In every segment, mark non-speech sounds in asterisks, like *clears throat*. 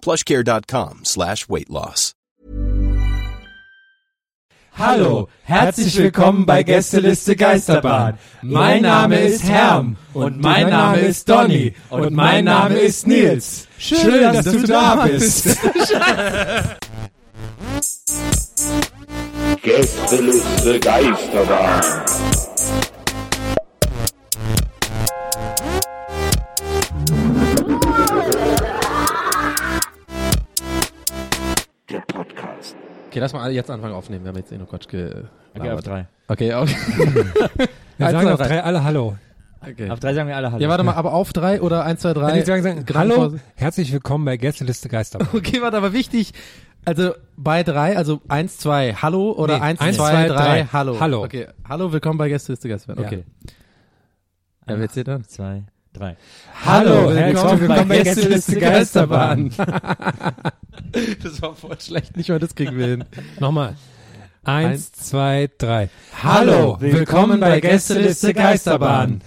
plushcare.com slash weight loss. Hallo, herzlich willkommen bei Gästeliste Geisterbahn. Mein Name ist Herm und mein Name ist Donny und mein Name ist Nils. Schön, dass du da bist. *laughs* Gästeliste Geisterbahn. Okay, lass mal jetzt anfangen aufnehmen. Wir haben jetzt eh nur Quatsch ge... Okay, auf drei. Okay, okay. *laughs* Wir sagen auf drei. alle Hallo. okay. Auf drei sagen wir alle Hallo. Ja, warte mal, aber auf drei oder eins, zwei, drei? Wenn die sagen, sagen Hallo, herzlich willkommen bei Gästeliste Geisterbahn. Okay, warte, aber wichtig. Also bei drei, also eins, zwei, hallo oder Nee, eins, eins, zwei, zwei, drei, drei. hallo. Hallo. Okay, hallo, willkommen bei Gästeliste Geisterbahn. Ja. Okay. Ja, wer erzählt dann? Zwei, drei. Hallo, herzlich willkommen bei Gästeliste Geisterbahn. *laughs* das war voll schlecht, nicht mal das kriegen wir hin. Nochmal. Eins, Eins. zwei, drei. Hallo, willkommen bei Gästeliste Geisterbahn.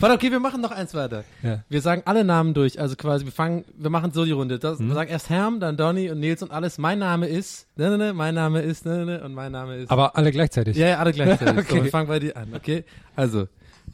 Warte, okay, wir machen noch eins weiter. Ja. Wir sagen alle Namen durch, also quasi, wir fangen, wir machen so die Runde. Das, Wir sagen erst Herm, dann Donny und Nils und alles. Mein Name ist, ne, ne, ne, mein Name ist, ne, ne, ne, und mein Name ist. Aber alle gleichzeitig. ja, ja, alle gleichzeitig. *laughs* So, Okay. wir fangen bei dir an, okay? Also,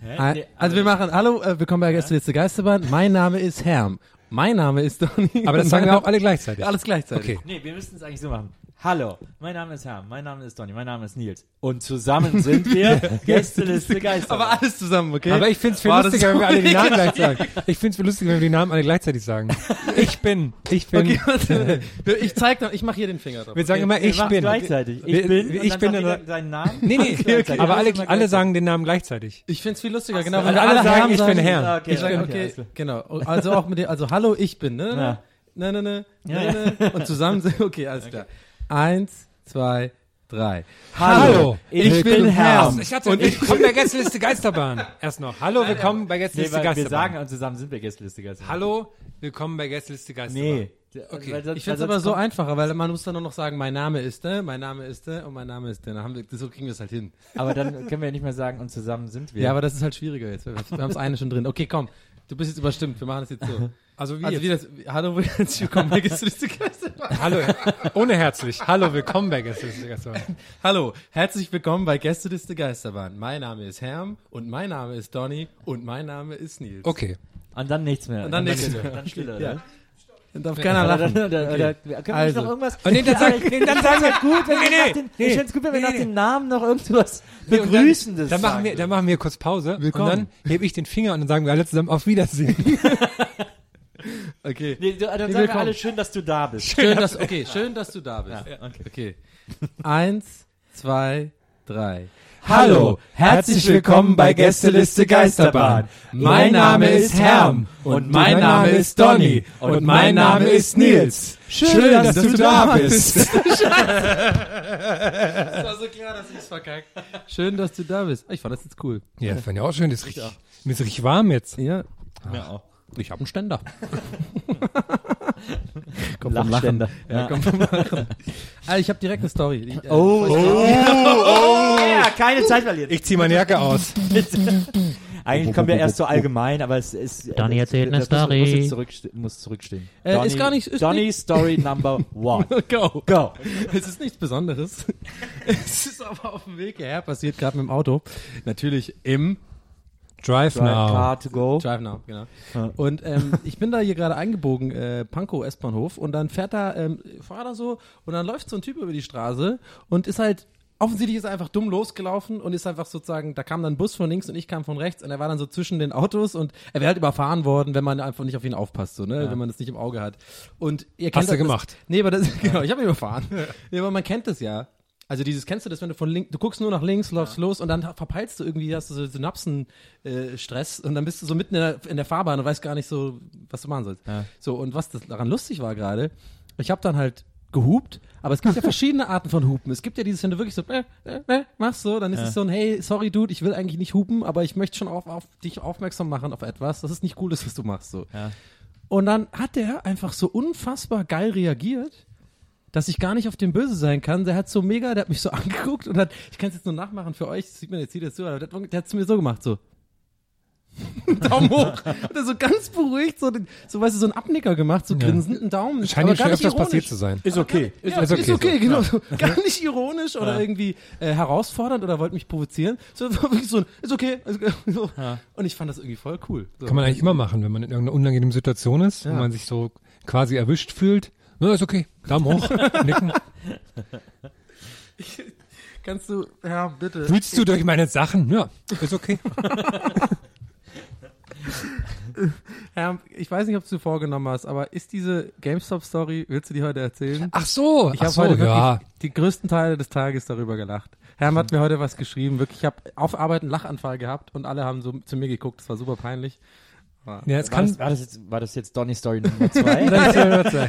Hä? Nee, also wir machen, hallo, äh, willkommen bei Gästeliste Geisterbahn. Mein Name ist Herm. Mein Name ist Donny. Aber das sagen wir auch alle gleichzeitig. Alles gleichzeitig. Okay. Nee, wir müssen es eigentlich so machen. Hallo, mein Name ist Herr, mein Name ist Donny, mein Name ist Nils. Und zusammen sind wir *laughs* Gästeliste Geister. Aber alles zusammen, okay? Aber ich find's viel Boah, das lustiger, ist wenn wir alle die so Namen *laughs* gleich sagen. Ich find's viel lustiger, wenn wir die Namen alle gleichzeitig sagen. Ich bin, ich bin. Okay, warte. Ich zeig noch, ich mache hier den Finger drauf. Wir sagen okay? immer, Wir ich bin. gleichzeitig. Ich bin, ich dann bin jeder seinen Namen. Nee, nee, *laughs* Gleichzeitig. aber alle, alle sagen den Namen gleichzeitig. Ich find's viel lustiger, genau. Und wenn alle sagen, ich bin Herr. Okay, Ich sage, okay, okay, genau. Also auch mit dir, also hallo, ich bin, ne? Ja. Ne, ne, ne, Ja, ne, ne. Und zusammen sind, okay, alles klar. Eins, zwei, drei. Hallo, ich, bin Herr. Ich hatte, und ich komme bei Gästeliste Geisterbahn. Erst noch. Hallo, willkommen bei Nee, Gästeliste weil wir Geisterbahn. sagen und zusammen sind wir Gästeliste Geister. Hallo, willkommen bei Gästeliste Geisterbahn. Nee. Okay. Weil sonst- Ich find's weil aber so einfacher, weil man muss dann nur noch sagen, mein Name ist, ne, mein Name ist, ne, und mein Name ist, ne. Dann haben wir, so kriegen wir es halt hin. Aber dann können wir ja nicht mehr sagen und zusammen sind wir. Ja, aber das ist halt schwieriger jetzt. Wir, wir haben das eine schon drin. Okay, komm. Du bist jetzt überstimmt. Wir machen das jetzt so. Also wie Also wie das, *laughs* hallo, herzlich willkommen bei Gästeliste Geisterbahn. Hallo, ohne herzlich. Hallo, willkommen bei Gästeliste Geisterbahn. Hallo, herzlich willkommen bei Gästeliste Geisterbahn. Mein Name ist Herm und mein Name ist Donny und mein Name ist Nils. Okay. Und dann nichts mehr. Und dann nichts mehr. Dann Stille, Ja. oder? Und darf keiner lachen. Okay. oder, können wir Also. noch irgendwas? Und nee, dann sagen, nee, *laughs* dann sagen wir, gut, wenn nee, wir nach den, nee. ich find's gut, wenn wir Nee, nach nee. dem Namen noch irgendwas Begrüßendes Dann, dann, machen wir, dann machen wir kurz Pause Willkommen. und dann hebe ich den Finger und dann sagen wir alle zusammen auf Wiedersehen. *laughs* Okay. Nee, dann sagen wir alle schön, dass du da bist. Schön, dass, okay, schön, dass du da bist. Ja, okay. Okay. Eins, zwei, drei. Hallo, herzlich willkommen bei Gästeliste Geisterbahn. Mein Name ist Herm und mein Name ist Donny und mein Name ist Nils. Schön, dass du da bist. *laughs* Das war so klar, dass ich's verkackt. Schön, dass du da bist. Ich fand das jetzt cool. Ja, fand ich auch schön. Das ist richtig, mir ist richtig warm jetzt. Ja. Ja, auch. Ich habe einen Ständer. *laughs* Lachständer. Ja, komm vom Lachen. Ah, ich habe direkt eine Story. Die, äh, Oh, oh, oh, ja, keine Zeit verlieren. Ich zieh meine Jacke aus. *laughs* Eigentlich kommen wir erst so allgemein, aber es ist. Donny das- erzählt eine muss- Story. Muss, jetzt zurückste muss zurückstehen. Äh, Donny, ist gar nicht- ist Donny Story Number *laughs* One. Go. Go. Es ist nichts Besonderes. es ist aber auf dem Weg hierher passiert, gerade mit dem Auto. Natürlich im Drive Drive Now. Car to go. Drive Now, genau. Ja. Und ähm, ich bin da hier gerade eingebogen, äh, Pankow S-Bahnhof, und dann fährt da, ähm, fahr da so, und dann läuft so ein Typ über die Straße und ist halt, offensichtlich ist er einfach dumm losgelaufen und ist einfach sozusagen, da kam dann ein Bus von links und ich kam von rechts und er war dann so zwischen den Autos und er wäre halt überfahren worden, wenn man einfach nicht auf ihn aufpasst, so, ne, wenn man das nicht im Auge hat. Und ihr kennt Hast du das, gemacht? Nee, aber das, *laughs* genau, ich habe ihn überfahren. Nee, aber man kennt das ja. Also dieses, kennst du das, wenn du von links, du guckst nur nach links, läufst los und dann verpeilst du irgendwie, hast du so Synapsen-Stress äh, und dann bist du so mitten in der, in der Fahrbahn und weißt gar nicht so, was du machen sollst. Ja. So, und was das daran lustig war gerade, ich habe dann halt gehupt, aber es gibt ja *laughs* verschiedene Arten von Hupen. Es gibt ja dieses, wenn du wirklich so, äh, äh, äh, machst so, dann ist Ja. es so ein, hey, sorry Dude, ich will eigentlich nicht hupen, aber ich möchte schon auf, auf dich aufmerksam machen auf etwas, das ist nicht cool ist, was du machst so. Ja. Und dann hat der einfach so unfassbar geil reagiert, dass ich gar nicht auf den böse sein kann. Der hat so mega, der hat mich so *laughs* angeguckt und hat, ich kann es jetzt nur nachmachen für euch, das sieht man jetzt hier dazu, aber der, hat- der hat zu mir so gemacht, so. *laughs* Daumen hoch. Und er so ganz beruhigt, so, den- so weißt du, so einen Abnicker gemacht, so grinsend, einen Daumen. Scheint ihm schon gar nicht öfters ironisch. passiert zu sein. Ist okay. Ja, Ist ist okay okay, so. genau. So. *laughs* Gar nicht ironisch oder irgendwie äh, herausfordernd oder wollte mich provozieren. So, war wirklich so, ein, ist okay. Ist okay. So. Und ich fand das irgendwie voll cool. So. Kann man eigentlich immer machen, wenn man in irgendeiner unangenehmen Situation ist, wo Ja. man sich so quasi erwischt fühlt. Na, ist okay. Daumen hoch, *laughs* nicken. Kannst du, ja, bitte. Willst du durch meine Sachen? Ja, ist okay. *laughs* Ja, ich weiß nicht, ob du vorgenommen hast, aber ist diese GameStop-Story, willst du die heute erzählen? Ach so, Ich habe so, heute ja. wirklich die größten Teile des Tages darüber gelacht. Herm hat mir heute was geschrieben, wirklich, ich habe auf Arbeit einen Lachanfall gehabt und alle haben so zu mir geguckt, das war super peinlich. Aber Ja, es War kann, das, war, das jetzt, war das jetzt Donny Story Nummer zwei? *laughs* Ja.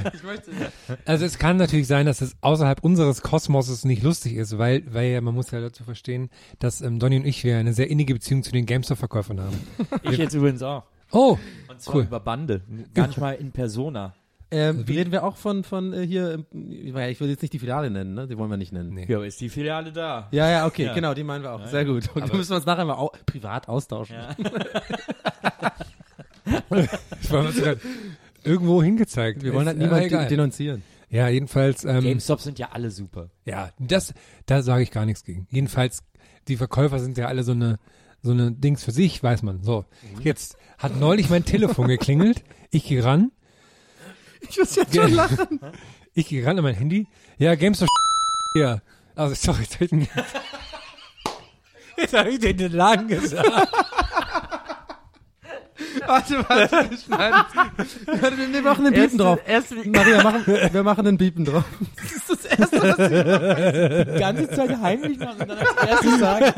*laughs* Also es kann natürlich sein, dass es außerhalb unseres Kosmoses nicht lustig ist, weil, weil ja, man muss ja dazu verstehen, dass ähm, Donny und ich wir eine sehr innige Beziehung zu den GameStop-Verkäufern haben. ich jetzt übrigens auch. Oh, Und zwar Cool. über Bande. Gar nicht mal in Persona. ähm, reden wir auch von, von äh, hier, ähm, ich will jetzt nicht die Filiale nennen, ne? Die wollen wir nicht nennen. Nee. Ja, ist die Filiale da? Ja, ja, okay, Ja. genau, die meinen wir auch. Sehr gut. Und da müssen wir uns nachher mal au privat austauschen. Ja. *laughs* ich war uns irgendwo hingezeigt. Wir wollen halt äh, niemanden egal. denunzieren. Ja, jedenfalls, ähm, GameStop sind ja alle super. ja, das, da sage ich gar nichts gegen. Jedenfalls, die Verkäufer sind ja alle so eine, so eine Dings für sich, weiß man. So, jetzt hat neulich mein Telefon geklingelt. Ich gehe ran. Ich muss jetzt schon lachen. *laughs* Ich gehe ran an mein Handy. Ja, GameStop *laughs* ja. Also, sorry, *laughs* jetzt hab ich den, jetzt hab ich den, den Laden gesagt. *laughs* Warte, warte, *laughs* wir schneiden. Warte, wir, machen den Biepen drauf. Maria, machen, wir machen den Biepen drauf. Das ist das Erste, was ich Die ganze Zeit heimlich machen und dann als erstes *laughs* sagen.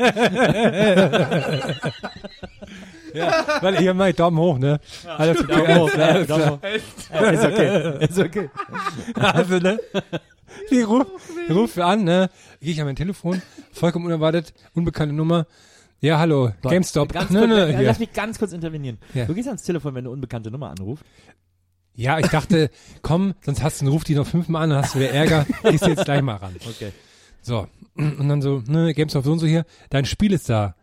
Ja, weil ich meinen Daumen hoch, ne? Alles okay. Daumen hoch, ja, alles Daumen klar. hoch. Ja, ist okay. Ist okay. Also, ne? Die ruft, ruft an, ne? Gehe ich an mein Telefon, vollkommen unerwartet, unbekannte Nummer. Ja, hallo, GameStop. Ganz *laughs* Ne, kurz, ne, äh, hier. Lass mich ganz kurz intervenieren. Ja. Du gehst ans Telefon, wenn eine unbekannte Nummer anruft. Ja, ich dachte, *laughs* komm, sonst hast du, ruf die noch fünfmal an, dann hast du wieder Ärger, *laughs* gehst du jetzt gleich mal ran. Okay. So, *clears throat* und dann so, ne, GameStop so und so hier, dein Spiel ist da.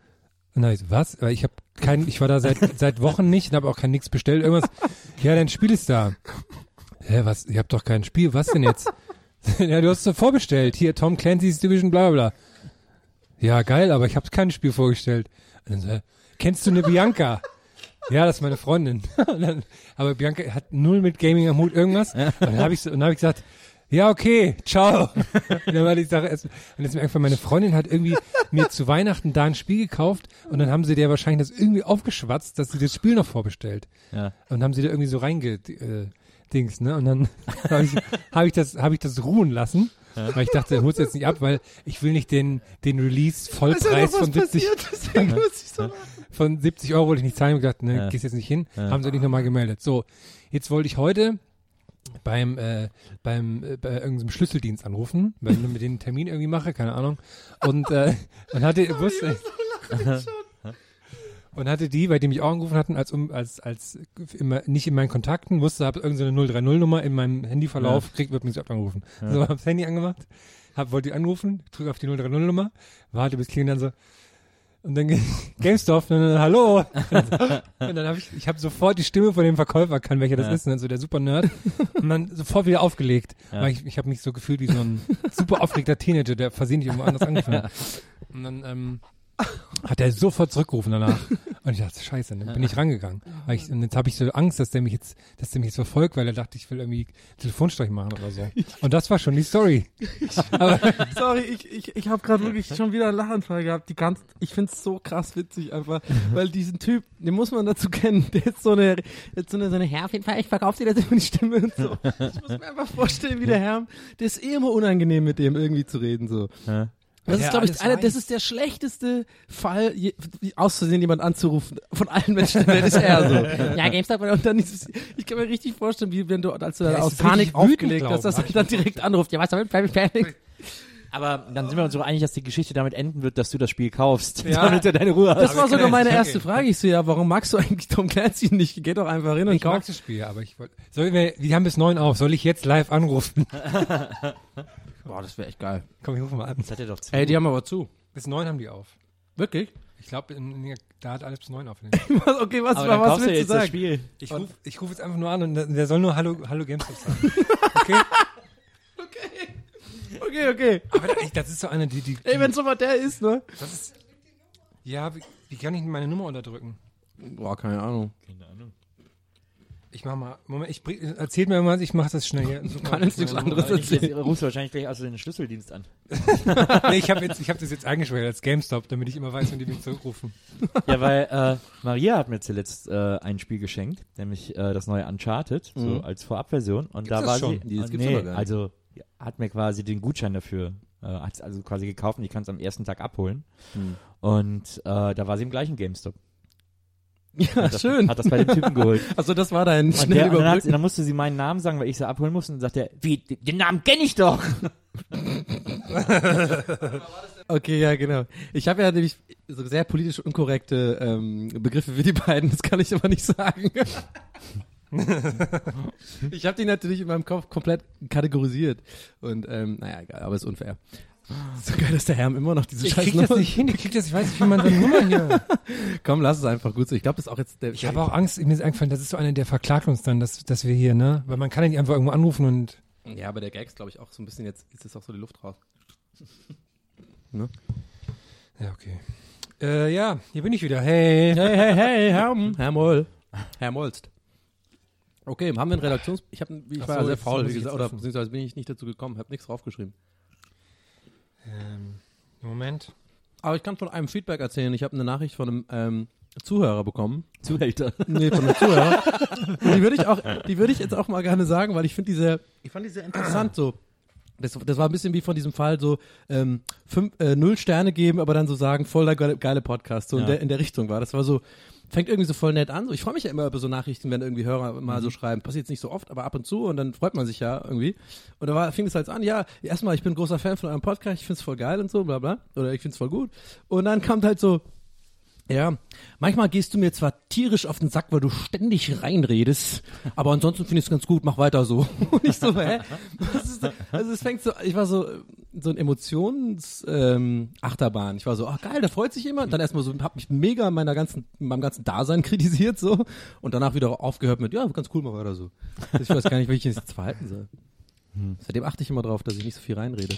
Und dann hab ich so, was? Ich habe kein, ich war da seit seit Wochen nicht und habe auch kein nix bestellt, irgendwas. Ja, dein Spiel ist da. Hä, was? Ich hab doch kein Spiel, was denn jetzt? ja, du hast es doch vorbestellt. Hier, Tom Clancy's Division, bla bla bla. Ja, geil, aber ich habe kein Spiel vorgestellt. Und dann so, kennst du eine Bianca? Ja, das ist meine Freundin. *laughs* Und dann, aber Bianca hat null mit Gaming am Hut irgendwas. Und dann habe ich, so, und dann hab ich gesagt, ja, okay, ciao. Und dann war die Sache erst, und jetzt mir einfach, meine Freundin hat irgendwie mir zu Weihnachten da ein Spiel gekauft und dann haben sie der wahrscheinlich das irgendwie aufgeschwatzt, dass sie das Spiel noch vorbestellt. Ja. Und haben sie da irgendwie so reinge, äh, Dings, ne? Und dann *laughs* habe ich, hab ich das, habe ich das ruhen lassen. Weil ich dachte, hol's jetzt nicht ab, weil ich will nicht den, den Release-Vollpreis von 70, Deswegen muss ich so lachen. von 70 Euro wollte ich nicht zahlen. Ich dachte, ne, Ja. gehst jetzt nicht hin. Ja. Haben sie nicht nochmal gemeldet. So, jetzt wollte ich heute beim, äh, beim, äh, bei irgendeinem Schlüsseldienst anrufen, weil ich mit denen einen Termin irgendwie mache, keine Ahnung. Und, äh, *laughs* und hatte, wusste, *laughs* und hatte die, bei dem ich auch angerufen hatten, als, um, als, als, immer, nicht in meinen Kontakten, wusste, habe irgendeine 030-Nummer in meinem Handyverlauf, kriegt, wird mich so angerufen. So, hab's Handy angemacht, hab, wollte die anrufen, drücke auf die 030-Nummer, warte bis klingelt dann so, und dann *laughs* GameStop, und dann, hallo. *laughs* Und dann habe ich, ich habe sofort die Stimme von dem Verkäufer erkannt, welcher das Ja. ist, und dann so der super Nerd. Und dann sofort wieder aufgelegt. Ja. Weil ich, ich habe mich so gefühlt wie so ein super aufgeregter Teenager, der versehentlich irgendwo anders angefangen hat. *laughs* Und dann ähm, hat er sofort zurückgerufen danach. *laughs* Und ich dachte, scheiße, dann bin ich rangegangen. Ich, und jetzt habe ich so Angst, dass der mich jetzt, dass der mich jetzt verfolgt, weil er dachte, ich will irgendwie Telefonstreich machen oder so. Und das war schon die Story. *laughs* Aber Sorry, ich, ich, ich habe gerade wirklich schon wieder einen Lachanfall gehabt. Die ganze, ich find's so krass witzig einfach, weil diesen Typ, den muss man dazu kennen. *laughs* Der ist so eine, jetzt so eine, so eine Herr, auf jeden Fall, ich verkaufe dir das immer die Stimme und so. Ich muss mir einfach vorstellen, wie der Herr, der ist eh immer unangenehm mit dem irgendwie zu reden so. Ja. Das der ist, glaube ich, einer, das ist der schlechteste Fall, je, aus Versehen jemand anzurufen. Von allen Menschen der Welt ist er so. *laughs* ja, GameStop, und dann ist es, ich kann mir richtig vorstellen, wie wenn du, als du Der aus Panik aufgelegt hast, dass ich. er dann direkt anruft. Ja, was damit? Panik. Aber dann sind wir uns doch einig, dass die Geschichte damit enden wird, dass du das Spiel kaufst, Ja. damit du deine Ruhe hast. Das war sogar meine erste Frage. Ich so, ja, warum magst du eigentlich Tom Clancy nicht? Geh doch einfach hin und ich mag kauf. das Spiel, aber ich wollte, soll wir, die haben bis neun auf, soll ich jetzt live anrufen? *laughs* Boah, das wäre echt geil. Komm, ich rufe mal an. Das hat er doch zu. Ey, die haben aber zu. Bis neun haben die auf. Wirklich? Ich glaube, da hat alles bis neun auf. *laughs* okay, was, Aber dann was kaufst du willst jetzt du das sagen? Spiel. Ich rufe ruf jetzt einfach nur an und der, soll nur Hallo, Hallo GameStop sagen. *laughs* Okay? Okay, okay. Aber das, das ist so eine, die, die, Ey, wenn so mal der ist, ne? das ist, ja, wie, wie kann ich meine Nummer unterdrücken? Boah, keine Ahnung. Keine Ahnung. Ich mach mal, Moment, ich bring, erzählt mir mal, ich mach das schnell hier. *laughs* Such mal- Kann jetzt nichts anderes erzählen. rufst du wahrscheinlich gleich also den Schlüsseldienst an. *laughs* nee, ich habe jetzt, ich habe das jetzt eingeschwächt als GameStop, damit ich immer weiß, wenn die mich zurückrufen. *laughs* Ja, weil äh, Maria hat mir zuletzt äh, ein Spiel geschenkt, nämlich äh, das neue Uncharted, so Mhm. als Vorabversion. Und da das war schon? sie. Das gibt's nee, aber gar nicht. also ja, hat mir quasi den Gutschein dafür, äh, hat also quasi gekauft und ich kann es am ersten Tag abholen. Hm. Und äh, da war sie im gleichen GameStop. Ja, Hat das, schön. Hat das bei dem Typen geholt. *laughs* Also das war dein schnell der, dann, dann musste sie meinen Namen sagen, weil ich sie abholen musste und dann sagt er, wie, den Namen kenne ich doch. *laughs* Okay, ja, genau. Ich habe ja nämlich so sehr politisch unkorrekte ähm, Begriffe für die beiden, das kann ich aber nicht sagen. *laughs* ich habe die natürlich in meinem Kopf komplett kategorisiert. Und ähm, naja, egal, aber ist unfair. So geil, dass der Herr immer noch diese Ich scheiß krieg das nicht hin, ich krieg das, ich weiß nicht, wie man seine Nummer hier. *laughs* Komm, lass es einfach gut so. Ich glaube, das ist auch jetzt der. Ich habe auch Angst, mir ist eingefallen, das ist so einer, der verklagt uns dann, dass, dass wir hier, ne, weil man kann ja nicht einfach irgendwo anrufen und, Ja, aber der Gag ist, glaube ich, auch so ein bisschen jetzt, jetzt ist auch so die Luft raus. *laughs* ja, okay. Äh, ja, hier bin ich wieder, hey. Hey, hey, hey, Herr, *laughs* Herr Moll. Herr Molst. Okay, haben wir einen Redaktions... Ich, hab, ich Ach war so, sehr faul, wie gesagt, oder beziehungsweise bin ich nicht dazu gekommen, habe nichts draufgeschrieben. Ähm, Moment. Aber ich kann von einem Feedback erzählen. Ich habe eine Nachricht von einem ähm, Zuhörer bekommen. Zuhälter. Nee, von einem Zuhörer. *laughs* Die würde ich auch, die würde ich jetzt auch mal gerne sagen, weil ich finde die sehr, ich fand die sehr interessant so. Das, das war ein bisschen wie von diesem Fall so ähm, fünf, äh, null Sterne geben, aber dann so sagen, voll der geile, geile Podcast. So in, Ja. der, in der Richtung war. Das war so, fängt irgendwie so voll nett an. So, ich freue mich ja immer über so Nachrichten, wenn irgendwie Hörer mal so schreiben. Passiert jetzt nicht so oft, aber ab und zu und dann freut man sich ja irgendwie. Und da war, fing es halt an, ja, erstmal, ich bin großer Fan von eurem Podcast, ich find's voll geil und so, bla bla. Oder ich find's voll gut. Und dann kommt halt so, ja, manchmal gehst du mir zwar tierisch auf den Sack, weil du ständig reinredest, *laughs* aber ansonsten finde ich es ganz gut, mach weiter so. *laughs* Und ich so, hä? Also es fängt so, ich war so, so ein Emotions, ähm, Achterbahn. Ich war so, ach geil, da freut sich jemand. Dann erstmal so, hab mich mega in meiner ganzen, in meinem ganzen Dasein *laughs* kritisiert so. Und danach wieder aufgehört mit, ja, ganz cool, mach weiter so. Ich weiß gar nicht, wie ich jetzt verhalten soll. Seitdem achte ich immer drauf, dass ich nicht so viel reinrede.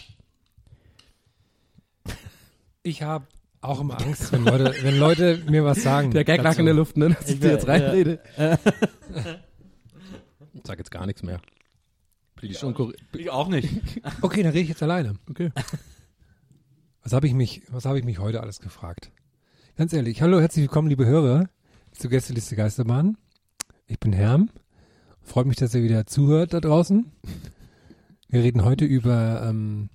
Ich habe auch immer Angst, wenn Leute, wenn Leute mir was sagen. Der Gag lag in der Luft, ne? Dass ich, Ich dir jetzt reinrede. Ich sag jetzt gar nichts mehr. Politisch unkorrekt. Ich auch nicht. *laughs* Okay, dann rede ich jetzt alleine. Okay. Was habe ich mich, was habe ich mich heute alles gefragt? Ganz ehrlich, hallo, herzlich willkommen, liebe Hörer, zu Gästeliste Geisterbahn. Ich bin Herm. Freut mich, dass ihr wieder zuhört da draußen. Wir reden heute über, ähm,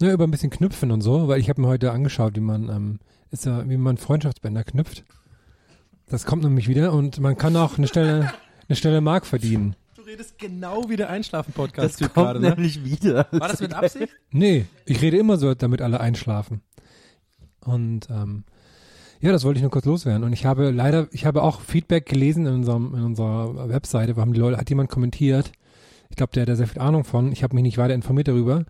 ne, über ein bisschen Knüpfen und so, weil ich habe mir heute angeschaut, wie man, ähm, ist ja, wie man Freundschaftsbänder knüpft. Das kommt nämlich wieder und man kann auch eine Stelle, *laughs* eine Stelle Mark verdienen. Du redest genau wie der Das Einschlafen-Podcast-Typ kommt gerade, ne? nämlich wieder. War das mit Absicht? Nee, ich rede immer so, damit alle einschlafen. Und ähm, ja, das wollte ich nur kurz loswerden. Und ich habe leider, ich habe auch Feedback gelesen in, unserem, in unserer Webseite, wo haben die Leute, hat jemand kommentiert. Ich glaube, der hat da sehr viel Ahnung von. Ich habe mich nicht weiter informiert darüber.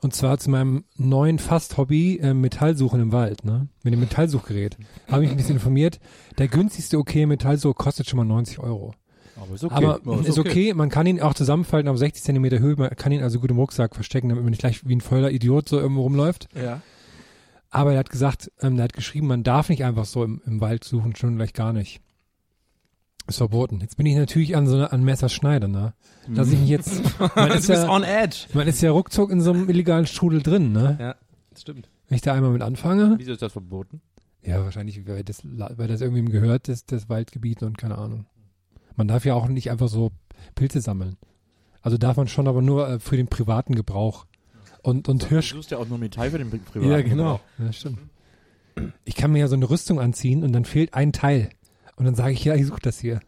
Und zwar zu meinem neuen Fast-Hobby äh, Metallsuchen im Wald, ne? Mit dem Metallsuchgerät. Habe mich ein bisschen informiert. Der günstigste OK Metallsuch kostet schon mal 90 Euro. Aber ist okay. Aber Ja, ist ist okay. okay. Man kann ihn auch zusammenfalten auf 60 Zentimeter Höhe. Man kann ihn also gut im Rucksack verstecken, damit man nicht gleich wie ein voller Idiot so irgendwo rumläuft. Ja. Aber er hat gesagt, ähm, er hat geschrieben, man darf nicht einfach so im, im Wald suchen, schon gleich gar nicht. Ist verboten. Jetzt bin ich natürlich an so einer, an Messerschneider, ne? Dass ich mich jetzt, *laughs* man ist, ja, on edge. man ist ja ruckzuck in so einem illegalen Strudel drin, ne? Ja, das stimmt. Wenn ich da einmal mit anfange, Wieso ist das verboten? ja, wahrscheinlich, weil das, weil das irgendwem gehört, das, das Waldgebiet und keine Ahnung. Man darf ja auch nicht einfach so Pilze sammeln. Also darf man schon, aber nur äh, für den privaten Gebrauch. Und, und Hirsch, Du suchst ja auch nur Metall für den Pri- privaten Ja, genau. Ja, stimmt. Ich kann mir ja so eine Rüstung anziehen und dann fehlt ein Teil. Und dann sage ich, ja, ich suche das hier.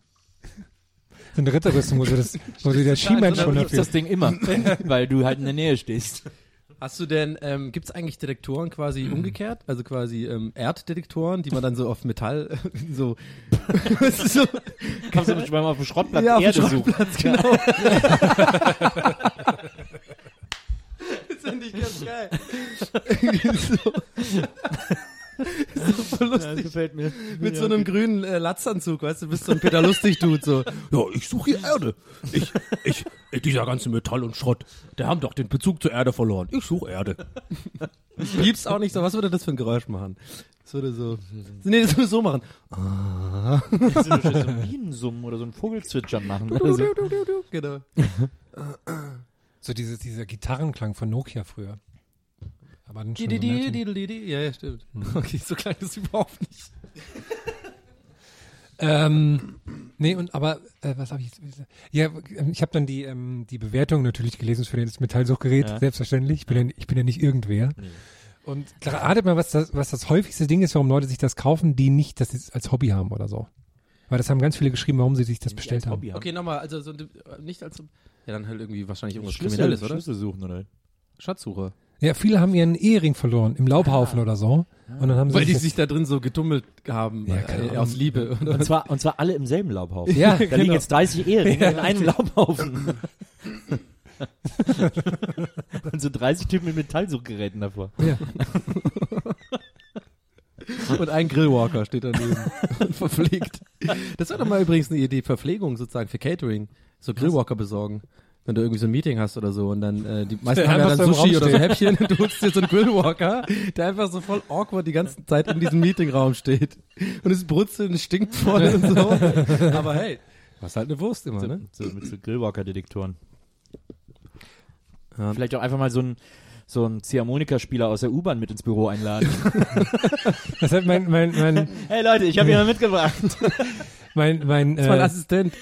So eine Ritterrüstung, wo, du das, wo du der Dann gibt's dafür. das Ding immer, *laughs* weil du halt in der Nähe stehst. Hast du denn, ähm, gibt es eigentlich Detektoren quasi umgekehrt? Also quasi ähm, Erddetektoren, die man dann so auf Metall *laughs* so, *laughs* so Kannst du nicht mal auf dem Schrottplatz Ja, auf dem Erde suchen. Schrottplatz, genau. das finde ich ganz geil. so. *laughs* so voll lustig. gefällt mir. Mit so einem grünen äh, Latzanzug, weißt du, bist so ein Peter Lustig-Dude, so. Ja, ich suche hier Erde. Ich, ich, dieser ganze Metall und Schrott, der haben doch den Bezug zur Erde verloren. Ich suche Erde. Piepst auch nicht so, was würde das für ein Geräusch machen? Das würde so, nee, das würde so machen. so ein Bienensummen oder so ein Vogelzwitschern machen. Oder so. Genau. So diese, dieser Gitarrenklang von Nokia früher. Aber dann schon Die, die, so die, nett. die, die, die. Ja, ja, stimmt. *laughs* Okay, so klang das überhaupt nicht. *laughs* Ähm, nee, und aber äh, was habe ich jetzt? Ja, ähm, ich habe dann die ähm, die Bewertung natürlich gelesen für das Metallsuchgerät, Ja. selbstverständlich. Ich bin, ja, ich bin ja nicht irgendwer. Und ratet mal, was das, was das häufigste Ding ist, warum Leute sich das kaufen, die nicht das jetzt als Hobby haben oder so. Weil das haben ganz viele geschrieben, warum sie sich das bestellt Als haben. Hobby Okay, nochmal, also so, äh, nicht als, ja, dann halt irgendwie wahrscheinlich irgendwas Schlüssel, Kriminelles, oder? Schlüssel suchen, oder? Schatzsucher. Ja, viele haben ihren Ehering verloren im Laubhaufen oder so. Und dann haben sie Weil die das- sich da drin so getummelt haben, Ja, äh, aus Liebe. Oder? *laughs* Und zwar, und zwar alle im selben Laubhaufen. ja, *laughs* Da liegen genau. jetzt 30 Eheringe *laughs* in einem Laubhaufen. und so 30 Typen mit Metallsuchgeräten davor. ja. Und ein Grillwalker steht daneben und verpflegt. Das wäre doch mal übrigens eine Idee, Verpflegung sozusagen für Catering. So Grillwalker besorgen. Wenn du irgendwie so ein Meeting hast oder so und dann, äh, die meisten Der haben ja dann Sushi oder so. Häppchen und *laughs* du holst dir so einen Grillwalker, der einfach so voll awkward die ganze Zeit in diesem Meetingraum steht. Und es brutzelt und stinkt voll und so. Aber hey, was halt eine Wurst immer, So, ne? so, mit so Grillwalker-Detektoren. Ja. Vielleicht auch einfach mal so ein so ein Ziehharmonika-Spieler aus der U-Bahn mit ins Büro einladen. *laughs* *laughs* Das hat mein, mein, mein, hey Leute, ich habe jemanden mitgebracht. Mein, mein, Das mein äh, Assistent.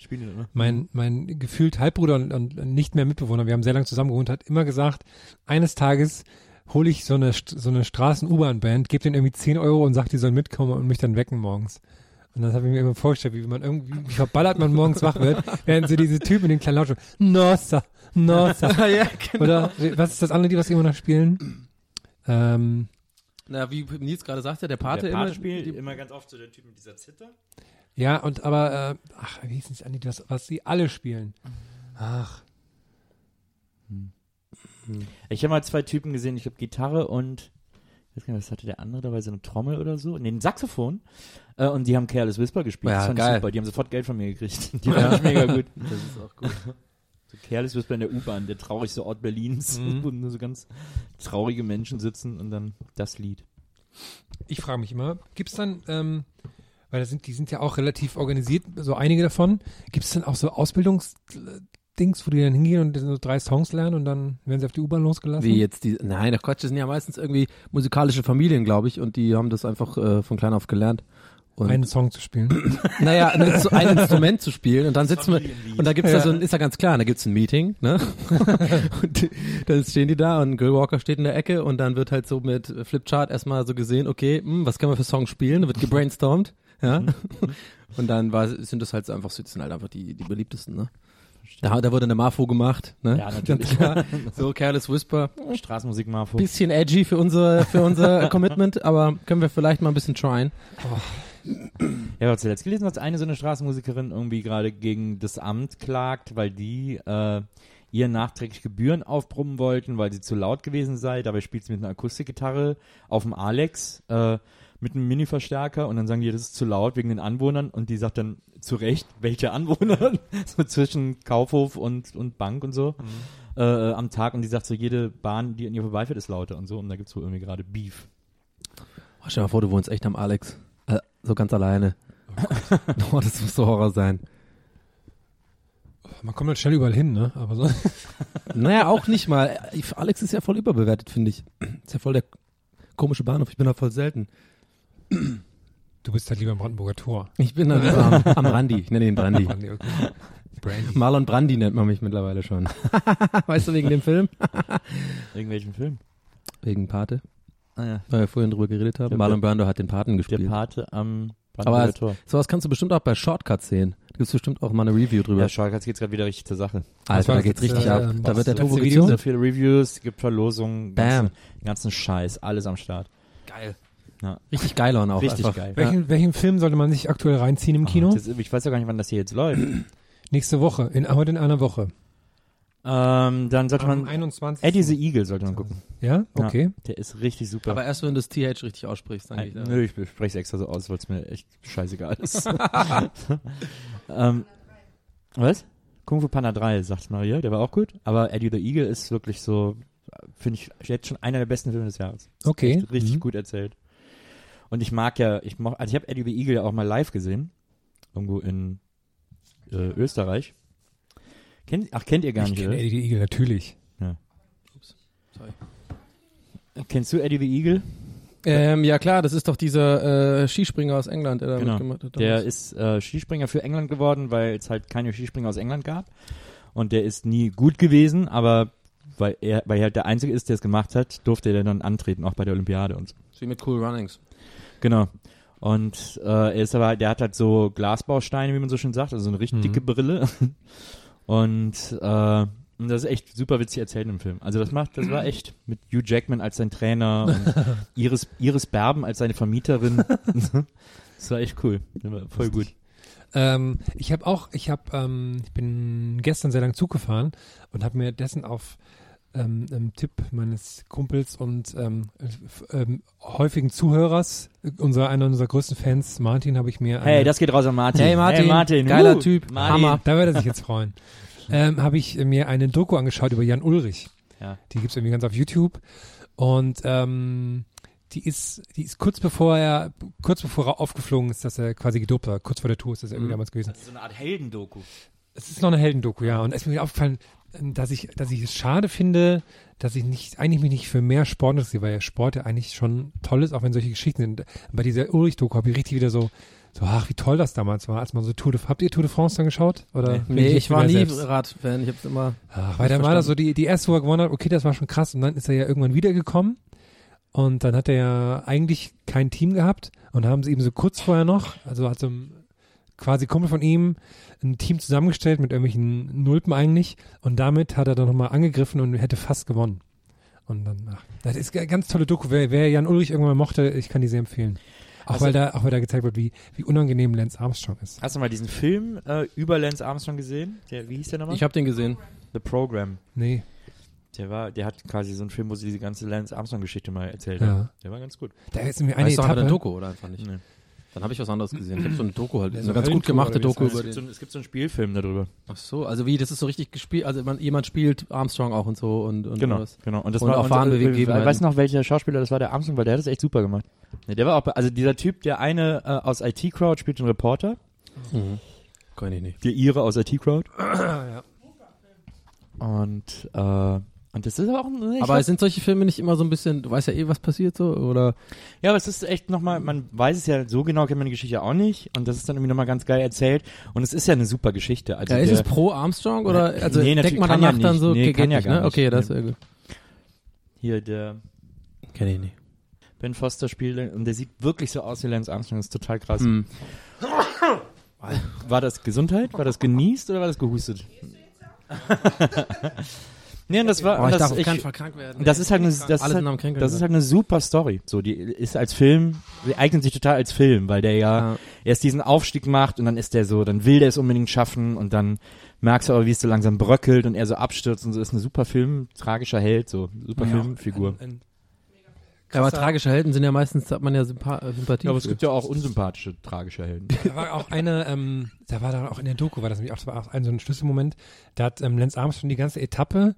Spielen immer? mein, mein gefühlt Halbbruder und, und nicht mehr Mitbewohner, wir haben sehr lange zusammen gewohnt, hat immer gesagt, eines Tages hole ich so eine, so eine Straßen-U-Bahn-Band, gebe denen irgendwie 10 Euro und sagt, die sollen mitkommen und mich dann wecken morgens. Und das habe ich mir immer vorgestellt, wie man irgendwie, wie verballert man morgens wach wird, *laughs* während so diese Typen in den kleinen Lautschrift, Nossa, Nossa. *laughs* ja, genau. Oder, was ist das andere, die was immer noch spielen? Ähm, Na, wie Nils gerade sagte, der Pate, Der Pate immer, spielt die, immer ganz oft so der Typ mit dieser Zither. ja, und aber, äh, ach, wie hieß es eigentlich, was, was sie alle spielen? Ach, Ich habe mal zwei Typen gesehen, ich habe Gitarre und ich weiß gar nicht, was hatte der andere dabei, so eine Trommel oder so? Nee, ein Saxophon. Äh, und die haben Careless Whisper gespielt. Ja, das fand geil. ich super. Die haben sofort Geld von mir gekriegt. *laughs* Die fand ich mega gut. das ist auch gut. So Careless Whisper in der U-Bahn, der traurigste Ort Berlins, wo nur so ganz traurige Menschen sitzen und dann das Lied. Ich frage mich immer, gibt's dann, ähm, weil das sind, die sind ja auch relativ organisiert, so einige davon, gibt's dann auch so Ausbildungsdings, wo die dann hingehen und so drei Songs lernen und dann werden sie auf die U-Bahn losgelassen? Wie jetzt die, nein, ach Quatsch, das sind ja meistens irgendwie musikalische Familien, glaube ich, und die haben das einfach äh, von klein auf gelernt. Und, Einen Song zu spielen. *clears throat* naja, ein, so ein Instrument zu spielen und dann sitzen wir, und da gibt's da so ein, ist ja ganz klar, da gibt's ein Meeting, ne? *laughs* und die- dann stehen die da und ein Grillwalker steht in der Ecke und dann wird halt so mit Flipchart erstmal so gesehen, okay, hm, was können wir für Songs spielen? Da wird gebrainstormt, ja? und dann war, sind das halt so einfach, sind halt einfach die, die beliebtesten, ne? Da, da wurde eine Marfo gemacht, ne? Ja, natürlich. Klar. So, Careless Whisper. Straßenmusik Marfo. Bisschen edgy für unser, für unser *laughs* Commitment, aber können wir vielleicht mal ein bisschen tryen. Ja, was zuletzt gelesen, dass eine so eine Straßenmusikerin irgendwie gerade gegen das Amt klagt, weil die äh, ihr nachträglich Gebühren aufbrummen wollten, weil sie zu laut gewesen sei. Dabei spielt sie mit einer Akustikgitarre auf dem Alex äh, mit einem Mini-Verstärker und dann sagen die, das ist zu laut wegen den Anwohnern und die sagt dann zu Recht, welche Anwohner? *laughs* so zwischen Kaufhof und, und Bank und so. äh, am Tag und die sagt so, jede Bahn, die an ihr vorbeifährt, ist lauter und so. Und da gibt's wohl irgendwie gerade Beef. Oh, stell dir mal vor, du wohnst echt am Alex. So ganz alleine. *laughs* Oh, das muss so Horror sein. Man kommt halt schnell überall hin, ne? Aber so. *laughs* Naja, auch nicht mal. Alex ist ja voll überbewertet, finde ich. Ist ja voll der komische Bahnhof. Ich bin da voll selten. Du bist halt lieber im Brandenburger Tor. Ich bin da lieber am, am Randi. Ich nenne ihn Brandi. Brandy, okay. Brandy. Marlon Brandi nennt man mich mittlerweile schon. *laughs* weißt du, wegen dem Film? Irgendwelchen Film. Wegen Pate, Ah ja. weil wir vorhin drüber geredet haben. Der- Marlon Brando hat den Paten Der gespielt. Pate am Aber Brandenburger Tor. sowas kannst du bestimmt auch bei Shortcuts sehen. Da gibt's bestimmt auch mal eine Review drüber. Ja, Schalke geht's gerade wieder richtig zur Sache. Alter, war da geht's das, richtig äh, ab. Da wird der Turbo Video? So viele Reviews, gibt Verlosungen, Bam. ganzen, ganzen Scheiß, alles am Start. Geil. Ja. Richtig geil und auch Richtig einfach. geil. Welchen, welchen Film sollte man sich aktuell reinziehen im Kino? Das, ich weiß ja gar nicht, wann das hier jetzt läuft. Nächste Woche, in, heute in einer Woche. Ähm, dann sollte Am man, 21. Eddie the Eagle sollte man gucken. Ja? Ja. Okay. Der ist richtig super. Aber erst wenn du das TH richtig aussprichst, dann Äh, geht. Nö, ich spreche es extra so aus, weil es mir echt scheißegal ist. *laughs* *laughs* ähm, was? Kung Fu Panda 3, sagt Maria, der war auch gut. Aber Eddie the Eagle ist wirklich so, finde ich, jetzt schon einer der besten Filme des Jahres. Okay. Echt richtig Mhm. gut erzählt. Und ich mag ja, ich moch, also ich habe Eddie the Eagle ja auch mal live gesehen. Irgendwo in äh, Österreich. Kennt, ach, kennt ihr gar Ich nicht, kenne oder? Eddie the Eagle, natürlich. Kennst du Eddie the Eagle? Ähm, ja klar, das ist doch dieser äh, Skispringer aus England, der da Genau. mitgemacht hat. Der ist äh, Skispringer für England geworden, weil es halt keine Skispringer aus England gab. Und der ist nie gut gewesen, aber weil er, weil er halt der Einzige ist, der es gemacht hat, durfte er dann antreten, auch bei der Olympiade und so. Wie mit Cool Runnings. Genau. Und äh, er ist aber, der hat halt so Glasbausteine, wie man so schön sagt, also so eine richtig Mhm. dicke Brille. *laughs* Und äh, und das ist echt super witzig erzählt im Film. Also das macht, das war echt mit Hugh Jackman als sein Trainer und *laughs* Iris, Iris Berben als seine Vermieterin. *laughs* das war echt cool. War voll gut. Ähm, ich habe auch, ich habe, ähm, ich bin gestern sehr lang Zug gefahren und habe mir dessen auf ähm, ähm, Tipp meines Kumpels und ähm, ähm, häufigen Zuhörers, unser einer unserer größten Fans, Martin, habe ich mir Hey, eine- das geht raus an Martin. Hey, Martin, hey, Martin. geiler uh, Typ, Martin. Hammer. Da wird er sich jetzt freuen. *laughs* ähm, habe ich mir eine Doku angeschaut über Jan Ulrich. Ja. Die gibt's irgendwie ganz auf YouTube. Und ähm, die ist, die ist kurz bevor er, kurz bevor er aufgeflogen ist, dass er quasi gedopt war, kurz vor der Tour ist das irgendwie Mhm. damals gewesen. Das ist so eine Art Heldendoku. Es ist noch eine Heldendoku, ja. Und es ist mir aufgefallen, dass ich, dass ich es schade finde, dass ich nicht, eigentlich mich nicht für mehr Sport interessiere, weil ja Sport ja eigentlich schon toll ist, auch wenn solche Geschichten sind. Bei dieser Ulrich-Doku habe ich richtig wieder so, so, ach, wie toll das damals war, als man so Tour de, habt ihr Tour de France dann geschaut? Oder bin Nee, jetzt ich war nie? Radfan. Ich hab's immer. Ach, weil dann war das so die, die erste, wo er gewonnen hat, okay, das war schon krass. Und dann ist er ja irgendwann wiedergekommen. Und dann hat er ja eigentlich kein Team gehabt. Und haben sie eben so kurz vorher noch, also hat so ein quasi Kumpel von ihm ein Team zusammengestellt mit irgendwelchen Nulpen eigentlich. Und damit hat er dann nochmal angegriffen und hätte fast gewonnen. Und dann, ach, das ist eine ganz tolle Doku. Wer, wer Jan Ulrich irgendwann mal mochte, ich kann die sehr empfehlen. Auch Also- weil da, auch weil da gezeigt wird, wie, wie unangenehm Lance Armstrong ist. Hast du mal diesen Film äh, über Lance Armstrong gesehen? Der, wie hieß der nochmal? Ich habe den gesehen. The Program. Nee, Der war, der hat quasi so einen Film, wo sie diese ganze Lance Armstrong-Geschichte mal erzählt Ja. haben. Der war ganz gut. da ist mir eine Weißt du, eine Doku oder einfach nicht? Nee. Dann habe ich was anderes gesehen. Ich habe so eine Doku halt. Ja, Eine so ganz gut gemachte Doku heißt. über Es gibt, so, den. ein- es gibt so einen Spielfilm darüber. Ach so, also wie, das ist so richtig gespielt, also man, jemand spielt Armstrong auch und so und, und Genau, was. genau. Und das Und war äh, Begebenheiten. Weißt du noch, welcher Schauspieler das war, der Armstrong, weil der hat das echt super gemacht. Nee, der war auch, also dieser Typ, der eine äh, aus IT-Crowd spielt den Reporter, Mhm. Kann ich nicht. der Ihre aus IT-Crowd. *clears throat* ja. Und, äh, und das ist auch ein, ich Aber glaub- sind solche Filme nicht immer so ein bisschen, du weißt ja eh, was passiert so, oder? Ja, aber es ist echt nochmal, man weiß es ja, so genau kennt man die Geschichte auch nicht und das ist dann irgendwie nochmal ganz geil erzählt und es ist ja eine super Geschichte. Also Ja, ist der, es pro Armstrong oder, Nee, also nee, natürlich denkt man kann ja danach dann so, Nee, okay, kann ja nicht, gar ne? nicht. Okay, das Nee. ist ja gut. hier der Kenn ich nicht. Ben Foster spielt und der sieht wirklich so aus wie Lance Armstrong, das ist total krass. Hm. War das Gesundheit? War das genießt oder war das gehustet? *laughs* nee, und das war, Oh, ich das, darf auf keinen Fall krank werden. das ist halt eine, das ist halt, das ist halt eine super Story. So, die ist als Film, die eignet sich total als Film, weil der ja, Ja. erst diesen Aufstieg macht und dann ist der so, dann will der es unbedingt schaffen und dann merkst du aber, wie es so langsam bröckelt und er so abstürzt und so ist eine super Film, tragischer Held, so super Ja, Filmfigur. Ein, ein Ja, aber tragische Helden sind ja meistens, hat man ja Sympa äh, Sympathie. Ja, aber es für. gibt ja auch unsympathische, tragische Helden. Da war auch eine, ähm, da war da auch in der Doku, war das nämlich auch, das war auch ein so ein Schlüsselmoment, da hat ähm, Lance Armstrong die ganze Etappe,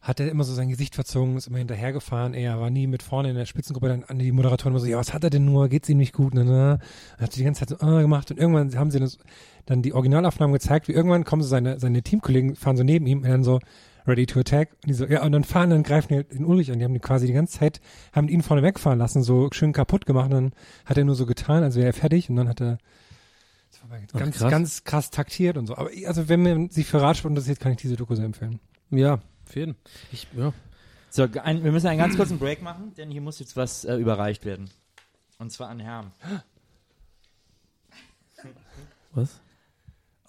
hat er immer so sein Gesicht verzogen, ist immer hinterhergefahren, er war nie mit vorne in der Spitzengruppe, dann an die Moderatoren immer so, ja, was hat er denn nur, geht's ihm nicht gut, ne, ne? Dann hat sie die ganze Zeit so, ah, gemacht und irgendwann haben sie das, dann die Originalaufnahmen gezeigt, wie irgendwann kommen so seine, seine Teamkollegen, fahren so neben ihm und dann so, ready to attack, und die so, ja, und dann fahren, dann greifen die halt den Ulrich an, die haben die quasi die ganze Zeit, haben ihn vorne wegfahren lassen, so schön kaputt gemacht, und dann hat er nur so getan, als wäre er fertig, und dann hat er, Ach, ganz, krass. ganz krass taktiert und so. Aber also wenn man sich für Radsport interessiert, kann ich diese Doku sehr empfehlen. Ja, auf jeden. Ich, ja. So, ein, wir müssen einen ganz kurzen Break machen, denn hier muss jetzt was äh, überreicht werden. Und zwar an Herrn. Was?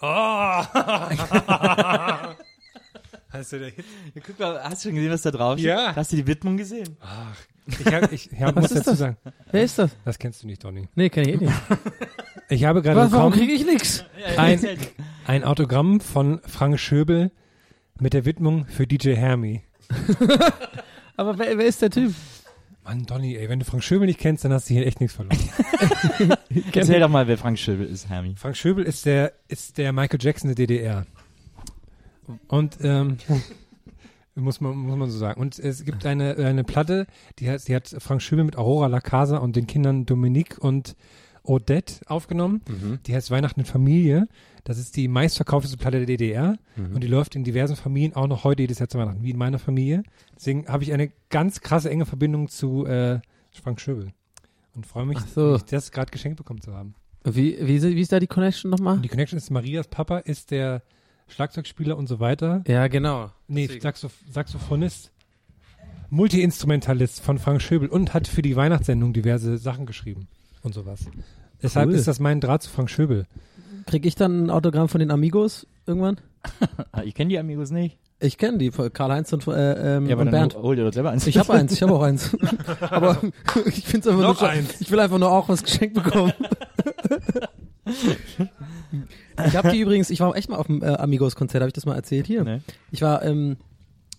*laughs* *laughs* *laughs* Hast du da Ja, guck mal, hast du schon gesehen, was da drauf steht? Ja. Hast du die Widmung gesehen? Ich, hab, ich ja, Was muss ist dazu das? sagen, Wer ist das? das kennst du nicht, Donny. Nee, kenn ich eh nicht. *laughs* Ich habe gerade Was, warum bekommen kriege ich nix? ein, ein Autogramm von Frank Schöbel mit der Widmung für DJ Hermi. *laughs* Aber wer, wer ist der Typ? Mann, Donny, ey, wenn du Frank Schöbel nicht kennst, dann hast du hier echt nichts verloren. *laughs* Erzähl doch mal, wer Frank Schöbel ist, Hermi. Frank Schöbel ist der, ist der Michael Jackson der DDR. Und, ähm, *laughs* muss man, muss man so sagen. Und es gibt eine, eine Platte, die hat, die hat Frank Schöbel mit Aurora La Casa und den Kindern Dominique und Odette aufgenommen. Die heißt Weihnachten in Familie. Das ist die meistverkaufteste Platte der DDR. Und die läuft in diversen Familien auch noch heute jedes Jahr zu Weihnachten, wie in meiner Familie. Deswegen habe ich eine ganz krasse enge Verbindung zu äh, Frank Schöbel. Und freue mich, so. das gerade geschenkt bekommen zu haben. Wie, wie, ist- wie ist da die Connection nochmal? Die Connection ist, Marias Papa ist der Schlagzeugspieler und so weiter. Ja, genau. Nee. Saxoph Saxophonist. Multi-Instrumentalist von Frank Schöbel und hat für die Weihnachtssendung diverse Sachen geschrieben und sowas. Deshalb Cool. ist das mein Draht zu Frank Schöbel. Krieg ich dann ein Autogramm von den Amigos irgendwann? *laughs* Ich kenne die Amigos nicht. Ich kenne die, von Karl-Heinz und, äh, ähm, Ja, aber und Bernd. hol- hol dir doch selber eins. Ich habe eins, ich habe auch eins. *laughs* Aber *laughs* ich finde einfach Noch nur, eins. ich will einfach nur auch was geschenkt bekommen. Ich habe die übrigens, ich war echt mal auf dem äh, Amigos-Konzert, habe ich das mal erzählt hier? Nee. Ich war, ähm,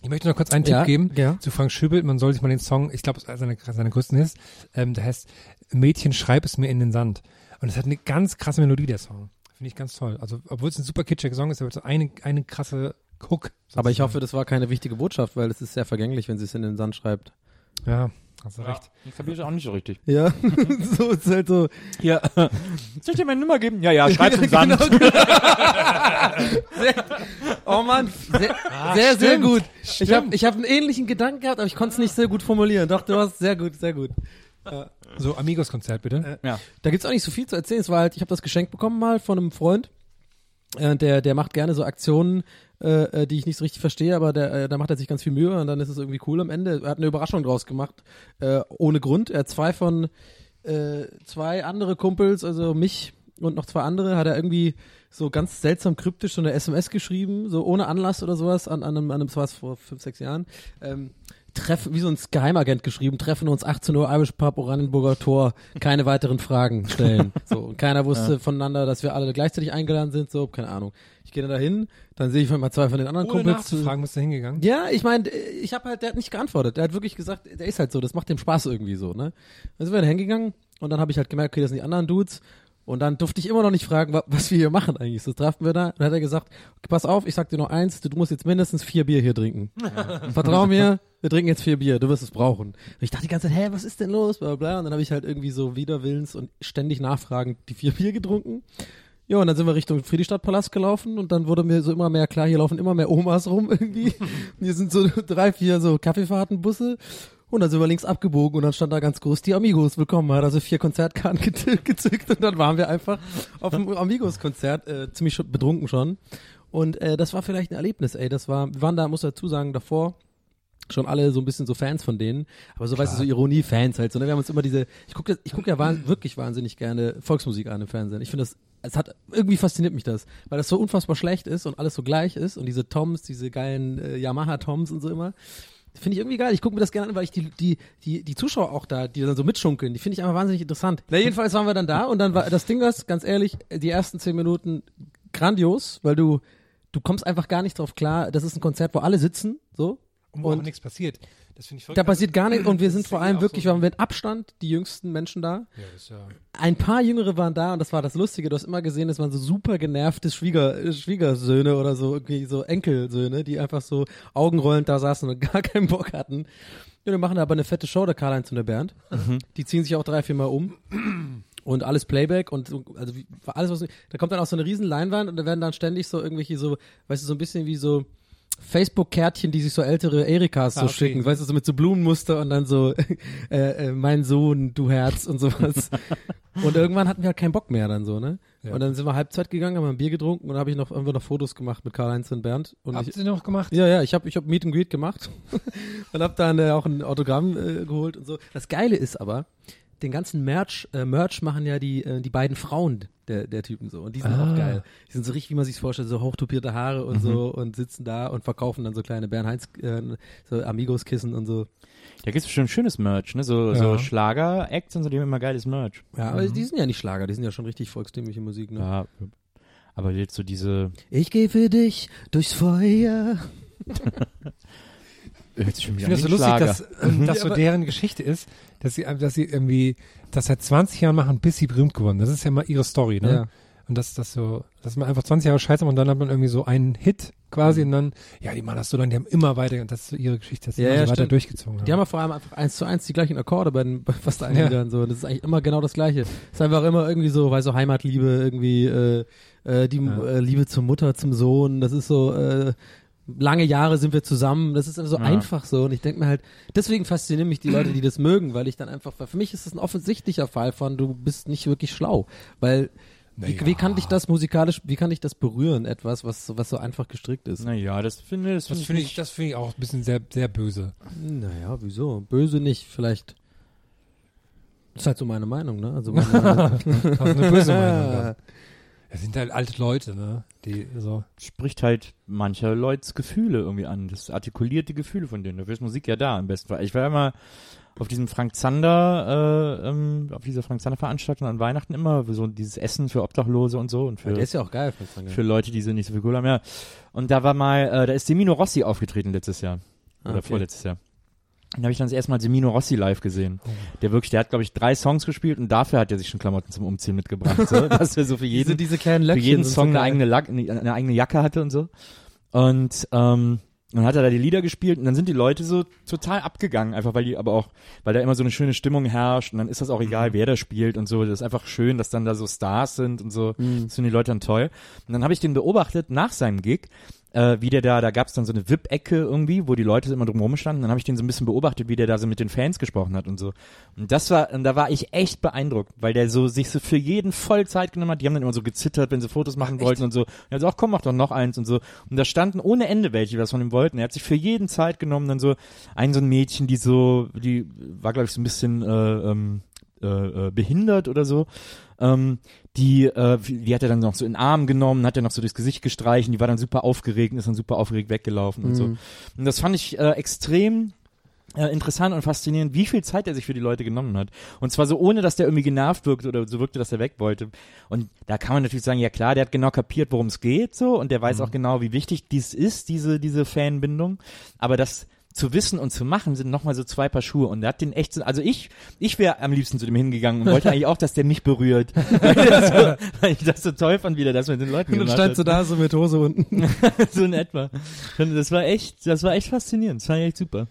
Ich möchte noch kurz einen Ja, Tipp geben ja. zu Frank Schöbel. Man soll sich mal den Song, ich glaube, es ist einer seiner größten Hits, ähm, der heißt Mädchen, schreib es mir in den Sand. Und es hat eine ganz krasse Melodie, der Song. Finde ich ganz toll. Also, obwohl es ein super kitschiger Song ist, aber so eine, eine krasse Hook. aber ich sozusagen. hoffe, das war keine wichtige Botschaft, weil es ist sehr vergänglich, wenn sie es in den Sand schreibt. Ja, hast du recht. Ich kapiere das auch nicht so richtig. Ja, *laughs* so ist halt so. Ja. Soll ich dir meine Nummer geben? Ja, ja, schreib's *laughs* im Sand. *laughs* Oh Mann, sehr, sehr, sehr gut. Ich habe ich hab einen ähnlichen Gedanken gehabt, aber ich konnte es nicht sehr gut formulieren. Doch, du hast sehr gut, sehr gut. So, Amigos-Konzert, bitte. Ja. Da gibt's auch nicht so viel zu erzählen. Es war halt, ich habe das geschenkt bekommen mal von einem Freund. Äh, der, der macht gerne so Aktionen, äh, äh, die ich nicht so richtig verstehe, aber der, äh, da macht er sich ganz viel Mühe und dann ist es irgendwie cool am Ende. Er hat eine Überraschung draus gemacht, äh, ohne Grund. Er hat zwei von äh, zwei andere Kumpels, also mich und noch zwei andere, hat er irgendwie so ganz seltsam kryptisch so eine SMS geschrieben, so ohne Anlass oder sowas, an, an einem, an einem, das war vor fünf, sechs Jahren. Ähm, treffen, wie so ein Geheimagent geschrieben, treffen uns 18 Uhr Irish Pub, Oranienburger Tor, keine weiteren Fragen stellen. *laughs* So, und keiner wusste voneinander, dass wir alle gleichzeitig eingeladen sind, so, keine Ahnung. Ich gehe dann dahin, dann sehe ich mal zwei von den anderen Ohne Kumpels. nachzufragen, bist du hingegangen? Ja, ich meine, ich habe halt, der hat nicht geantwortet. Der hat wirklich gesagt, der ist halt so, das macht dem Spaß irgendwie so, ne? Dann sind wir da hingegangen und dann habe ich halt gemerkt, okay, das sind die anderen Dudes. Und dann durfte ich immer noch nicht fragen, wa- was wir hier machen eigentlich. So trafen wir da. Und dann hat er gesagt, pass auf, ich sag dir noch eins, du, musst jetzt mindestens vier Bier hier trinken. Vertrau mir, wir trinken jetzt vier Bier, du wirst es brauchen. Und ich dachte die ganze Zeit, hä, was ist denn los? Bla, bla. Und dann habe ich halt irgendwie so widerwillens und ständig nachfragend die vier Bier getrunken. Ja, und dann sind wir Richtung Friedrichstadtpalast gelaufen und dann wurde mir so immer mehr klar, hier laufen immer mehr Omas rum irgendwie. Und *laughs* hier sind so drei, vier so Kaffeefahrtenbusse. Und dann sind wir links abgebogen und dann stand da ganz groß die Amigos. Willkommen, hat also vier Konzertkarten ge- *laughs* gezückt und dann waren wir einfach auf dem Amigos-Konzert, äh, ziemlich schon, betrunken schon. Und äh, das war vielleicht ein Erlebnis, ey. Das war, wir waren da, muss dazu sagen, davor schon alle so ein bisschen so Fans von denen, aber so weißt du, so Ironie-Fans halt so. Ne? Wir haben uns immer diese, ich gucke ich guck ja wahn, wirklich wahnsinnig gerne Volksmusik an im Fernsehen. Ich finde das, es hat, irgendwie fasziniert mich das, weil das so unfassbar schlecht ist und alles so gleich ist und diese Toms, diese geilen äh, Yamaha-Toms und so immer. Finde ich irgendwie geil. Ich gucke mir das gerne an, weil ich die, die, die, die Zuschauer auch da, die dann so mitschunkeln, die finde ich einfach wahnsinnig interessant. Na, jedenfalls waren wir dann da und dann war das Ding was, ganz ehrlich, die ersten zehn Minuten grandios, weil du, du kommst einfach gar nicht drauf klar. Das ist ein Konzert, wo alle sitzen, so. Und wo auch Und- nichts passiert. Das finde ich verrückt. Da passiert gar nichts und wir sind vor allem auch wirklich, so- wir waren mit Abstand die jüngsten Menschen da. Ja, das ist ja. Ein paar Jüngere waren da und das war das Lustige. Du hast immer gesehen, das waren so super genervte Schwieger, Schwiegersöhne oder so, irgendwie so Enkelsöhne, die einfach so augenrollend da saßen und *laughs* gar keinen Bock hatten. Ja, wir machen aber eine fette Show, der Karl-Heinz und der Bernd. Die ziehen sich auch drei, vier Mal um. Und alles Playback und so, also alles was, da kommt dann auch so eine riesen Leinwand und da werden dann ständig so irgendwelche so, weißt du, so ein bisschen wie so Facebook-Kärtchen, die sich so ältere Erikas so Ah, okay. schicken, weißt du, so mit so Blumenmuster und dann so, *laughs* äh, äh, mein Sohn, du Herz und sowas. *laughs* und irgendwann hatten wir halt keinen Bock mehr dann so, ne? Ja. Und dann sind wir Halbzeit gegangen, haben ein Bier getrunken und dann habe ich noch irgendwo noch Fotos gemacht mit Karl-Heinz und Bernd. Und Habt ich, ihr noch gemacht? ja, ja, ich habe ich hab Meet and Greet gemacht *laughs* und habe dann äh, auch ein Autogramm äh, geholt und so. Das Geile ist aber, den ganzen Merch, äh, Merch machen ja die, äh, die beiden Frauen der, der Typen so und die sind Ah. auch geil. Die sind so richtig, wie man sich vorstellt, so hochtopierte Haare und so und sitzen da und verkaufen dann so kleine Bernheinz, äh, so Amigos-Kissen und so. Da gibt's schon schönes Merch, ne? So, Ja. so Schlager-Acts und so, die haben immer geiles Merch. Ja, aber die sind ja nicht Schlager, die sind ja schon richtig volkstümliche Musik, ne? Ja. Aber jetzt so diese, Ich gehe für dich durchs Feuer. *laughs* Ich finde das so lustig, dass ähm, das Ja, so deren Geschichte ist, dass sie, dass sie irgendwie das seit 20 Jahren machen, bis sie berühmt geworden. Das ist ja mal ihre Story, ne? Ja. Und das, das so, dass man einfach 20 Jahre scheiße macht und dann hat man irgendwie so einen Hit quasi und dann, ja, die machen das so lange, die haben immer weiter, und das ist so ihre Geschichte, dass sie Ja, immer ja, so weiter stimmt. durchgezogen haben. Die haben ja vor allem einfach eins zu eins die gleichen Akkorde bei, den, *laughs* fast allen Ja. Liedern so. Das ist eigentlich immer genau das Gleiche. ist einfach immer irgendwie so, weil so Heimatliebe irgendwie, äh, äh, die Ja. äh, Liebe zur Mutter, zum Sohn. Das ist so, äh, lange Jahre sind wir zusammen. Das ist so Ja. einfach so. Und ich denke mir halt, deswegen faszinieren mich die Leute, die das mögen, weil ich dann einfach, weil für mich ist das ein offensichtlicher Fall von, du bist nicht wirklich schlau, weil wie, Naja. wie kann dich das musikalisch, wie kann dich das berühren, etwas, was, was so einfach gestrickt ist? Naja, das finde das das find finde ich, das finde ich auch ein bisschen sehr, sehr böse. Naja, wieso? Böse nicht, vielleicht. Das ist halt so meine Meinung, ne? Also *laughs* meine, eine böse Meinung. *laughs* Das sind halt alte Leute, ne? Die so. spricht halt mancher Leute's Gefühle irgendwie an. Das artikuliert die Gefühle von denen. Dafür ist Musik ja da im besten Fall. Ich war immer auf diesem Frank Zander, äh, ähm, auf dieser Frank Zander Veranstaltung an Weihnachten immer so dieses Essen für Obdachlose und so und für, der ist ja auch geil, Frank Zander. für Leute, die so nicht so viel Kohle haben. Ja. Und da war mal, äh, da ist Semino Rossi aufgetreten letztes Jahr. Ah, Oder okay. vorletztes Jahr. Dann habe ich dann das erste Mal Semino Rossi live gesehen. Der wirklich, der hat, glaube ich, drei Songs gespielt und dafür hat er sich schon Klamotten zum Umziehen mitgebracht. So, *laughs* dass er so für jeden diese, diese kleinen für jeden Song so eine eigene, Lack, eine, eine eigene Jacke hatte und so. Und ähm, dann hat er da die Lieder gespielt und dann sind die Leute so total abgegangen, einfach weil die, aber auch, weil da immer so eine schöne Stimmung herrscht und dann ist das auch Mhm. egal, wer da spielt und so. Das ist einfach schön, dass dann da so Stars sind und so. Mhm. Das finden die Leute dann toll. Und dann habe ich den beobachtet nach seinem Gig, äh, wie der da, da gab es dann so eine VIP-Ecke irgendwie, wo die Leute immer drumherum standen. Dann habe ich den so ein bisschen beobachtet, wie der da so mit den Fans gesprochen hat und so. Und das war, und da war ich echt beeindruckt, weil der so sich so für jeden voll Zeit genommen hat. Die haben dann immer so gezittert, wenn sie Fotos machen wollten und so. Und er hat so, ach komm, mach doch noch eins und so. Und da standen ohne Ende welche, die was von ihm wollten. Er hat sich für jeden Zeit genommen, dann so ein so ein Mädchen, die so, die war glaube ich so ein bisschen äh, ähm, äh, äh, behindert oder so. Ähm, die, äh, die hat er dann noch so in den Arm genommen, hat er noch so durchs Gesicht gestreichen, die war dann super aufgeregt und ist dann super aufgeregt weggelaufen und so. Mhm. Und das fand ich äh, extrem äh, interessant und faszinierend, wie viel Zeit er sich für die Leute genommen hat. Und zwar so ohne, dass der irgendwie genervt wirkte oder so wirkte, dass er weg wollte. Und da kann man natürlich sagen, ja klar, der hat genau kapiert, worum es geht so und der weiß auch genau, wie wichtig dies ist, diese, diese Fanbindung. Aber das zu wissen und zu machen sind nochmal so zwei Paar Schuhe und er hat den echt so, also ich, ich wäre am liebsten zu dem hingegangen und wollte *laughs* eigentlich auch, dass der mich berührt, *laughs* weil, so, weil ich das so toll fand, wie der das mit den Leuten Und dann gemacht standst du da so mit Hose unten. *laughs* so in etwa. Und Das war echt, das war echt faszinierend, das war echt super.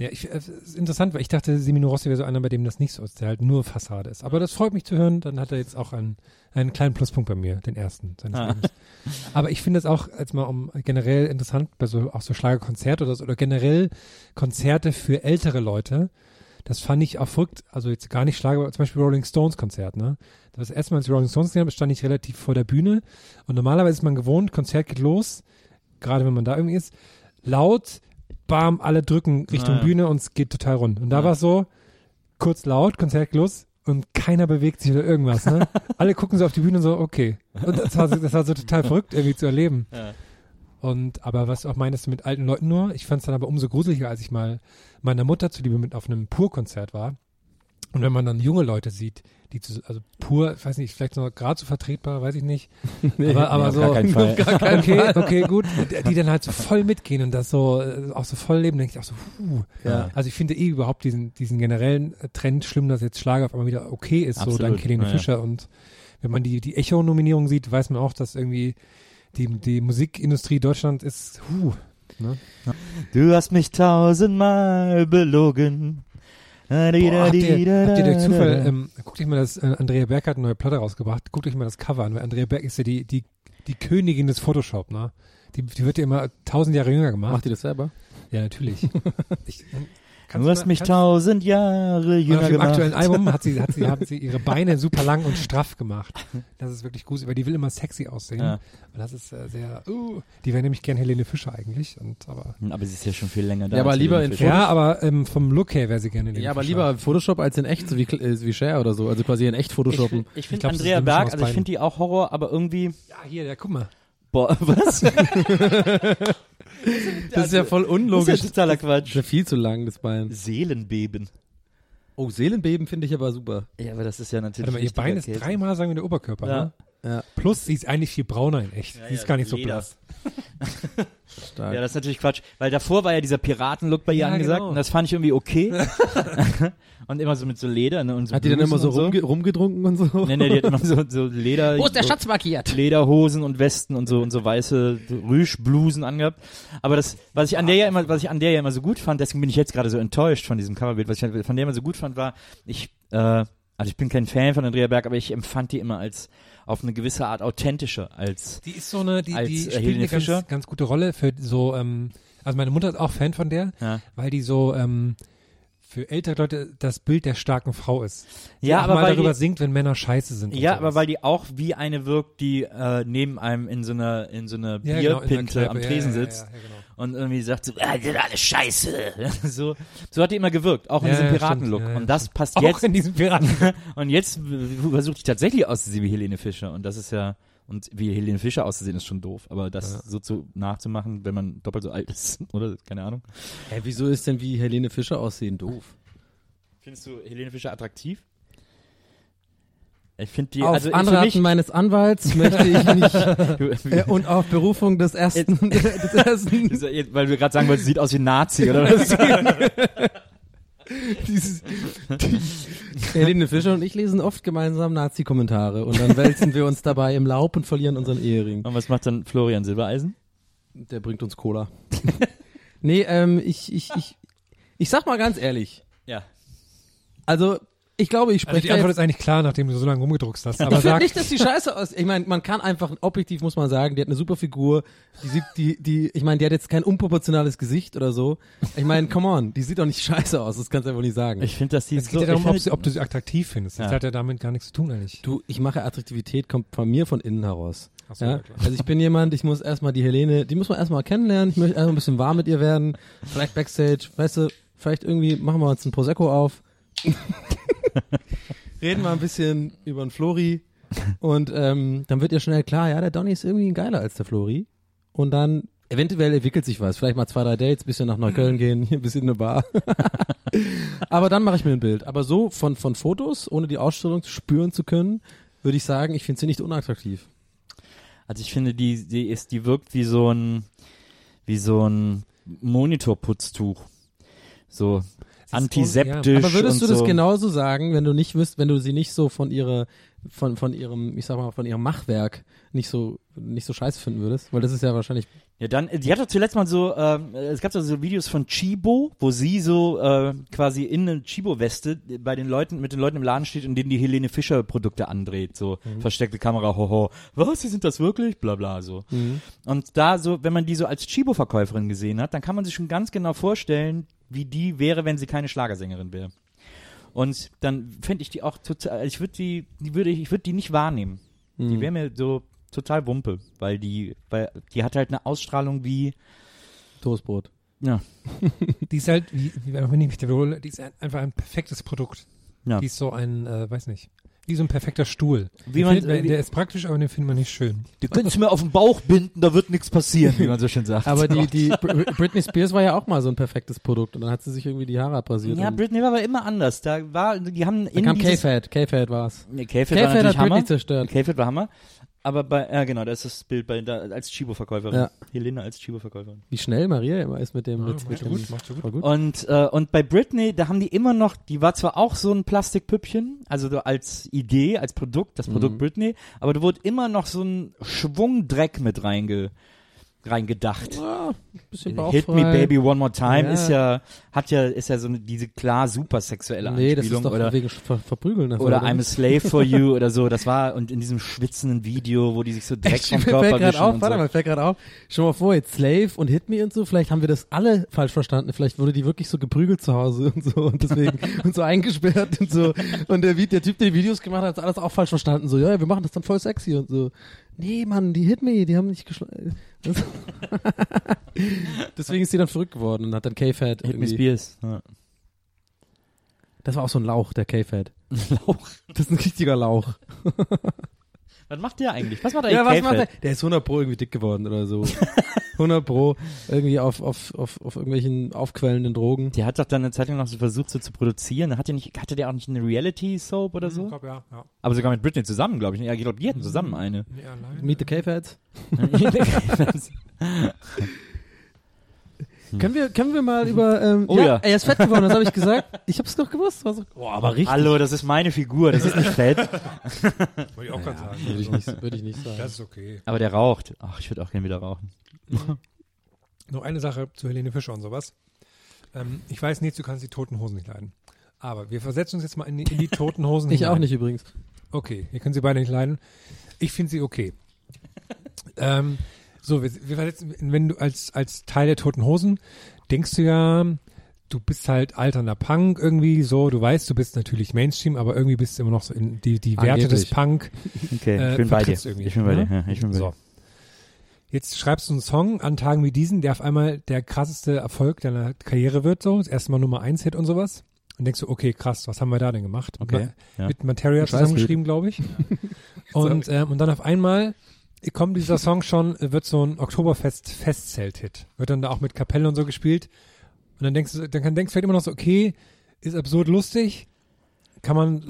Ja, ich, es ist interessant, weil ich dachte, Semino Rossi wäre so einer, bei dem das nicht so ist, der halt nur Fassade ist. Aber das freut mich zu hören, dann hat er jetzt auch einen, einen kleinen Pluspunkt bei mir, den ersten seines Ah. Lebens. Aber ich finde es auch als mal um generell interessant, bei so auch so Schlagerkonzerte oder so, oder generell Konzerte für ältere Leute. Das fand ich auch verrückt, also jetzt gar nicht Schlager, aber zum Beispiel Rolling Stones Konzert, ne? Das erste Mal, als ich Rolling Stones gesehen habe, stand ich relativ vor der Bühne und normalerweise ist man gewohnt, Konzert geht los, gerade wenn man da irgendwie ist, laut, bam, alle drücken Richtung Ja. Bühne und es geht total rund. Und da Ja. war es so, kurz laut, Konzert geht los und keiner bewegt sich oder irgendwas, ne? *laughs* alle gucken so auf die Bühne und so, okay. Und das war, so- das war so total verrückt irgendwie zu erleben. *laughs* Ja. Und aber was auch meinst du mit alten Leuten nur? Ich fand es dann aber umso gruseliger, als ich mal meiner Mutter zuliebe mit auf einem Pur-Konzert war. Und wenn man dann junge Leute sieht, die zu, also pur, ich weiß nicht, vielleicht noch gerade so vertretbar, weiß ich nicht. *laughs* aber aber auf so, gar keinen *laughs* Fall. okay, okay, gut, die, die dann halt so voll mitgehen und das so äh, auch so voll leben, denke ich auch so, puh. Ja. Also ich finde eh überhaupt diesen, diesen generellen Trend schlimm, dass jetzt Schlager auf einmal wieder okay ist, so Absolut, dank Helene ja, ja. Fischer und wenn man die, die Echo-Nominierung sieht, weiß man auch, dass irgendwie die, die Musikindustrie Deutschland ist, huh, ne? Du hast mich tausendmal belogen. Boah, habt, ihr, habt ihr durch Zufall, ähm, guckt euch mal das, äh, Andrea Berg hat eine neue Platte rausgebracht, guckt euch mal das Cover an, weil Andrea Berg ist ja die, die, die Königin des Photoshop, ne? Die, die wird ja immer tausend Jahre jünger gemacht. Macht ihr das selber? Ja, natürlich. *laughs* ich, kannst Du hast mal- mich tausend Jahre jünger auf dem gemacht. aktuellen Album hat sie, hat sie, *laughs* haben sie ihre Beine super lang und straff gemacht. Das ist wirklich gut, weil die will immer sexy aussehen. Ja. Und das ist äh, sehr, uh, die wäre nämlich gern Helene Fischer eigentlich. Und, aber, Aber sie ist ja schon viel länger da. Ja, aber lieber in ja, aber ähm, vom Look her wäre sie gerne Helene Ja, aber Fischer. lieber Photoshop als in echt, so wie, äh, wie Cher oder so. Also quasi in echt Ich Photoshoppen. finde ich find glaub, das ist Andrea Berg, also ich finde die auch Horror, aber irgendwie, Ja, hier, ja, guck mal. boah, *laughs* was? *laughs* Das ist ja voll Das unlogisch. ist ja totaler Das Quatsch. ist ja viel zu lang, das Bein. Seelenbeben. Oh, Seelenbeben finde ich aber super. Ja, aber das ist ja natürlich Warte mal, ihr Bein ist Käse. dreimal sagen wie der Oberkörper, Ja. ne? Ja, Plus, sie ist eigentlich viel brauner in echt. sie ist gar nicht so Leder. blass. *laughs* stark. Ja, das ist natürlich Quatsch, weil davor war ja dieser Piratenlook bei ihr Ja, angesagt genau. und das fand ich irgendwie okay. *laughs* *laughs* und immer so mit so Leder ne, und so Hat die dann immer so, rumge rumgedrunken und so? Nee, nee, die hat immer so, *laughs* so Leder. Wo ist der Schatz markiert? Lederhosen und Westen und so und so weiße Rüschblusen angehabt. Aber das, was ich an der ja immer, was ich an der ja immer so gut fand, deswegen bin ich jetzt gerade so enttäuscht von diesem Coverbild, was ich von der immer so gut fand, war, ich, äh, also ich bin kein Fan von Andrea Berg, aber ich empfand die immer als auf eine gewisse Art authentischer als Die ist so eine, die, Als, die spielt Helene eine Fischer? ganz, ganz gute Rolle für so, ähm, also meine Mutter ist auch Fan von der, ja. weil die so, ähm, für ältere Leute das Bild der starken Frau ist. Die Ja, auch aber mal weil darüber die- singt, wenn Männer scheiße sind. Ja, aber weil die auch wie eine wirkt, die äh, neben einem in so einer in so einer ja, genau, Bierpinte Kneipe, am Tresen ja, ja, sitzt genau. und irgendwie sagt so, ah, die sind alle scheiße. *laughs* so, so hat die immer gewirkt, auch in diesem Piratenlook. und das passt Auch jetzt in diesem Piraten. *laughs* Und jetzt versucht ich tatsächlich auszusehen wie Helene Fischer. Und das ist ja, und wie Helene Fischer auszusehen, ist schon doof. Aber das Ja. so zu nachzumachen, wenn man doppelt so alt ist, *laughs* oder? Keine Ahnung. Hä, wieso ist denn wie Helene Fischer aussehen doof? Findest du Helene Fischer attraktiv? Ich finde die, Auf also Anraten mich, meines Anwalts möchte ich nicht, *laughs* *laughs* äh, und auf Berufung des ersten, des ersten, weil du gerade sagen wolltest, sieht aus wie ein Nazi, oder was? *laughs* dieses, *laughs* Helene Fischer und ich lesen oft gemeinsam Nazi-Kommentare und dann wälzen wir uns dabei im Laub und verlieren unseren Ehering. Und was macht dann Florian Silbereisen? Der bringt uns Cola. *laughs* nee, ähm, ich, ich, ich, ich sag mal ganz ehrlich. Ja. Also, ich glaube, ich Also spreche die da Antwort jetzt, ist eigentlich klar, nachdem du so lange rumgedruckst hast. ich Aber finde sag, nicht, dass die scheiße aus. Ich meine, man kann einfach, objektiv muss man sagen, die hat eine super Figur. Die sieht, die, die, ich meine, die hat jetzt kein unproportionales Gesicht oder so. Ich meine, come on, die sieht doch nicht scheiße aus, das kannst du einfach nicht sagen. Ich finde, dass die es geht so, ja darum, ich ob, sie, ob du sie attraktiv findest. Das Ja. hat ja damit gar nichts zu tun eigentlich. du, ich mache Attraktivität, kommt von mir von innen heraus. Ach so, Ja? ja, klar. Also ich bin jemand, ich muss erstmal die Helene, die muss man erstmal kennenlernen, ich möchte erstmal ein bisschen warm mit ihr werden, vielleicht Backstage, weißt du, vielleicht irgendwie machen wir uns ein Prosecco auf, reden wir ein bisschen über den Flori und ähm, dann wird ihr schnell klar, ja, der Donny ist irgendwie geiler als der Flori und dann eventuell entwickelt sich was, vielleicht mal zwei, drei Dates, bisschen nach Neukölln gehen, hier ein bisschen in eine Bar. *laughs* Aber dann mache ich mir ein Bild. Aber so von, von Fotos, ohne die Ausstellung spüren zu können, würde ich sagen, ich finde sie nicht unattraktiv. Also ich finde, die, die ist, die wirkt wie so ein, wie so ein Monitorputztuch. So antiseptisch. Aber würdest du und das so. genauso sagen, wenn du nicht wüsst, wenn du sie nicht so von ihrer, von, von ihrem, ich sag mal, von ihrem Machwerk nicht so, nicht so scheiße finden würdest? Weil das ist ja wahrscheinlich, Ja, dann, die hat doch zuletzt mal so, ähm, es gab so so Videos von Chibo, wo sie so äh, quasi in eine Chibo-Weste bei den Leuten, mit den Leuten im Laden steht und denen die Helene Fischer Produkte andreht, so versteckte Kamera, hoho, was, sie sind das wirklich? Bla bla so. Und da so, wenn man die so als Chibo-Verkäuferin gesehen hat, dann kann man sich schon ganz genau vorstellen, wie die wäre, wenn sie keine Schlagersängerin wäre. Und dann fände ich die auch total, ich würde die, die würde ich, ich würde die nicht wahrnehmen. Die wäre mir so total Wumpe, weil die, weil die hat halt eine Ausstrahlung wie, Toastbrot. ja, *laughs* Die ist halt, wie, wie wenn ich mich wiederhole, die ist ein, einfach ein perfektes Produkt. Ja. Die ist so ein, äh, weiß nicht, wie so ein perfekter Stuhl. Wie man- findet der ist praktisch, aber den findet man nicht schön. Du könntest mir auf den Bauch binden, da wird nichts passieren, wie man so schön sagt. Aber die, die Br- Britney Spears war ja auch mal so ein perfektes Produkt und dann hat sie sich irgendwie die Haare abrasiert. ja, Britney war aber immer anders. Da war, die haben da in kam K-Fat, K-Fat war's. Nee, K-Fat war natürlich hat Britney Hammer. zerstört. K-Fat war Hammer. Aber bei, ja genau, da ist das Bild bei, da, als Chibo-Verkäuferin. Ja. Helena als Chibo-Verkäuferin. Wie schnell Maria immer ist mit dem, Ja, mit, macht mit sie dem gut, macht gut. War gut. Und, äh, und bei Britney, da haben die immer noch, die war zwar auch so ein Plastikpüppchen, also so als Idee, als Produkt, das Produkt Mhm. Britney, aber da wurde immer noch so ein Schwung Dreck mit reinge, reingedacht. Ah, bisschen Hit. Me Baby One More Time Ja. ist ja, hat ja, ist ja so eine, diese klar super sexuelle Nee, das ist Anspielung doch oder, wegen Ver Verprügeln. davon, oder I'm a? Slave for You *laughs* oder so, das war, und in diesem schwitzenden Video, wo die sich so Dreck vom Körper fällt wischen auf, und warte so. mal, fällt gerade auf. Schon mal vor, jetzt Slave und Hit Me und so, vielleicht haben wir das alle falsch verstanden. Vielleicht wurde die wirklich so geprügelt zu Hause und so und deswegen *laughs* und so eingesperrt und so. Und der, der Typ, der die Videos gemacht hat, hat alles auch falsch verstanden. So, ja, wir machen das dann voll sexy und so. Nee, Mann, die Hit Me, die haben nicht geschlagen. *laughs* deswegen ist die dann verrückt geworden und hat dann K-Fat irgendwie. Spears. Ja. Das war auch so ein Lauch, der K-Fat. *laughs* Lauch. Das ist ein richtiger Lauch. Was macht der eigentlich? Was macht eigentlich Ja, was K-Fat? macht der? Der ist 100 Pro irgendwie dick geworden oder so. *laughs* 100 Pro irgendwie auf, auf, auf, auf irgendwelchen aufquellenden Drogen. Der hat doch dann eine Zeit lang noch so versucht, so zu produzieren. Hat der nicht, hatte der auch nicht eine Reality-Soap oder so? Ich glaub, ja, ja. Aber sogar mit Britney zusammen, glaube ich. Ja, ich glaube, die hatten zusammen eine. Nee, allein. Meet the K-Fats. *laughs* Können wir, können wir mal über, ähm, Oh ja. Er ist fett geworden, das habe ich gesagt. Ich hab's doch gewusst. War so, oh, aber richtig. Hallo, das ist meine Figur, das ist nicht fett. *laughs* Wollte ich auch gerade sagen. Würde ich nicht, würde ich nicht sagen. Das ist okay. Aber der raucht. Ach, ich würde auch gerne wieder rauchen. *laughs* Noch eine Sache zu Helene Fischer und sowas. Ähm, ich weiß nicht, du kannst die Toten Hosen nicht leiden. Aber wir versetzen uns jetzt mal in die, in die Toten Hosen *laughs* Ich hinein. auch nicht übrigens. Okay, ihr könnt sie beide nicht leiden. Ich finde sie okay. *laughs* ähm, so, wir, wir versetzen, wenn du als, als Teil der Toten Hosen denkst du ja, du bist halt alternder Punk irgendwie so, du weißt, du bist natürlich Mainstream, aber irgendwie bist du immer noch so in die, die Werte des. Punk. Okay, Äh, ich bin bei dir. irgendwie, Ich bin bei ne? dir. Ja, ich bin bei So. dir. Jetzt schreibst du einen Song an Tagen wie diesen, der auf einmal der krasseste Erfolg deiner Karriere wird, so, das erste Mal Nummer eins Hit und sowas. Und denkst du, okay, krass, was haben wir da denn gemacht? Okay, Ma ja. Mit Materia zusammengeschrieben, glaube ich. *laughs* und, ähm, und dann auf einmal kommt dieser Song schon, wird so ein Oktoberfest-Festzelt-Hit. Wird dann da auch mit Kapelle und so gespielt. Und dann denkst du, dann denkst du halt immer noch so, okay, ist absurd lustig. Kann man,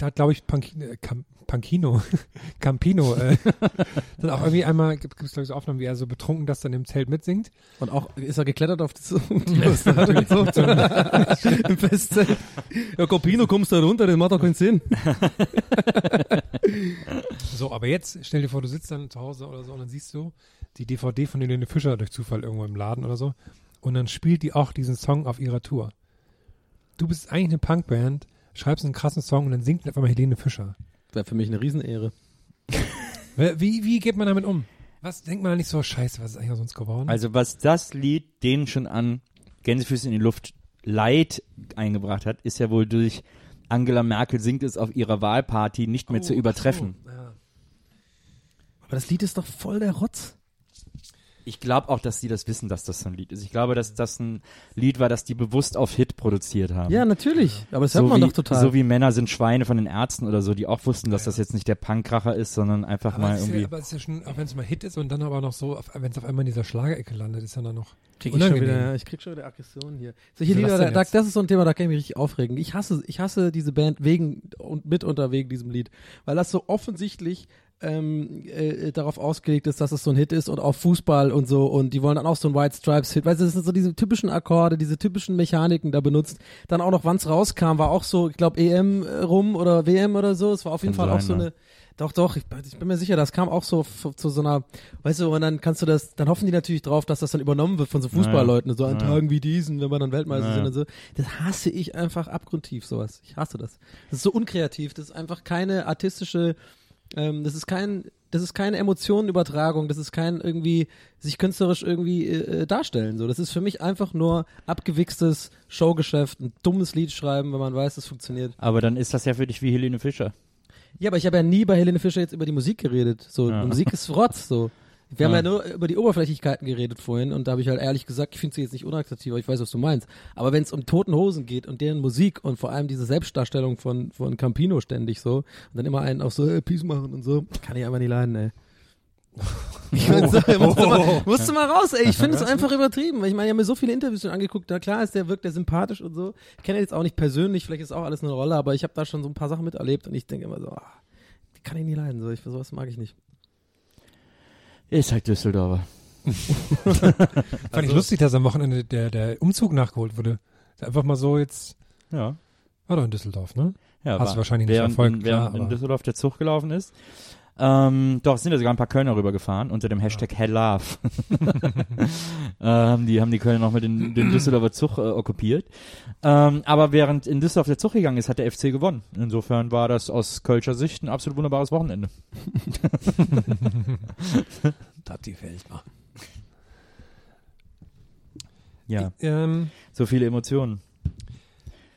hat, glaube ich, äh, Pankino, *laughs* Campino, äh, *laughs* dann auch irgendwie einmal, gibt es glaube ich so Aufnahmen, wie er so betrunken das dann im Zelt mitsingt. Und auch ist er geklettert auf das. *laughs* Im Festzelt. Ja, Copino, kommst du da runter, das macht doch keinen Sinn. So, aber jetzt stell dir vor, du sitzt dann zu Hause oder so und dann siehst du die DVD von Helene Fischer durch Zufall irgendwo im Laden oder so und dann spielt die auch diesen Song auf ihrer Tour. Du bist eigentlich eine Punkband, schreibst einen krassen Song und dann singt auf einmal Helene Fischer. Wäre für mich eine Riesenehre. *laughs* Wie, wie geht man damit um? Was denkt man da nicht so, scheiße, was ist eigentlich aus uns geworden? Also was das Lied denen schon an Gänsefüße in die Luft Leid eingebracht hat, ist ja wohl durch Angela Merkel singt es auf ihrer Wahlparty nicht mehr Oh, zu übertreffen. so, ja. Aber das Lied ist doch voll der Rotz. Ich glaube auch, dass die das wissen, dass das so ein Lied ist. Ich glaube, dass das ein Lied war, das die bewusst auf Hit produziert haben. Ja, natürlich. Aber das so hört man wie, doch total. So wie Männer sind Schweine von den Ärzten oder so, die auch wussten, dass das jetzt nicht der Punkkracher ist, sondern einfach Aber mal ist ja, irgendwie. aber es ist ja schon, auch wenn es mal Hit ist und dann aber noch so, wenn es auf einmal in dieser Schlagerecke landet, ist ja dann noch Krieg ich, schon wieder, ich krieg schon wieder Aggression hier. Solche Lieder, da, das ist so ein Thema, da kann ich mich richtig aufregen. Ich hasse, ich hasse diese Band wegen und mitunter wegen diesem Lied, weil das so offensichtlich ähm, äh, darauf ausgelegt ist, dass es so ein Hit ist und auf Fußball und so und die wollen dann auch so ein White Stripes Hit, weißt du, das sind so diese typischen Akkorde, diese typischen Mechaniken da benutzt. Dann auch noch, wann es rauskam, war auch so, ich glaube EM rum oder WM oder so. Es war auf jeden Kann Fall auch sein, so ja. eine doch, doch, ich, ich bin mir sicher, das kam auch so zu so einer, weißt du, und dann kannst du das, dann hoffen die natürlich drauf, dass das dann übernommen wird von so Fußballleuten, so an Naja. Tagen wie diesen, wenn wir dann Weltmeister Naja. sind und so. Das hasse ich einfach abgrundtief, sowas. Ich hasse das. Das ist so unkreativ, das ist einfach keine artistische, ähm, das ist kein, das ist keine Emotionenübertragung, das ist kein irgendwie sich künstlerisch irgendwie äh, äh, darstellen. So, das ist für mich einfach nur abgewichstes Showgeschäft, ein dummes Lied schreiben, wenn man weiß, es funktioniert. Aber dann ist das ja für dich wie Helene Fischer. Ja, aber ich habe ja nie bei Helene Fischer jetzt über die Musik geredet. So, Ja. Musik ist Rotz, so. Wir haben Ja. ja nur über die Oberflächlichkeiten geredet vorhin und da habe ich halt ehrlich gesagt, ich finde sie jetzt nicht unattraktiv, aber ich weiß, was du meinst. Aber wenn es um Toten Hosen geht und deren Musik und vor allem diese Selbstdarstellung von, von Campino ständig so und dann immer einen auf so äh, Peace machen und so, kann ich einfach nicht leiden, ey. *laughs* Ich mein, so, musste, mal, musste mal raus, ey. Ich finde es einfach übertrieben. Ich meine, ich habe mir so viele Interviews schon angeguckt. Na klar ist der, wirkt der sympathisch und so. Ich kenne ihn jetzt auch nicht persönlich, vielleicht ist auch alles eine Rolle, aber ich habe da schon so ein paar Sachen miterlebt und ich denke immer so, ah, die kann ich nie leiden. So. Ich, sowas mag ich nicht. Ist halt Düsseldorfer. *laughs* Fand ich lustig, dass am Wochenende der, der Umzug nachgeholt wurde. Einfach mal so jetzt, Ja. war doch in Düsseldorf, ne? ja Hast du wahrscheinlich nicht während, verfolgt, während klar, in aber- Düsseldorf der Zug gelaufen ist. Ähm, doch, es sind ja sogar ein paar Kölner rübergefahren unter dem Hashtag Hell Love. *laughs* ähm, die haben die Kölner noch mit den, den Düsseldorfer Zug äh, okkupiert. Ähm, aber während in Düsseldorf der Zug gegangen ist, hat der FC gewonnen. Insofern war das aus Kölscher Sicht ein absolut wunderbares Wochenende. *laughs* Das Welt machen. Ja, Ähm, so viele Emotionen.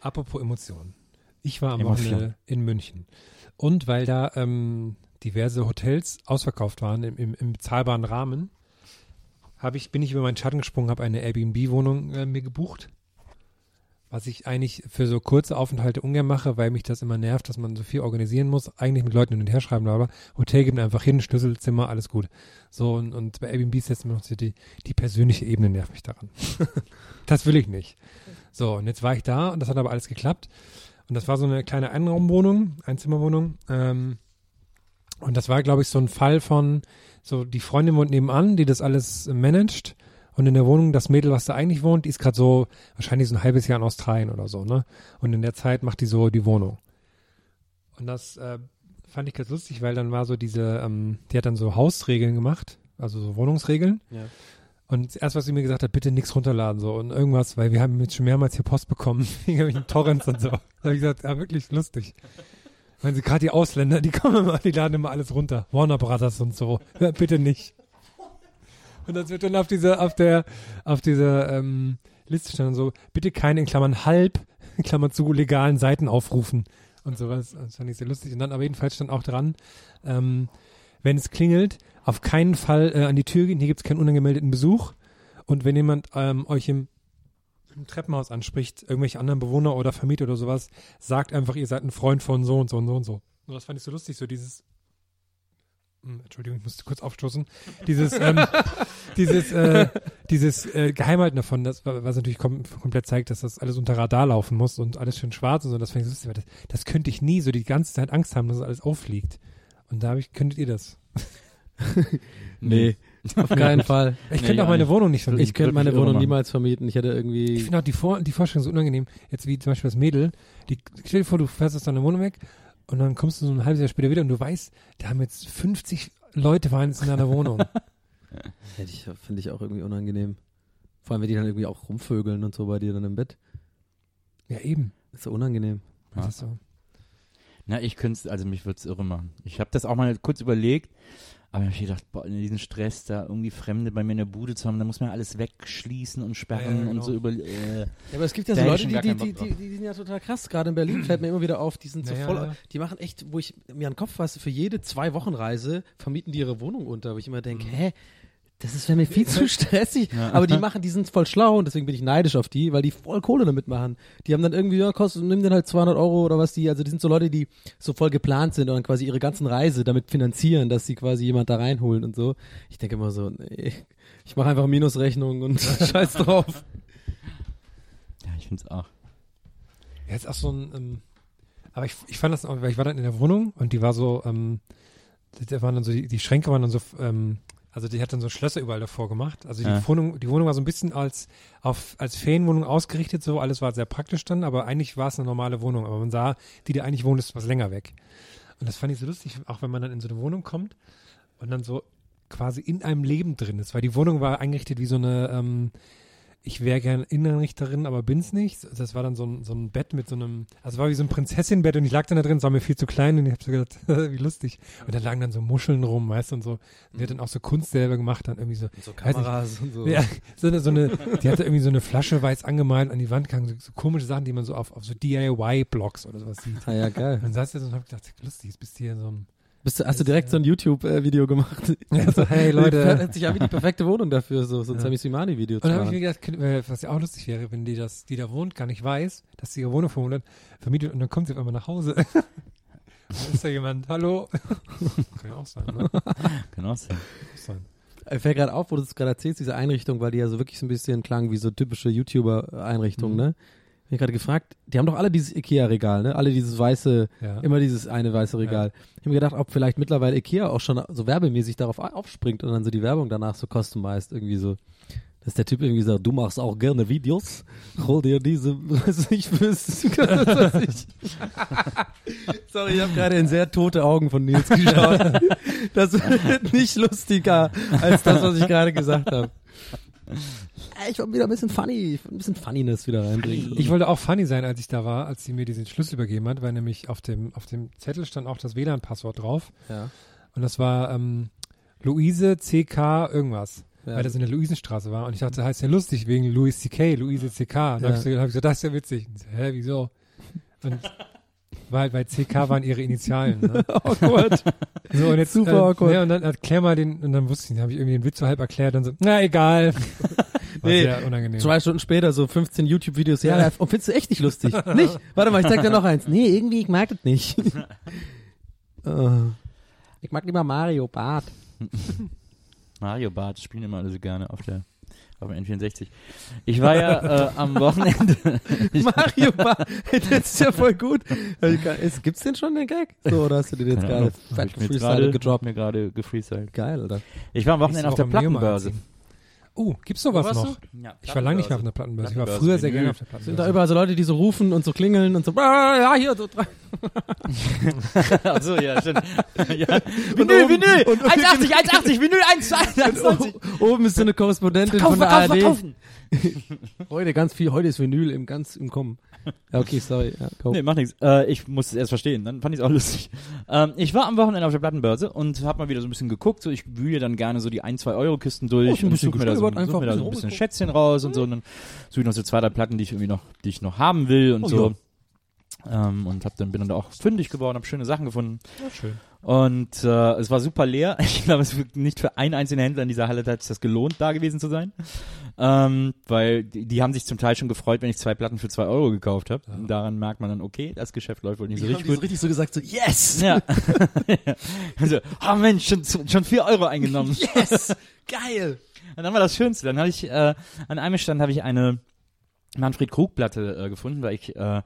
apropos Emotionen. Ich war am Emotion. Wochenende in München. Und weil da ähm, diverse Hotels ausverkauft waren im, im, im bezahlbaren Rahmen, hab ich, bin ich über meinen Schatten gesprungen, habe eine Airbnb-Wohnung äh, mir gebucht. Was ich eigentlich für so kurze Aufenthalte ungern mache, weil mich das immer nervt, dass man so viel organisieren muss. Eigentlich mit Leuten hin und her schreiben, aber Hotel gibt einfach hin, Schlüsselzimmer, alles gut. So, und, und bei Airbnb setzt mir noch so die, die persönliche Ebene nervt mich daran. *laughs* das will ich nicht. So, und jetzt war ich da und das hat aber alles geklappt. Und das war so eine kleine Einraumwohnung, Einzimmerwohnung. Ähm, und das war, glaube ich, so ein Fall von, so die Freundin wohnt nebenan, die das alles managt. Und in der Wohnung, das Mädel, was da eigentlich wohnt, die ist gerade so, wahrscheinlich so ein halbes Jahr in Australien oder so, ne? Und in der Zeit macht die so die Wohnung. Und das äh, fand ich ganz lustig, weil dann war so diese, ähm, die hat dann so Hausregeln gemacht, also so Wohnungsregeln. Ja. Und erst, was sie mir gesagt hat, bitte nichts runterladen so und irgendwas, weil wir haben jetzt schon mehrmals hier Post bekommen *laughs* wegen irgendwelchen Torrents und so. Da habe ich gesagt, ja, wirklich lustig. Weil sie gerade die Ausländer, die kommen immer, die laden immer alles runter. Warner Brothers und so. Ja, bitte nicht. Und das wird dann auf dieser, auf der, auf dieser ähm, Liste stehen so, bitte keine in Klammern halb, in Klammern zu legalen Seiten aufrufen und sowas. Das fand ich sehr lustig. Und dann aber jedenfalls stand auch dran, ähm, wenn es klingelt, auf keinen Fall äh, an die Tür gehen, hier gibt es keinen unangemeldeten Besuch. Und wenn jemand ähm, euch im, im Treppenhaus anspricht, irgendwelche anderen Bewohner oder Vermieter oder sowas, sagt einfach, ihr seid ein Freund von so und so und so und so. Und das fand ich so lustig, so dieses Hm, Entschuldigung, ich musste kurz aufstoßen. Dieses, ähm, *laughs* dieses, äh, dieses äh, Geheimhalten davon, das, was natürlich kom komplett zeigt, dass das alles unter Radar laufen muss und alles schön schwarz und so, das fand ich so lustig, weil das, das könnte ich nie so die ganze Zeit Angst haben, dass das alles auffliegt. Und da hab ich, könntet ihr das? *laughs* Nee, auf keinen *laughs* Fall. Ich Nee, könnte auch ja meine nicht. Wohnung nicht vermieten. Ich könnte meine Wohnung machen. niemals vermieten. Ich hätte irgendwie. Ich finde auch die, Vor die Vorstellung so unangenehm. Jetzt wie zum Beispiel das Mädel, die, stell dir vor, du fährst aus deiner Wohnung weg und dann kommst du so ein halbes Jahr später wieder und du weißt, da haben jetzt 50 Leute waren jetzt in deiner Wohnung. *laughs* Hätte ich, finde ich auch irgendwie unangenehm. Vor allem, wenn die dann irgendwie auch rumvögeln und so bei dir dann im Bett. ja, eben. ist so unangenehm. Das Ja. ist so. Na, ich könnte also mich würde es irre machen. Ich habe das auch mal kurz überlegt, aber ich hab gedacht, boah, in diesem Stress da irgendwie Fremde bei mir in der Bude zu haben, da muss man alles wegschließen und sperren Ja, ja, genau. und so über. Äh, Ja, aber es gibt ja so Leute, die, die, die, die, die, die sind ja total krass. Gerade in Berlin fällt mir immer wieder auf, die sind so Ja, voll, ja. die machen echt, wo ich mir an den Kopf fasse, für jede zwei Wochen Reise vermieten die ihre Wohnung unter, wo ich immer denke, hä, das ist wäre mir viel zu *laughs* stressig. Aber die machen, die sind voll schlau und deswegen bin ich neidisch auf die, weil die voll Kohle damit machen. Die haben dann irgendwie, ja, kostet, nimm den halt 200 Euro oder was die, also die sind so Leute, die so voll geplant sind und dann quasi ihre ganzen Reise damit finanzieren, dass sie quasi jemand da reinholen und so. Ich denke immer so, nee, ich mache einfach Minusrechnung und *laughs* scheiß drauf. ja, ich finde es auch. Ja, ist auch so ein, ähm, aber ich, ich fand das auch, weil ich war dann in der Wohnung und die war so, ähm, da waren dann so, die, die Schränke waren dann so, ähm, also die hat dann so Schlösser überall davor gemacht. Also die Ja. Wohnung, die Wohnung war so ein bisschen als, auf, als Ferienwohnung ausgerichtet, so, alles war sehr praktisch dann, aber eigentlich war es eine normale Wohnung. Aber man sah, die da eigentlich wohnt, ist was länger weg. Und das fand ich so lustig, auch wenn man dann in so eine Wohnung kommt und dann so quasi in einem Leben drin ist, weil die Wohnung war eingerichtet wie so eine, ähm, ich wäre gern Innenrichterin, aber bin's nicht. Das war dann so ein, so ein Bett mit so einem, also war wie so ein Prinzessinbett und ich lag dann da drin, es war mir viel zu klein und ich hab so gedacht, *laughs* wie lustig. Und da lagen dann so Muscheln rum, weißt du, und so. Und die hat dann auch so Kunst selber gemacht, dann irgendwie so, So Weiß nicht. Kameras und so. ja, so eine, so eine, die hatte irgendwie so eine Flasche weiß angemalt an die Wand gegangen, so, so komische Sachen, die man so auf, auf so DIY-Blogs oder sowas sieht. Ah, ja, geil. Und dann saß ich da so und hab gedacht, lustig, jetzt bist du hier in so einem Bist du, hast du direkt so ein YouTube-Video gemacht? *laughs* Ja, so, hey *laughs* Leute. Hört sich an wie die perfekte Wohnung dafür, so, so ein Ja. Sami Simani-Video zu Und dann habe ich machen. mir gedacht, äh, was ja auch lustig wäre, wenn die das, die da wohnt, gar nicht weiß, dass sie ihre Wohnung vermietet, vermietet und dann kommt sie auf einmal nach Hause. *laughs* dann ist da jemand, hallo. Kann ja auch sein, ne? Kann auch sein. auch sein. Ich fällt gerade auf, wo du es gerade erzählst, diese Einrichtung, weil die ja so wirklich so ein bisschen klang wie so typische YouTuber-Einrichtungen, Mhm. ne? Ich habe gerade gefragt, die haben doch alle dieses Ikea-Regal, ne? Alle dieses weiße, Ja. immer dieses eine weiße Regal. Ich habe mir gedacht, ob vielleicht mittlerweile Ikea auch schon so werbemäßig darauf au- aufspringt und dann so die Werbung danach so customized irgendwie so. Dass der Typ irgendwie sagt, du machst auch gerne Videos, hol dir diese, ich, *laughs* was ich. *laughs* Sorry, ich habe gerade in sehr tote Augen von Nils *laughs* geschaut. Das wird nicht lustiger als das, was ich gerade gesagt habe. Ich wollte wieder ein bisschen funny, ein bisschen Funniness wieder reinbringen. Ich wollte auch funny sein, als ich da war, als sie mir diesen Schlüssel übergeben hat, weil nämlich auf dem, auf dem Zettel stand auch das WLAN-Passwort drauf. ja. Und das war ähm, Luise CK irgendwas. Ja. Weil das in der Luisenstraße war. Und ich dachte, das heißt ja lustig wegen Louis CK, Luise CK. Und dann Ja. habe ich, so, hab ich gesagt, das ist ja witzig. So, Hä, wieso? Und *laughs* weil, weil CK waren ihre Initialen. Ne? *laughs* Awkward. So, und jetzt, Super äh, awkward. Ne, und dann erklär mal den, und dann wusste ich, dann habe ich irgendwie den Witz so halb erklärt und so, na egal. *laughs* Nee, sehr unangenehm. Zwei Stunden später so 15 YouTube-Videos. Ja, ja. und findest du echt nicht lustig? *laughs* nicht? Warte mal, ich zeig dir noch eins. Nee, irgendwie, ich mag das nicht. *laughs* Äh, ich mag lieber Mario Bart. *laughs* Mario Bart spielen immer alle so gerne auf der auf dem N64. Ich war ja äh, am Wochenende. Mario Bart. Das ist ja voll gut. Ist- Gibt's denn schon den Gag? So, oder hast du den jetzt gerade gefreestylt gerade gedroppt? mir gerade gefreestylt. Geil, oder? Ich war am Wochenende auf der Plattenbörse. Oh, gibt's sowas noch? Ja, Ich war lange nicht mehr auf einer Plattenbörse. Ich war Plattenbörse, früher sehr gerne auf der Sind da Plattenbörse. überall so Leute, die so rufen und so klingeln und so, ja, hier, so drei. *laughs* Ach so, ja, stimmt. *laughs* ja. Vinyl, oben- Vinyl! und- 1,80, 1,80, Vinyl 1,20. Oben ist so eine Korrespondentin Verkaufen, von der verkaufen, ARD. verkaufen. *laughs* Heute ganz viel, heute ist Vinyl im ganz im Kommen. Ja, okay, sorry. Ja, go. Nee, macht nichts. Äh, ich muss es erst verstehen, dann fand ich es auch *laughs* lustig. Ähm, ich war am Wochenende auf der Plattenbörse und habe mal wieder so ein bisschen geguckt. So, ich wühle dann gerne so die 1, 2 Euro Kisten durch Oh, ein und suche mir da so, such einfach mir da ein so ein bisschen Schätzchen raus und so. Und dann suche ich noch so zwei, drei Platten, die ich irgendwie noch, die ich noch haben will und Oh, so. Ähm, und hab dann bin dann da auch fündig geworden, habe schöne Sachen gefunden. schön. Und äh, es war super leer. *laughs* Ich glaube, es wird nicht für einen einzelnen Händler in dieser Halle hat es das gelohnt, da gewesen zu sein. Ähm, weil die, die haben sich zum Teil schon gefreut, wenn ich zwei Platten für zwei Euro gekauft habe. Daran merkt man dann, okay, das Geschäft läuft wohl nicht so Die haben richtig so gut. richtig so gesagt, so, yes! Ja. *laughs* *laughs* also, oh Mensch, schon, schon vier Euro eingenommen. Yes! Geil! Und dann war das Schönste. Dann habe ich, äh, an einem Stand habe ich eine Manfred Krug-Platte äh, gefunden, weil ich, äh,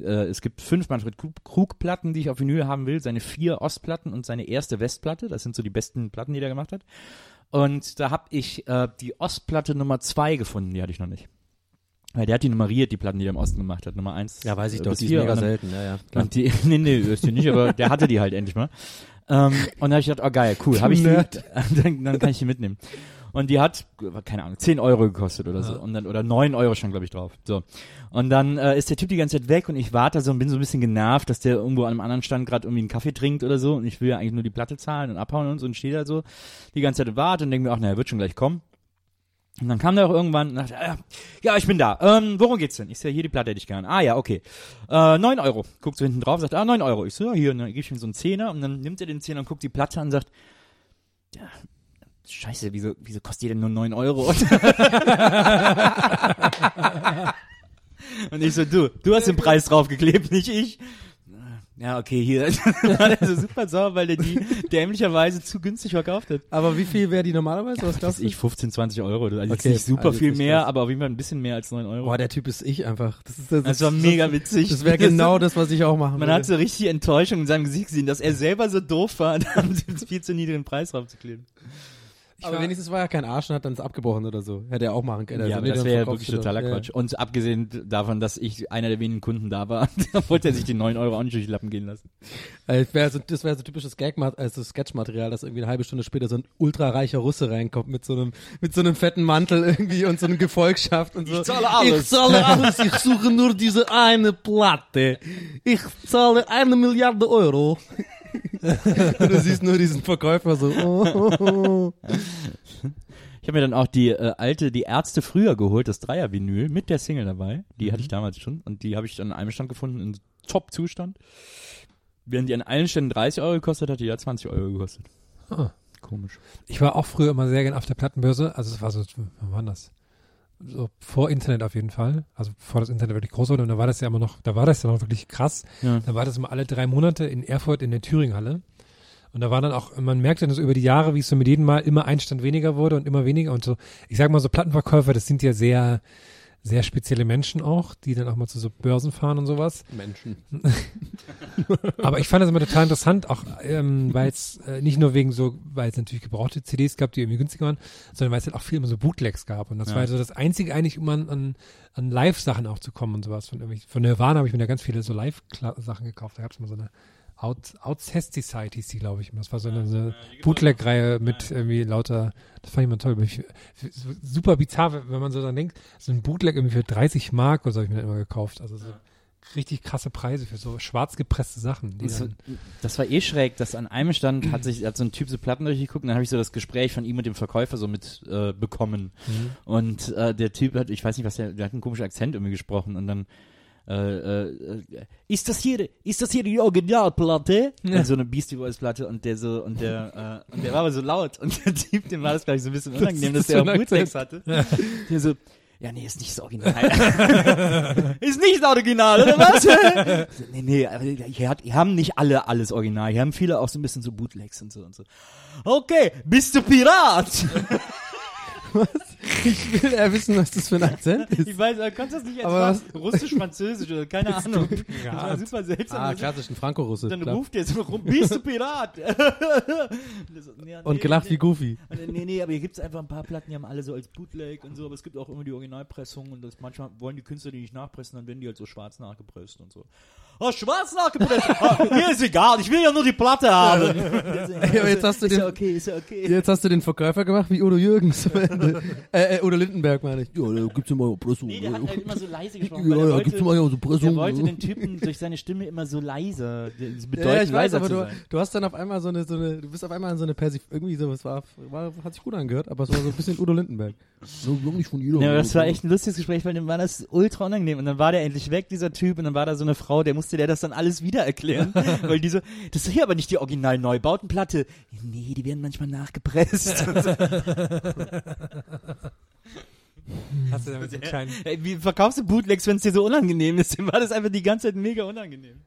äh, es gibt fünf Manfred Krug- Krug-Platten, die ich auf Vinyl haben will. Seine vier Ostplatten und seine erste Westplatte. Das sind so die besten Platten, die er gemacht hat. Und da habe ich äh, die Ostplatte Nummer zwei gefunden, die hatte ich noch nicht. Weil der hat die nummeriert, die Platten, die er im Osten gemacht hat. Nummer eins. Ja, weiß ich äh, doch, die ist mega selten, ja, ja. klar. und die, *laughs* nee, nee, ist die nicht, aber der hatte die halt endlich mal. Ähm, und da habe ich gedacht, oh geil, cool, habe ich die, *laughs* dann, dann kann ich die mitnehmen. Und die hat, keine Ahnung, 10 Euro gekostet oder so. Und dann, oder 9 Euro stand, glaube ich, drauf. So. Und dann äh, ist der Typ die ganze Zeit weg und ich warte so und bin so ein bisschen genervt, dass der irgendwo an einem anderen Stand gerade irgendwie einen Kaffee trinkt oder so und ich will ja eigentlich nur die Platte zahlen und abhauen und so und stehe da so die ganze Zeit und warte und denke mir, ach, naja, wird schon gleich kommen. Und dann kam der auch irgendwann und dachte, ja, ja, ich bin da. Ähm, worum geht's denn? Ich sehe, hier die Platte hätte ich gern. Ah ja, okay. Äh, 9 Euro. Guckt so hinten drauf, sagt, ah, 9 Euro. Ich so, ja, hier, und dann gebe ich ihm so einen Zehner und dann nimmt er den Zehner und guckt die Platte an und sagt, ja, scheiße, wieso, wieso kostet die denn nur 9 Euro? *laughs* und ich so, du, du hast den Preis draufgeklebt, nicht ich. Ja, okay, hier. War der so super sauer, weil der die dämlicherweise zu günstig verkauft hat. Aber wie viel wäre die normalerweise? Was Was glaubst du? ich, 15, 20 Euro. Also Okay, nicht super also viel mehr, krass. aber auf jeden Fall ein bisschen mehr als 9 Euro. Boah, der Typ ist ich einfach. Das ist das, das war mega witzig. Das wäre genau das, was ich auch machen Man würde. hat so richtig Enttäuschung in seinem Gesicht gesehen, dass er selber so doof war, da haben sie viel zu niedrigen Preis draufzukleben. Aber wenigstens war er kein Arsch und hat dann es abgebrochen oder so. Hätte er auch machen können. ja, Also, aber das wäre ja wirklich totaler Ja. Quatsch. Und abgesehen davon, dass ich einer der wenigen Kunden da war, *laughs* da wollte er sich die 9 Euro auch nicht durch die Lappen gehen lassen. Also, das wäre so, das wäre so typisches Gag, also Sketchmaterial, dass irgendwie eine halbe Stunde später so ein ultrareicher Russe reinkommt mit so einem, mit so einem fetten Mantel irgendwie und so einem Gefolgschaft und so. Ich zahle alles. Ich zahle *laughs* alles. Ich suche nur diese eine Platte. Ich zahle eine Milliarde Euro. Und *laughs* du siehst nur diesen Verkäufer so. Oh, oh, oh. Ich habe mir dann auch die äh, alte, die Ärzte früher geholt, das Dreier-Vinyl mit der Single dabei. Die Mhm. hatte ich damals schon und die habe ich dann an einem Stand gefunden in Top-Zustand. Während die an allen Ständen 30 Euro gekostet hat, die ja 20 Euro gekostet. Ah. Komisch. Ich war auch früher immer sehr gern auf der Plattenbörse. Also es war so, wann war das? So vor Internet auf jeden Fall. Also bevor das Internet wirklich groß wurde. Und da war das ja immer noch, da war das ja noch wirklich krass. Ja. Da war das immer alle drei Monate in Erfurt in der Thüringhalle. Und da war dann auch, man merkte dann so über die Jahre, wie es so mit jedem Mal immer ein Stand weniger wurde und immer weniger. Und so, ich sag mal so Plattenverkäufer, das sind ja sehr, sehr spezielle Menschen auch, die dann auch mal zu so Börsen fahren und sowas. Menschen. *laughs* Aber ich fand das immer total interessant, auch ähm, weil es äh, nicht nur wegen so, weil es natürlich gebrauchte CDs gab, die irgendwie günstiger waren, sondern weil es halt auch viel immer so Bootlegs gab. Und das Ja. war so das Einzige eigentlich, um an, an, an Live-Sachen auch zu kommen und sowas. Von, von Nirvana habe ich mir da ganz viele so Live-Sachen gekauft. Da gab es mal so eine Out, Outcest hieß die, glaube ich. Das war so eine, so eine Bootleg-Reihe mit irgendwie lauter, das fand ich mal toll. Ich, so super bizarr, wenn man so dann denkt, so ein Bootleg irgendwie für 30 Mark oder so habe ich mir dann immer gekauft. Also so richtig krasse Preise für so schwarz gepresste Sachen. Die Das, dann, das war eh schräg, dass an einem Stand hat sich hat so ein Typ so Platten durchgeguckt und dann habe ich so das Gespräch von ihm und dem Verkäufer so mit äh, bekommen. Und äh, der Typ hat, ich weiß nicht was, der, der hat einen komischen Akzent irgendwie gesprochen und dann äh, äh, ist das hier, ist das hier die Originalplatte? Und so eine Beastie Boys Platte und der so, und der, äh, und der war aber so laut und der Typ, dem war das gleich so ein bisschen unangenehm, dass ist der auch Bootlegs hatte. Der so, ja, nee, ist nicht das Original. *laughs* ist nicht das Original, oder was? Nee, nee, hier, hat, hier haben nicht alle alles Original. Hier haben viele auch so ein bisschen so Bootlegs und so und so. Okay, bist du Pirat? *laughs* *laughs* *laughs* Ich will ja wissen, was das für ein Akzent ist. Ich weiß, aber kannst du das nicht jetzt mal Russisch, Französisch oder keine Ahnung. Das war super seltsam. Ah, klassisch, ein Franco-Russe. dann klar. ruft der so rum, bist du Pirat? *laughs* Das so, nee, Und nee, gelacht nee. wie Goofy. Und dann, Nee, nee, aber hier gibt's einfach ein paar Platten, die haben alle so als Bootleg und so, aber es gibt auch immer die Originalpressung und das manchmal wollen die Künstler die nicht nachpressen, dann werden die halt so schwarz nachgepresst und so. Oh, schwarz nachgepresst? *laughs* ah, mir ist egal, ich will ja nur die Platte haben. aber jetzt hast du ist den- ja okay, ist ja okay. Jetzt hast du den Verkäufer gemacht wie Udo Jürgens am Ende. Äh, äh, Udo Lindenberg meine ich. Ja, da gibt's immer Pressung. Nee, der hat halt immer so leise gesprochen. Ja, ja, der gibt's wollte, immer so Pressung. der wollte den Typen durch seine Stimme immer so leise, *laughs* das bedeutet ja, ich weiß, leiser aber zu du, sein. du hast dann auf einmal so eine, so eine, du bist auf einmal in so eine Persif, irgendwie so, es war, war, hat sich gut angehört, aber es war so ein bisschen Udo Lindenberg. *laughs* So, nicht von jeder. Ja, aber das war echt ein lustiges Gespräch, weil dem war das ultra unangenehm. Und dann war der endlich weg, dieser Typ, und dann war da so eine Frau, der musste der das dann alles wieder erklären. *laughs* weil die so, das ist hier aber nicht die original Neubautenplatte. Nee, die werden manchmal nachgepresst. Hast du damit so einen kleinen, Ey, wie verkaufst du Bootlegs, wenn es dir so unangenehm ist? Dem war das einfach die ganze Zeit mega unangenehm.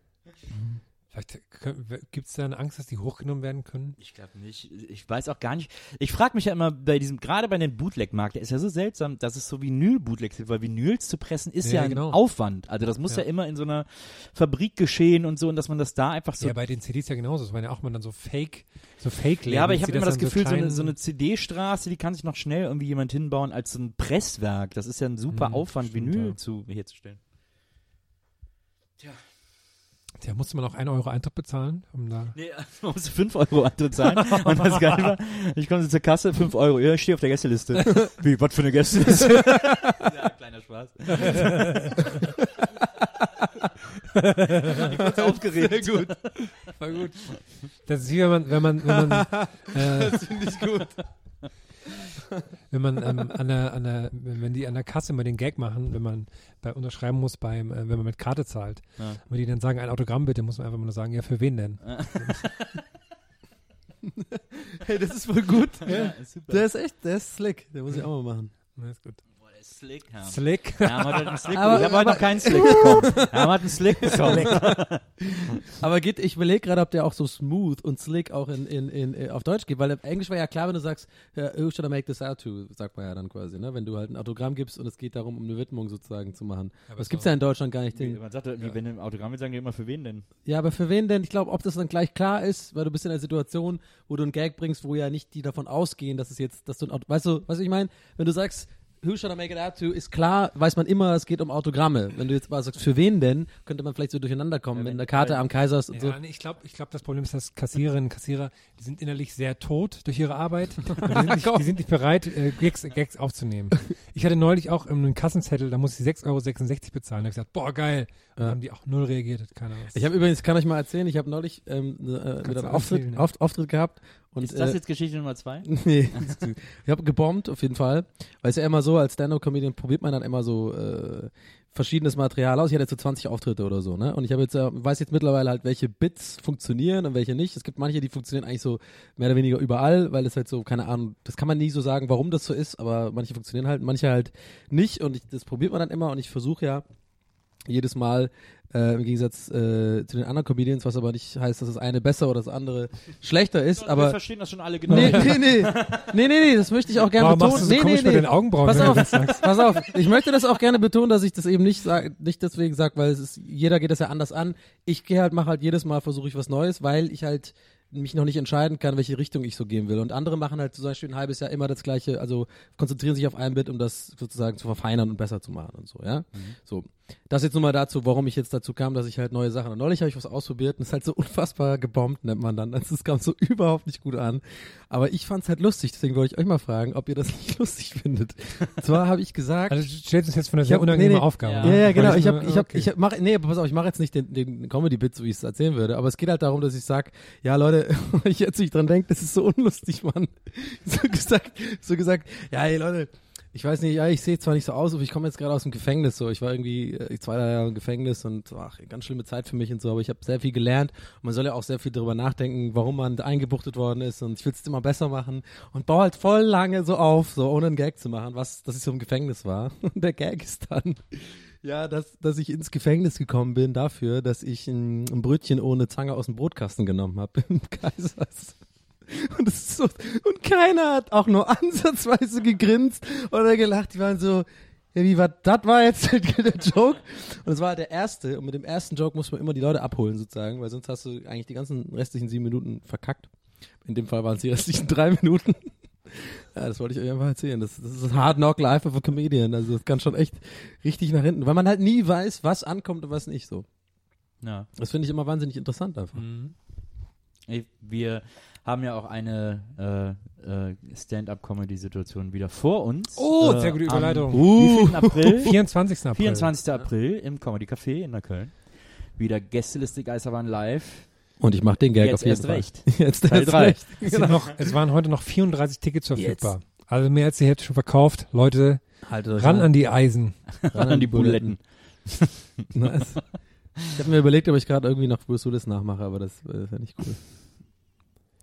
Vielleicht gibt es da eine Angst, dass die hochgenommen werden können? Ich glaube nicht. Ich weiß auch gar nicht. Ich frage mich ja immer bei diesem, gerade bei dem Bootleg-Markt, der ist ja so seltsam, dass es so Vinyl-Bootlegs gibt, weil Vinyls zu pressen ist ja, Ja, ein genau. Aufwand. Also das muss ja. Ja. immer in so einer Fabrik geschehen und so und dass man das da einfach so ja, bei den CDs ja genauso. Das waren ja auch mal dann so Fake, so fake Ja, aber ich habe immer das dann Gefühl, so, eine, klein- so eine CD-Straße, die kann sich noch schnell irgendwie jemand hinbauen als so ein Presswerk. Das ist ja ein super Mhm, Aufwand, stimmt, Vinyl ja. zu herzustellen. Ja, musste man auch 1 Euro Eintritt bezahlen, um da. Nee, *laughs* man muss 5 Euro Eintritt zahlen. *laughs* Und das geil war, ich komme zur Kasse, 5 Euro. Ja, ich stehe auf der Gästeliste. *laughs* Wie, was für eine Gästeliste? ja, kleiner Spaß. ich kurz aufgeregt. gut. War gut. Das ist wie wenn man, wenn man, wenn man, äh, Das finde ich gut. *laughs* wenn man ähm, an der, an der, wenn die an der Kasse immer den Gag machen, wenn man bei unterschreiben muss beim, äh, wenn man mit Karte zahlt, Ja. wenn die dann sagen, ein Autogramm bitte, muss man einfach nur sagen, ja, für wen denn? *laughs* Hey, das ist voll gut. Ja, ist super. Der ist echt, der ist slick. Der muss ich auch mal machen. Na, ist gut. Slick, ja. Slick. Ja, hat halt einen Slick. *laughs* Aber- ich habe heute noch keinen Slick *laughs* bekommen. Ja, hat einen Slick bekommen. *laughs* Aber geht, ich überlege gerade, ob der auch so smooth und slick auch in, in, in, äh, auf Deutsch geht, weil im Englisch war ja klar, wenn du sagst, who should I make this out to, sagt man ja dann quasi, ne? Wenn du halt ein Autogramm gibst und es geht darum, um eine Widmung sozusagen zu machen. Aber das so- gibt's ja in Deutschland gar nicht. Den, Man sagt, ja. wenn im Autogramm will, sagen die immer, für wen denn? ja, aber für wen denn? Ich glaube, ob das dann gleich klar ist, weil du bist in einer Situation, wo du einen Gag bringst, wo ja nicht die davon ausgehen, dass es jetzt, dass du ein Auto, weißt du, was ich meine? Wenn du sagst, Who should I make it out to? Ist klar, weiß man immer, es geht um Autogramme. Wenn du jetzt mal sagst, für wen denn, könnte man vielleicht so durcheinander kommen, Ja, wenn wenn- eine Karte am Kaisers und so. Ja, nee, ich glaube, ich glaub, das Problem ist, dass Kassiererinnen und Kassierer, die sind innerlich sehr tot durch ihre Arbeit. *laughs* Und die, sind nicht, die sind nicht bereit, äh, Gags, Gags aufzunehmen. Ich hatte neulich auch ähm, einen Kassenzettel, da musste ich 6,66 Euro bezahlen. Da hab ich gesagt, boah, geil. Und Ja. haben die auch null reagiert, hat keiner was. Ich habe übrigens, kann ich mal erzählen, ich habe neulich ähm, ne, äh, wieder einen Auftritt, Auftritt gehabt Und, Ist das äh, jetzt Geschichte Nummer zwei? *laughs* nee, ich habe gebombt auf jeden Fall, weil es ja immer so als Stand-up-Comedian probiert man dann immer so äh, verschiedenes Material aus. Ich hatte jetzt so 20 Auftritte oder so, ne? Und ich habe jetzt äh, weiß jetzt mittlerweile halt, welche Bits funktionieren und welche nicht. Es gibt manche, die funktionieren eigentlich so mehr oder weniger überall, weil es halt so keine Ahnung, das kann man nie so sagen, warum das so ist, aber manche funktionieren halt, manche halt nicht und ich, das probiert man dann immer und ich versuche ja jedes Mal äh, im Gegensatz äh, zu den anderen Comedians, was aber nicht heißt, dass das eine besser oder das andere schlechter ist, Wir aber verstehen das schon alle genau. Nee, nee, nee. Nee, nee, nee, das möchte ich auch gerne Warum betonen. machst du so nee, komisch nee, mit nee. den Augenbrauen, Pass auf, pass auf. Ich möchte das auch gerne betonen, dass ich das eben nicht sag, nicht deswegen sage, weil es ist, jeder geht das ja anders an. Ich gehe halt, mache halt jedes Mal, versuche ich was Neues, weil ich halt mich noch nicht entscheiden kann, welche Richtung ich so gehen will. Und andere machen halt zum Beispiel ein halbes Jahr immer das gleiche, also konzentrieren sich auf ein Bit, um das sozusagen zu verfeinern und besser zu machen und so, ja. So. Das jetzt nur mal dazu, warum ich jetzt dazu kam, dass ich halt neue Sachen. Und neulich habe ich was ausprobiert und es ist halt so *laughs* unfassbar gebombt, nennt man dann. Also es kam so *laughs* überhaupt nicht gut an. Aber ich fand es halt lustig, deswegen wollte ich euch mal fragen, ob ihr das *laughs* nicht lustig findet. Und zwar habe ich gesagt. Also du stellst uns jetzt von einer sehr hab- unangenehmen nee, nee. Aufgabe. Ja. Ja, ja, genau. Ich habe, ich habe, okay. ich hab, mach, nee, pass auf, ich mache jetzt nicht den, den Comedy-Bit, so wie ich es erzählen würde, aber es geht halt darum, dass ich sag, ja Leute, wenn ich jetzt nicht dran denke, das ist so unlustig, Mann. So gesagt, so gesagt, ja, hey Leute, ich weiß nicht, ja, ich sehe zwar nicht so aus, aber ich komme jetzt gerade aus dem Gefängnis, so, ich war irgendwie äh, zwei drei Jahre im Gefängnis und ach, ganz schlimme Zeit für mich und so, aber ich habe sehr viel gelernt. Und man soll ja auch sehr viel darüber nachdenken, warum man eingebuchtet worden ist und ich will es immer besser machen und baue halt voll lange so auf, so ohne einen Gag zu machen, was, dass ich so im Gefängnis war. *laughs* Und der Gag ist dann, ja, dass, dass ich ins Gefängnis gekommen bin dafür, dass ich ein, ein Brötchen ohne Zange aus dem Brotkasten genommen habe *laughs* im Kaisers. *laughs* Und, so, und keiner hat auch nur *laughs* ansatzweise gegrinst oder gelacht. Die waren so, ja, wie war, das war jetzt *laughs* der Joke. Und es war halt der erste. Und mit dem ersten Joke muss man immer die Leute abholen sozusagen, weil sonst hast du eigentlich die ganzen restlichen sieben Minuten verkackt. In dem Fall waren es die restlichen drei Minuten. Ja, das wollte ich euch einfach erzählen. Das, das ist Hard Knock Life of a Comedian. Also das kann schon echt richtig nach hinten, weil man halt nie weiß, was ankommt und was nicht so. Ja. Das finde ich immer wahnsinnig interessant einfach. Ey, Wir haben ja auch eine äh, äh, Stand-up-Comedy-Situation wieder vor uns. Oh, äh, sehr gute am Überleitung. wievielten April? *laughs* 24. April. 24. April im Comedy Café in Neukölln. Wieder Gästeliste Geisterbahn live. Und ich mache den Gag Jetzt auf jeden erst Fall. recht. *laughs* Jetzt Teil erst drei. recht. Es, sind noch, es waren heute noch 34 Tickets verfügbar. Also mehr als die Hälfte schon verkauft. Leute, Haltet ran an die Eisen. *laughs* Ran an die Buletten. Nice. Ich habe mir überlegt, ob ich gerade irgendwie noch Bruce Willis nachmache, aber das äh, wäre nicht cool.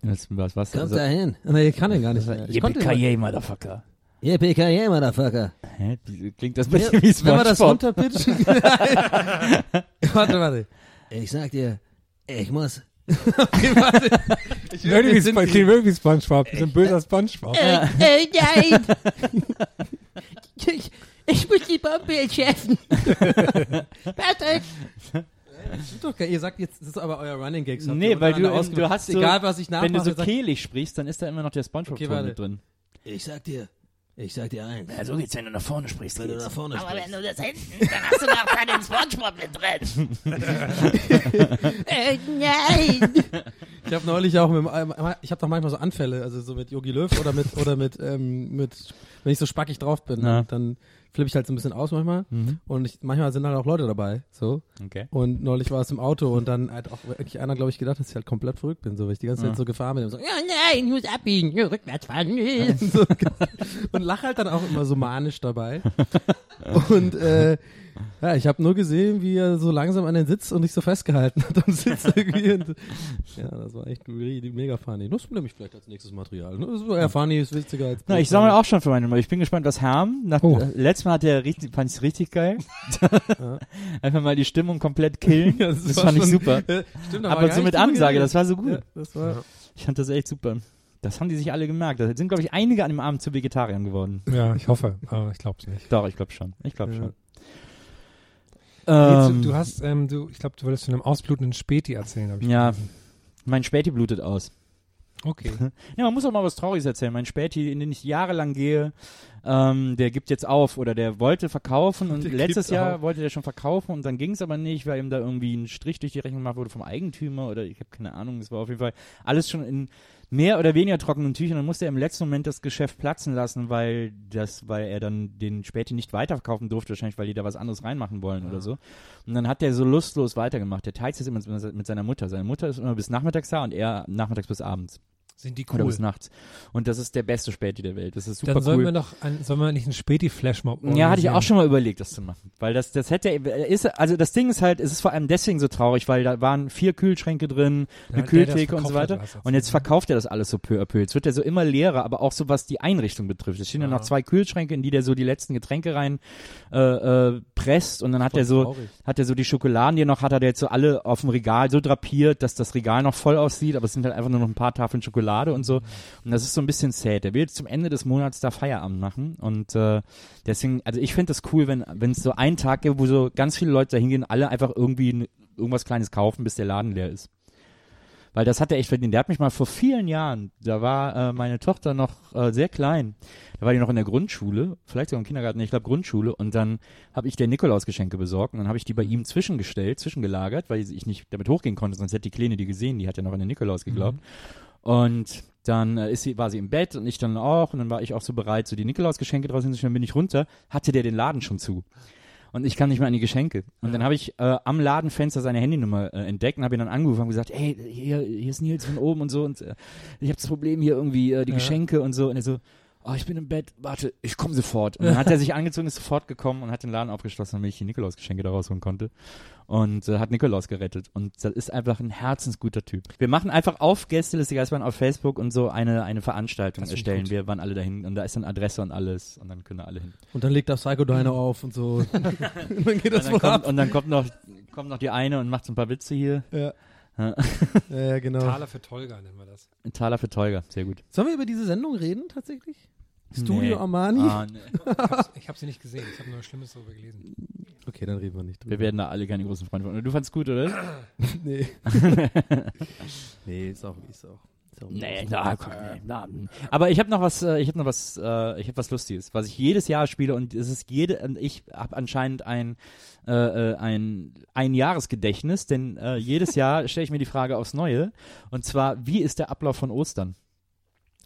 Das, was, was? Kommt da hin. Nee, ich kann den gar nicht mehr. Ich konnte Yippie Motherfucker. Yippie Motherfucker. Hä? Klingt das ein Ja, bisschen wie wenn wir das Spongebob? runterpitchen. *laughs* *laughs* warte, warte. Ich sag dir, ich muss. *laughs* Okay, warte. Ich will, Wirklich wie jetzt sind Sp- klingt wirklich Spongebob. So ein böser Spongebob. Äh, äh, nein! ich, ich muss die Bombe entschärfen. Patrick! Stimmt doch, ihr sagt jetzt, das ist aber euer Running habt Nee, weil du, du hast so, Egal, was ich nachmache. wenn du so kehlig sprichst, dann ist da immer noch der spongebob Okay, mit drin. Ich sag dir, ich sag dir eins. Ja, so geht's, wenn du nach vorne sprichst. Wenn du nach vorne Aber sprichst. wenn du das hinten, dann hast du noch keinen Spongebob mit drin. *laughs* Äh, nein! Ich habe neulich auch mit, dem- ich habe doch manchmal so Anfälle, also so mit Yogi Löw oder mit oder mit ähm, mit wenn ich so spackig drauf bin, Ja. dann flippe ich halt so ein bisschen aus manchmal Mhm. und ich, manchmal sind halt auch Leute dabei, so Okay. und neulich war es im Auto und dann hat auch wirklich einer glaube ich gedacht, dass ich halt komplett verrückt bin, so weil ich die ganze Zeit Ja. so gefahren bin und so, Ja, nein, ich muss abbiegen, rückwärts fahren. *laughs* so, und lach halt dann auch immer so manisch dabei. *laughs* Und äh, ja, ich habe nur gesehen, wie er so langsam an den Sitz und nicht so festgehalten hat am Sitz irgendwie. Und, ja, das war echt mega funny. Das nehme ich vielleicht als nächstes Material. ne? Das war eher funny, ist witziger als. Na, ich sammle auch schon für meine Nummer. Ich bin gespannt, was Herm. Nach, Oh. äh, letztes Mal hat er richtig, fand ich richtig geil. *laughs* Einfach mal die Stimmung komplett killen. *laughs* Ja, das war fand ich schon- super. *laughs* Äh, Stimmt, Aber so mit Ansage, das war so gut. Ja, das war, Ich fand das echt super. Das haben die sich alle gemerkt. Da sind, glaube ich, einige an dem Abend zu Vegetariern geworden. Ja, ich hoffe, aber ich glaube es nicht. Doch, ich glaube schon. Ich glaube Ja. Ähm, du hast, ähm, du, ich glaube, du wolltest von einem ausblutenden Späti erzählen, habe ich Ja. gelesen. mein Späti blutet aus. Okay. *laughs* Ja, man muss auch mal was Trauriges erzählen. Mein Späti, in den ich jahrelang gehe, ähm, der gibt jetzt auf oder der wollte verkaufen und *laughs* Der letztes Jahr auf. wollte der schon verkaufen und dann ging es aber nicht, weil ihm da irgendwie ein Strich durch die Rechnung gemacht wurde vom Eigentümer oder ich habe keine Ahnung. Es war auf jeden Fall alles schon in mehr oder weniger trockenen Tüchern. Dann musste er im letzten Moment das Geschäft platzen lassen, weil das, weil er dann den Späti nicht weiterverkaufen durfte, wahrscheinlich, weil die da was anderes reinmachen wollen oder so. Und dann hat der so lustlos weitergemacht. Der teilt es immer mit seiner Mutter. Seine Mutter ist immer bis nachmittags da und er nachmittags bis abends. Sind die oder cool. bis nachts. Und das ist der beste Späti der Welt. Das ist super Dann sollen cool. wir doch, ein, sollen wir nicht einen Späti-Flashmob Ja, hatte ich auch schon mal überlegt, das zu machen. Weil das, das hätte, ist, also das Ding ist halt, es ist vor allem deswegen so traurig, weil da waren vier Kühlschränke drin, Ja, eine der, Kühltheke und so weiter. hat Und jetzt verkauft er das alles so peu à peu. Jetzt wird er so immer leerer, aber auch so was die Einrichtung betrifft. Es stehen ja Ah. noch zwei Kühlschränke, in die der so die letzten Getränke rein äh, äh, presst und dann hat er so, traurig. hat er so die Schokoladen, die er noch hat, hat er jetzt so alle auf dem Regal so drapiert, dass das Regal noch voll aussieht, aber es sind halt einfach nur noch ein paar Tafeln Schokolade und so. Und das ist so ein bisschen sad. Er will jetzt zum Ende des Monats da Feierabend machen und äh, deswegen, also ich finde das cool, wenn es so einen Tag gibt, wo so ganz viele Leute da hingehen, alle einfach irgendwie irgendwas Kleines kaufen, bis der Laden leer ist. Weil das hat er echt verdient. Der hat mich mal vor vielen Jahren, da war äh, meine Tochter noch äh, sehr klein, da war die noch in der Grundschule, vielleicht sogar im Kindergarten, ich glaube Grundschule, und dann habe ich der Nikolausgeschenke besorgt und dann habe ich die bei ihm zwischengestellt, zwischengelagert, weil ich nicht damit hochgehen konnte, sonst hätte die Kleine die gesehen, die hat ja noch an den Nikolaus geglaubt. Und dann äh, ist sie, war sie im Bett und ich dann auch und dann war ich auch so bereit, so die Nikolausgeschenke draußen hinzustellen, bin ich runter, hatte der den Laden schon zu. Und ich kam nicht mehr an die Geschenke. Und dann habe ich äh, am Ladenfenster seine Handynummer äh, entdeckt und habe ihn dann angerufen und gesagt, hey, hier, hier ist Nils von oben und so und äh, ich habe das Problem hier irgendwie, äh, die Ja. Geschenke und so. Und er so, oh, ich bin im Bett, warte, ich komme sofort. Und dann hat er sich angezogen, ist sofort gekommen und hat den Laden aufgeschlossen, damit ich die Nikolausgeschenke da rausholen konnte. Und äh, hat Nikolaus gerettet. Und das ist einfach ein herzensguter Typ. Wir machen einfach auf Gästeliste Geistbahn auf Facebook und so eine, eine Veranstaltung erstellen wir, wann alle dahin. Und da ist dann Adresse und alles. Und dann können alle hin. Und dann legt er Psycho Dino auf und so. und *laughs* dann geht das und, dann kommt, ab. und dann kommt noch, kommt noch die eine und macht so ein paar Witze hier. Ja. Ja. ja, genau. Taler für Tolga nennen wir das. Ein Taler für Tolga, sehr gut. Sollen wir über diese Sendung reden, tatsächlich? Studio Nee. Armani? Ah, *laughs* nee. Ich hab's, ich hab sie nicht gesehen. Ich habe nur Schlimmes darüber gelesen. Okay, dann reden wir nicht drüber. Wir werden da alle keine großen Freunde von. Du fandst gut, oder? *laughs* nee. *laughs* nee, ist auch, ist auch. Auch Nee, *laughs* na, komm, nee, na. Aber ich habe noch was, äh, ich habe noch was, äh, ich habe was Lustiges, was ich jedes Jahr spiele und es ist jede, und ich habe anscheinend ein äh, ein ein Jahresgedächtnis, denn äh, jedes *laughs* Jahr stelle ich mir die Frage aufs Neue und zwar, wie ist der Ablauf von Ostern?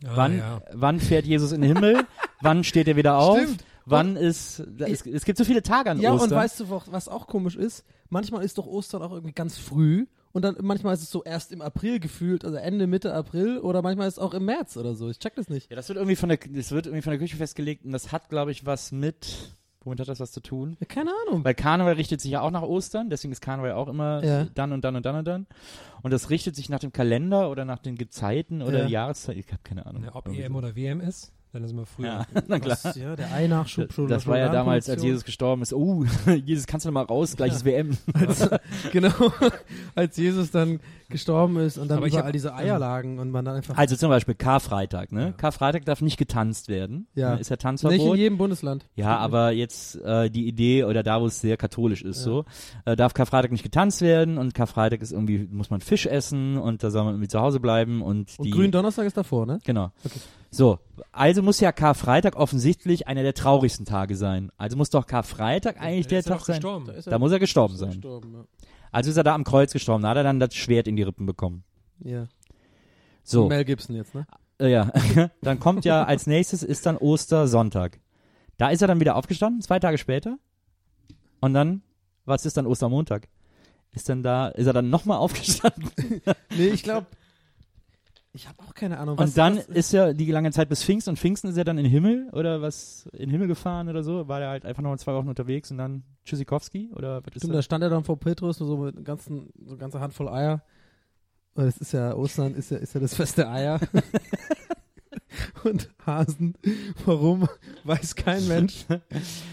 Ah, wann, ja. wann fährt Jesus in den Himmel? *laughs* wann steht er wieder auf? Stimmt. Wann ist, es, es gibt so viele Tage an Ja, Ostern. und weißt du, was auch komisch ist? Manchmal ist doch Ostern auch irgendwie ganz früh und dann manchmal ist es so erst im April gefühlt, also Ende, Mitte April oder manchmal ist es auch im März oder so. Ich check das nicht. ja, das wird irgendwie von der, das wird irgendwie von der Küche festgelegt und das hat, glaube ich, was mit, womit hat das was zu tun? Ja, keine Ahnung. Weil Karneval richtet sich ja auch nach Ostern, deswegen ist Karneval auch immer Ja. dann und dann und dann und dann. Und das richtet sich nach dem Kalender oder nach den Gezeiten oder Ja. Jahreszeiten. Ich habe keine Ahnung. Ja, ob EM so. oder WM ist, dann ist immer früher. Ja, *laughs* na klar. Was, ja, der Ei-Nachschub schon. Das war ja damals, als Jesus gestorben ist. Oh, *laughs* Jesus, kannst du noch mal raus? Gleiches *laughs* WM. genau, als Jesus dann gestorben ist und dann Aber ich überall hab- diese Eier lagen und man dann einfach Also zum Beispiel Karfreitag, ne? Karfreitag darf nicht getanzt werden. Ja. Ne? Ist ja nicht in Tanzverbot. jedem Bundesland. Ja, aber jetzt äh, die Idee oder da, wo es sehr katholisch ist, so äh, darf Karfreitag nicht getanzt werden und Karfreitag ist irgendwie muss man Fisch essen und da soll man irgendwie zu Hause bleiben und Und die Gründonnerstag ist davor, ne? Genau. So, also muss ja Karfreitag offensichtlich einer der traurigsten Tage sein. Also muss doch Karfreitag eigentlich der ist er Tag sein. gestorben. ist Da muss er gestorben sein. gestorben, ja. Also ist er da am Kreuz gestorben. Da hat er dann das Schwert in die Rippen bekommen. ja. So, Mel Gibson jetzt, ne? äh, ja. *laughs* dann kommt ja als nächstes ist dann Ostersonntag. Da ist er dann wieder aufgestanden, zwei Tage später. Und dann, was ist dann Ostermontag? Ist dann da, ist er dann nochmal *laughs* aufgestanden? Nee, ich glaube, ich habe auch keine Ahnung. Was, und dann was, ist ja die lange Zeit bis Pfingsten und Pfingsten ist er dann in den Himmel oder was, in den Himmel gefahren oder so, war er halt einfach nochmal zwei Wochen unterwegs und dann Tschüssikowski oder was ist Stimmt, da das? stand er dann vor Petrus so mit einer ganzen, so eine ganze Handvoll Eier. Es ist ja, Ostern ist ja, ist ja das Fest der Eier. *laughs* Und Hasen, warum, weiß kein Mensch.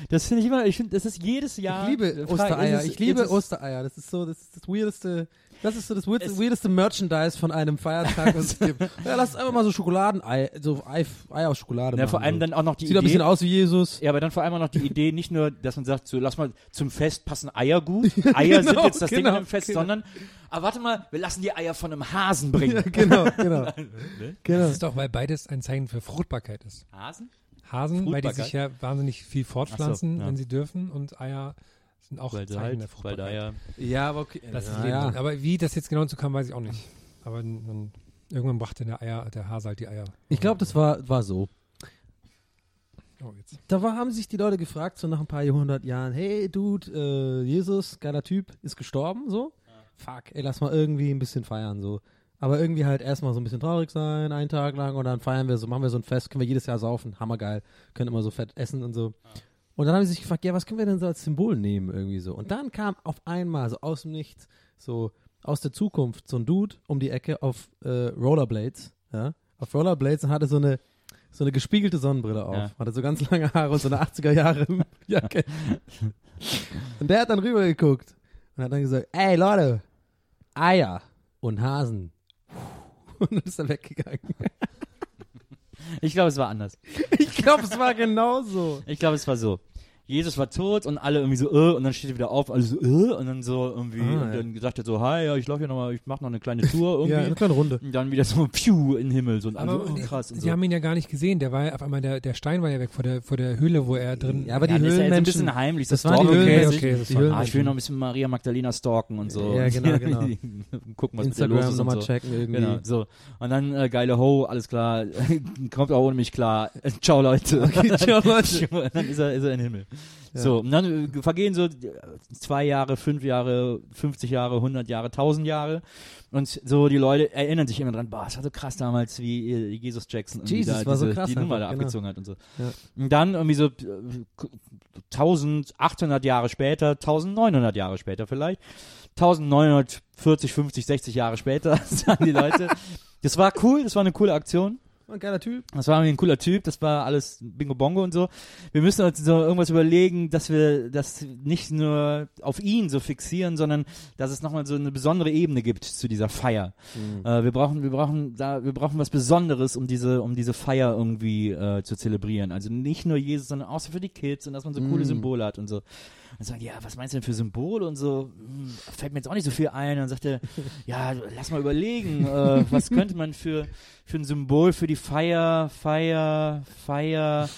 Das finde ich immer, ich finde, das ist jedes Jahr. ich liebe Ostereier, ich liebe Ostereier. Das ist so, das ist das weirdeste, das ist so das weirdeste, Es- weirdeste Merchandise von einem Feiertag, was es gibt. *laughs* Ja, lass einfach mal so Schokoladenei, so Ei, Ei aus Schokolade Ja, machen. vor allem so. dann auch noch die Sieht ein bisschen Idee. aus wie Jesus. Ja, aber dann vor allem auch noch die *laughs* Idee, nicht nur, dass man sagt, so lass mal zum Fest passen Eier gut. *laughs* Eier sind genau, jetzt das Ding genau, an dem Fest, genau. sondern, aber warte mal, wir lassen die Eier von einem Hasen bringen. Ja, genau, genau. genau. Das ist doch, weil beides ein Zeichen für Fruchtbarkeit ist. Hasen? Hasen, weil die sich ja wahnsinnig viel fortpflanzen, so, ja. wenn sie dürfen und Eier sind auch Weil Zeichen da der halt, weil Fruchtbarkeit. da ja. Ja, aber okay. Das ja, ja. Aber wie das jetzt genau zu kam, weiß ich auch nicht. Aber dann, irgendwann brachte der Eier, der Hase halt die Eier. Ich glaube, das war, war so. Oh, jetzt. Da war, haben sich die Leute gefragt, so nach ein paar Jahrhundert Jahren, hey Dude, äh, Jesus, geiler Typ, ist gestorben, so. Fuck, ey, lass mal irgendwie ein bisschen feiern, so. Aber irgendwie halt erstmal so ein bisschen traurig sein, einen Tag lang und dann feiern wir so, machen wir so ein Fest, können wir jedes Jahr saufen, hammergeil, können immer so fett essen und so. Und dann haben sie sich gefragt, ja, was können wir denn so als Symbol nehmen irgendwie so? Und dann kam auf einmal so aus dem Nichts, so aus der Zukunft, so ein Dude um die Ecke auf äh, Rollerblades, ja, auf Rollerblades und hatte so eine so eine gespiegelte Sonnenbrille auf, Ja. hatte so ganz lange Haare und so eine 80er Jahre *laughs* Jacke. und der hat dann rübergeguckt und hat dann gesagt, ey Leute, Eier und Hasen. *laughs* Und dann ist er weggegangen. Ich glaube, es war anders. Ich glaube, es war genauso. Ich glaube, es war so. Jesus war tot und alle irgendwie so, äh, und dann steht er wieder auf, alle so, äh, und dann so irgendwie, Ah, und ja. dann gesagt er so, hi, ja, ich laufe hier nochmal, ich mache noch eine kleine *laughs* Tour irgendwie. Ja, eine kleine Runde. Und dann wieder so, pfiuh, in den Himmel, so, und Aber so, oh, die- krass. Und Sie so. haben ihn ja gar nicht gesehen. Der war ja auf einmal, der, der Stein war ja weg vor der, vor der Höhle, wo er drin. Ja, aber die ja, das ist ja jetzt ein Höhlenmenschen. bisschen heimlich, das das waren die okay, okay, das die war- Ah, ich will noch ein bisschen Maria Magdalena stalken und so. Ja, genau, *laughs* genau. Gucken, was mit ihr los Instagram ist nochmal und so. checken irgendwie. Genau, so. Und dann äh, geile Ho, alles klar. *laughs* Kommt auch ohne mich klar. Ciao, Leute. Okay, ciao, Leute. Dann ist er, ist er in den Himmel. So, und dann äh, vergehen so äh, zwei Jahre, fünf Jahre, 50 Jahre, 100 Jahre, 1000 Jahre. Und so die Leute erinnern sich immer dran, boah, es war so krass damals, wie äh, Jesus Jackson Jesus, da war so diese, krass die Nummer da genau. abgezogen hat und so. Ja. Und dann irgendwie so äh, 1800 Jahre später, 1900 Jahre später vielleicht, 1940, 50, 60 Jahre später, *laughs* sagen die Leute, *laughs* das war cool, das war eine coole Aktion. Ein geiler Typ. Das war irgendwie ein cooler Typ, das war alles Bingo Bongo und so. Wir müssen uns so irgendwas überlegen, dass wir das nicht nur auf ihn so fixieren, sondern dass es nochmal so eine besondere Ebene gibt zu dieser Feier. Äh, wir brauchen, wir brauchen da, wir brauchen was Besonderes, um diese, um diese Feier irgendwie äh, zu zelebrieren. Also nicht nur Jesus, sondern auch so für die Kids und dass man so coole Symbole hat und so. Und sagen, ja, was meinst du denn für Symbole und so? Hm, fällt mir jetzt auch nicht so viel ein. Und dann sagt er, *laughs* ja, lass mal überlegen, äh, was könnte man für, für ein Symbol für die Feier, Feier, Feier,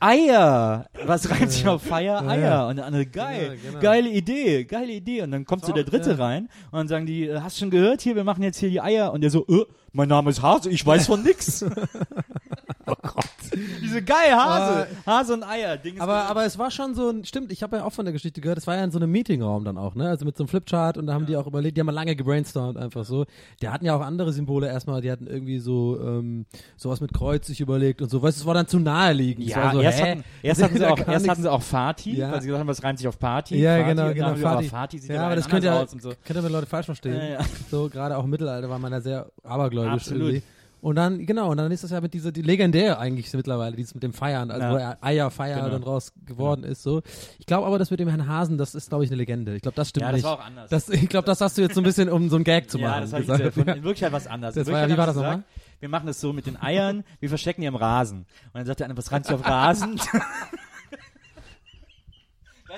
Äh, Eier. Was reimt sich auf Feier? Eier. ja. Und der andere, geil, Ja, genau. geile Idee, geile Idee. Und dann kommt so der Dritte ja. rein und dann sagen die, äh, hast du schon gehört, hier, wir machen jetzt hier die Eier. Und der so, äh, mein Name ist Hase, ich weiß von nix. *laughs* oh Gott. *laughs* Diese geil, Hase. Hase und Eier. Ding aber, aber es war schon so ein, stimmt, ich habe ja auch von der Geschichte gehört, es war ja in so einem Meetingraum dann auch, ne? Also mit so einem Flipchart und da haben die auch überlegt, die haben mal lange gebrainstormt einfach so. Die hatten ja auch andere Symbole erstmal, die hatten irgendwie so ähm, sowas mit Kreuz sich überlegt und so. Weißt du, es war dann zu naheliegend. Ja, so, erst, hatten, erst, hatten *laughs* sie auch, erst hatten sie auch Party, Ja. weil sie gesagt haben, was reimt sich auf Party. Ja, Party, genau, genau. Party. Party sieht ja, aber das könnte ja, so. könnte man Leute falsch verstehen. Ja, ja. So, gerade auch im Mittelalter war man da sehr abergläubisch Absolut. irgendwie. Und dann, genau, und dann ist das ja mit dieser, die legendär eigentlich mittlerweile, dieses mit dem Feiern, also Ja. wo er Eierfeier Genau. dann raus geworden ist, so. Ich glaube aber, das mit dem Herrn Hasen, das ist, glaube ich, eine Legende. Ich glaube, das stimmt Ja, das nicht. war auch anders. Das, ich glaube, das hast du jetzt so ein bisschen, um so einen Gag zu machen. Ja, das ich gesagt. jetzt erfunden. In Wirklichkeit was anderes. *laughs* Das war wie war das nochmal? Wir machen das so mit den Eiern, wir verstecken die im Rasen. Und dann sagt der eine, was reimt sich auf Rasen? *laughs*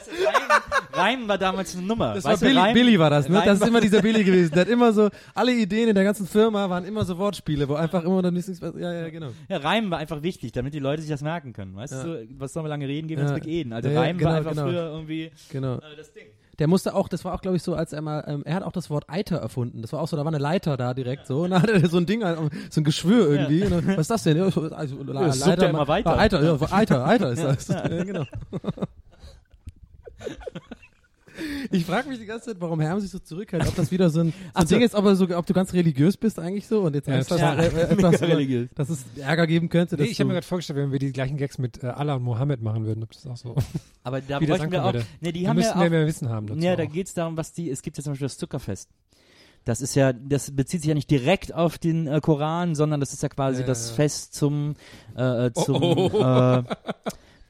weißt du, Reimen, Reimen war damals eine Nummer. Das weißt war du, Billy, Reimen- Billy war das, ne? Reimen Das ist immer dieser Billy gewesen. Der hat immer so, alle Ideen in der ganzen Firma waren immer so Wortspiele, wo einfach immer dann nichts, ja, ja, genau. Ja, Reimen war einfach wichtig, damit die Leute sich das merken können. Weißt Ja. du, was sollen wir lange reden, gehen wir Ja. ins Big Eden. Also Ja, ja, Reimen genau, war einfach genau. früher irgendwie Genau. äh, das Ding. Der musste auch, das war auch, glaube ich, so, als er mal, ähm, er hat auch das Wort Eiter erfunden. Das war auch so, da war eine Leiter da direkt so. Und dann hatte er so ein Ding, so ein Geschwür irgendwie. Dann, was ist das denn? Ja, so, Also, ja immer weiter. Ah, Eiter, ja, Eiter, Eiter ist das. Ja, genau. Ich frage mich die ganze Zeit, warum Herm sich so zurückhält, ob das wieder so ein, so ein Ach. Ding ist, ob, so, ob du ganz religiös bist eigentlich so und jetzt Ja, äh, äh, etwas, *laughs* religiös. dass es Ärger geben könnte. Nee, ich habe mir gerade vorgestellt, wenn wir die gleichen Gags mit äh, Allah und Mohammed machen würden, ob das auch so. *laughs* Aber da *laughs* Wie das bräuchten wir auch. Nee, die da haben müssten ja wir auch, mehr Wissen haben dazu. Ja, da auch. geht's darum, was die, es gibt ja zum Beispiel das Zuckerfest. Das ist ja, das bezieht sich ja nicht direkt auf den äh, Koran, sondern das ist ja quasi Ja, das ja. Fest zum, äh, äh, zum, Oh, oh.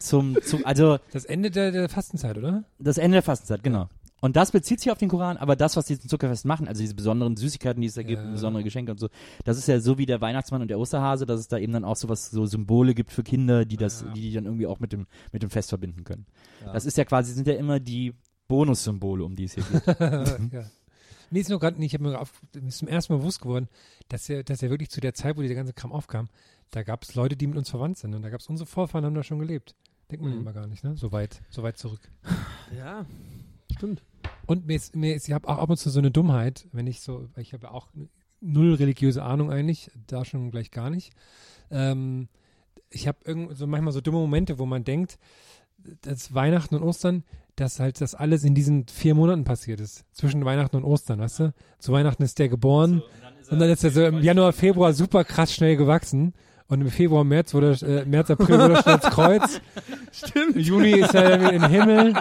Zum, zum, also Das Ende der, der Fastenzeit, oder? das Ende der Fastenzeit, genau. Und das bezieht sich auf den Koran, aber das, was die zum Zuckerfest machen, also diese besonderen Süßigkeiten, die es da gibt, Ja. besondere Geschenke und so, das ist ja so wie der Weihnachtsmann und der Osterhase, dass es da eben dann auch sowas, so Symbole gibt für Kinder, die das, die, die dann irgendwie auch mit dem, mit dem Fest verbinden können. Das ist ja quasi, sind ja immer die Bonussymbole, um die es hier geht. *laughs* ja. Nee, ist nur gerade, ich habe mir, auf, ist zum ersten Mal bewusst geworden, dass ja, dass ja wirklich zu der Zeit, wo dieser ganze Kram aufkam, da gab es Leute, die mit uns verwandt sind. Und da gab es unsere Vorfahren, haben da schon gelebt. Denkt man Mhm. immer gar nicht, ne? So weit, so weit zurück. *laughs* Ja, stimmt. Und mir ist, mir ist, ich habe auch ab und zu so eine Dummheit, wenn ich so, ich habe ja auch null religiöse Ahnung eigentlich, da schon gleich gar nicht. Ähm, ich habe irgend so manchmal so dumme Momente, wo man denkt, dass Weihnachten und Ostern, dass halt das alles in diesen vier Monaten passiert ist. Zwischen Weihnachten und Ostern, weißt du? Zu Weihnachten ist der geboren Und dann ist er so im Januar, Februar *laughs* super krass schnell gewachsen. Und im Februar, März wurde, äh, März, April wurde schon ins Kreuz. *laughs* Stimmt. Im Juni ist er dann im Himmel.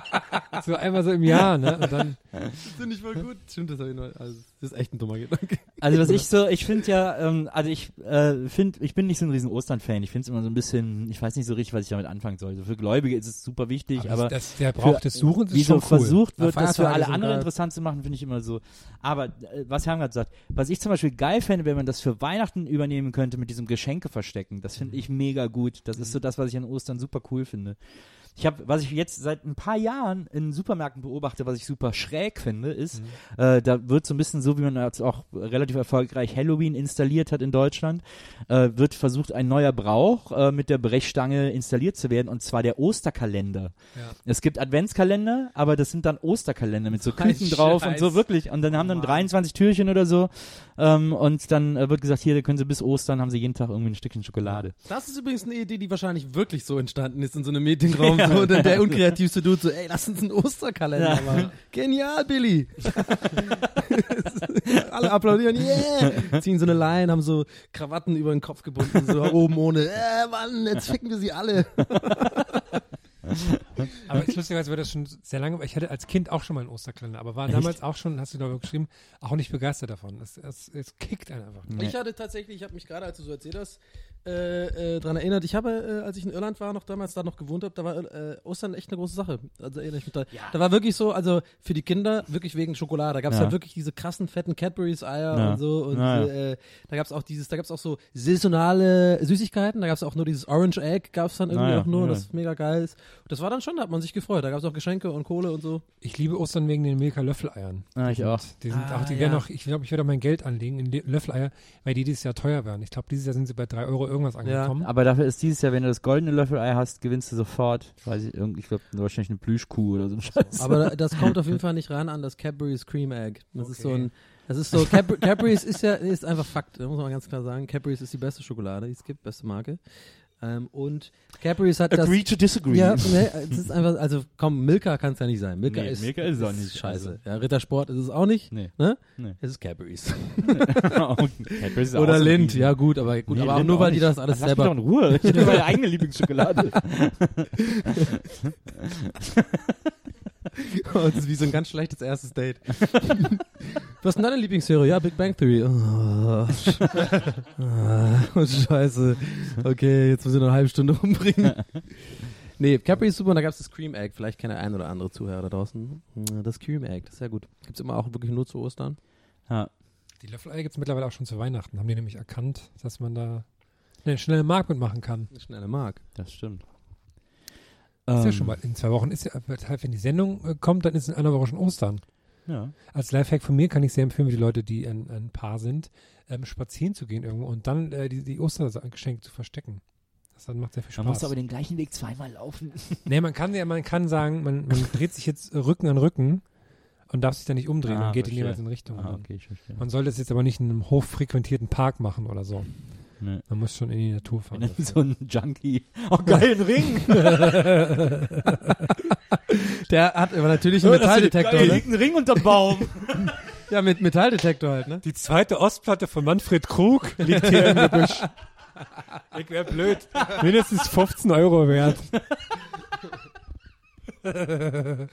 So einmal so im Jahr, ne? Und dann, Das finde ich voll gut. Stimmt, das habe ich noch. Also, das ist echt ein dummer Gedanke. Also was ich so, ich finde ja, ähm, also ich äh, finde, ich bin nicht so ein riesen Ostern-Fan. Ich finde es immer so ein bisschen, ich weiß nicht so richtig, was ich damit anfangen soll. So für Gläubige ist es super wichtig, aber, aber das, der Brauch für- des Suchens wie ist so schon cool. versucht wird, das für alle anderen interessant zu machen, finde ich immer so. Aber äh, was Herrn gerade sagt, was ich zum Beispiel geil fände, wenn man das für Weihnachten übernehmen könnte mit diesem Geschenke verstecken. Das finde ich mega gut. Das ist so das, was ich an Ostern super cool finde. Ich habe, was ich jetzt seit ein paar Jahren in Supermärkten beobachte, was ich super schräg finde, ist, äh, da wird so ein bisschen so, wie man jetzt auch relativ erfolgreich Halloween installiert hat in Deutschland, äh, wird versucht, ein neuer Brauch äh, mit der Brechstange installiert zu werden, und zwar der Osterkalender. Es gibt Adventskalender, aber das sind dann Osterkalender mit so Küken drauf und so wirklich. Und dann haben dann 23 Türchen oder so. Ähm, und dann äh, wird gesagt, hier, da können sie bis Ostern, haben sie jeden Tag irgendwie ein Stückchen Schokolade. Das ist übrigens eine Idee, die wahrscheinlich wirklich so entstanden ist in so einem Meetingraum. So, und dann der unkreativste Dude so, ey, lass uns einen Osterkalender Ja. machen. Genial, Billy. *laughs* Alle applaudieren, yeah. Ziehen so eine Line, haben so Krawatten über den Kopf gebunden, so oben ohne, äh, Mann, jetzt ficken wir sie alle. Aber lustigerweise war das schon sehr lange, ich hatte als Kind auch schon mal einen Osterkalender, aber war damals auch schon, hast du ich geschrieben, auch nicht begeistert davon. Es, es, es kickt einen einfach. Nee. Ich hatte tatsächlich, ich habe mich gerade, als du so erzählt hast, äh, äh, daran erinnert. Ich habe, äh, als ich in Irland war, noch damals da noch gewohnt habe, da war äh, Ostern echt eine große Sache. Also erinnere ich mich da. Da war wirklich so, also für die Kinder wirklich wegen Schokolade. Da gab es Ja. halt wirklich diese krassen fetten Cadburys Eier Ja. und so und Ja, ja. äh, da gab es auch dieses, da gab es auch so saisonale Süßigkeiten. Da gab es auch nur dieses Orange Egg, gab es dann irgendwie ja. auch nur, Ja. das mega geil ist. Und das war dann schon, da hat man sich gefreut. Da gab es auch Geschenke und Kohle und so. Ich liebe Ostern wegen den Milka Löffeleiern. Ah, ich auch. Die sind Ah, auch, die ja. werden auch, ich glaube, ich werde auch mein Geld anlegen in Le- Löffeleier, weil die dieses Jahr teuer werden. Ich glaube, dieses Jahr sind sie bei drei Euro irgendwas angekommen. Aber dafür ist dieses Jahr, wenn du das goldene Löffelei hast, gewinnst du sofort, weiß ich, irgendwie, ich glaube, wahrscheinlich eine Plüschkuh oder so ein Scheiß. Aber das kommt auf jeden *laughs* Fall nicht ran an das Cadbury's Cream Egg. Das ist so Okay. ein, das ist so, Cadbury, Cadbury's ist ja, ist einfach Fakt, da muss man ganz klar sagen. Cadbury's ist die beste Schokolade, die es gibt, beste Marke. Ähm, und Cadbury's hat das. to disagree. Ja, nee, es ist einfach, also komm, Milka kann es ja nicht sein. Milka Nee, ist, Milka ist es auch nicht. scheiße. Also- Ja, Rittersport ist es auch nicht. Nee. Ne? Nee. Es ist *laughs* *laughs* ist auch Oder so Lind, ja gut, aber gut, Nee, aber auch Lind nur auch weil die nicht. das alles Lass mich doch selber. in Ruhe. Ich habe *laughs* meine eigene Lieblingsschokolade. *laughs* Oh, das ist wie so ein ganz schlechtes erstes Date. *laughs* Was ist denn deine Lieblingsserie? Ja, Big Bang Theory. Oh, oh, scheiße. Okay, jetzt muss ich noch eine halbe Stunde umbringen. Nee, Capri ist super und da gab es das Cream Egg. Vielleicht kennt der ein oder andere Zuhörer da draußen. Das Cream Egg, das ist ja gut. Gibt's immer auch wirklich nur zu Ostern. Ja. Die Löffeleier gibt es mittlerweile auch schon zu Weihnachten. Haben die nämlich erkannt, dass man da einen schnellen Markt mitmachen kann. Eine schnelle Mark. Das stimmt. Ist ja Ähm, schon mal, in zwei Wochen ist ja, wenn die Sendung äh, kommt, dann ist in einer Woche schon Ostern. Ja. Als Lifehack von mir kann ich sehr empfehlen, für die Leute, die ein, ein Paar sind, ähm, spazieren zu gehen irgendwo und dann äh, die, die Ostergeschenke zu verstecken. Das dann macht sehr viel Spaß. Man muss aber den gleichen Weg zweimal laufen. *laughs* nee, man kann ja, man kann sagen, man, man *laughs* dreht sich jetzt Rücken an Rücken und darf sich dann nicht umdrehen Ah, und geht in jeweils in Richtung. Ah, okay. Man soll das jetzt aber nicht in einem hochfrequentierten Park machen oder so. Nee. Man muss schon in die Natur fahren. Wenn dann so ein Junkie. Oh, geil, ein Ring. *laughs* Der hat aber natürlich einen Metalldetektor, ne? liegt ein Ring unterm Baum. Ja, mit Metalldetektor halt, ne? Die zweite Ostplatte von Manfred Krug liegt hier im Gebüsch. Ich wär blöd. Mindestens 15 Euro wert. *laughs*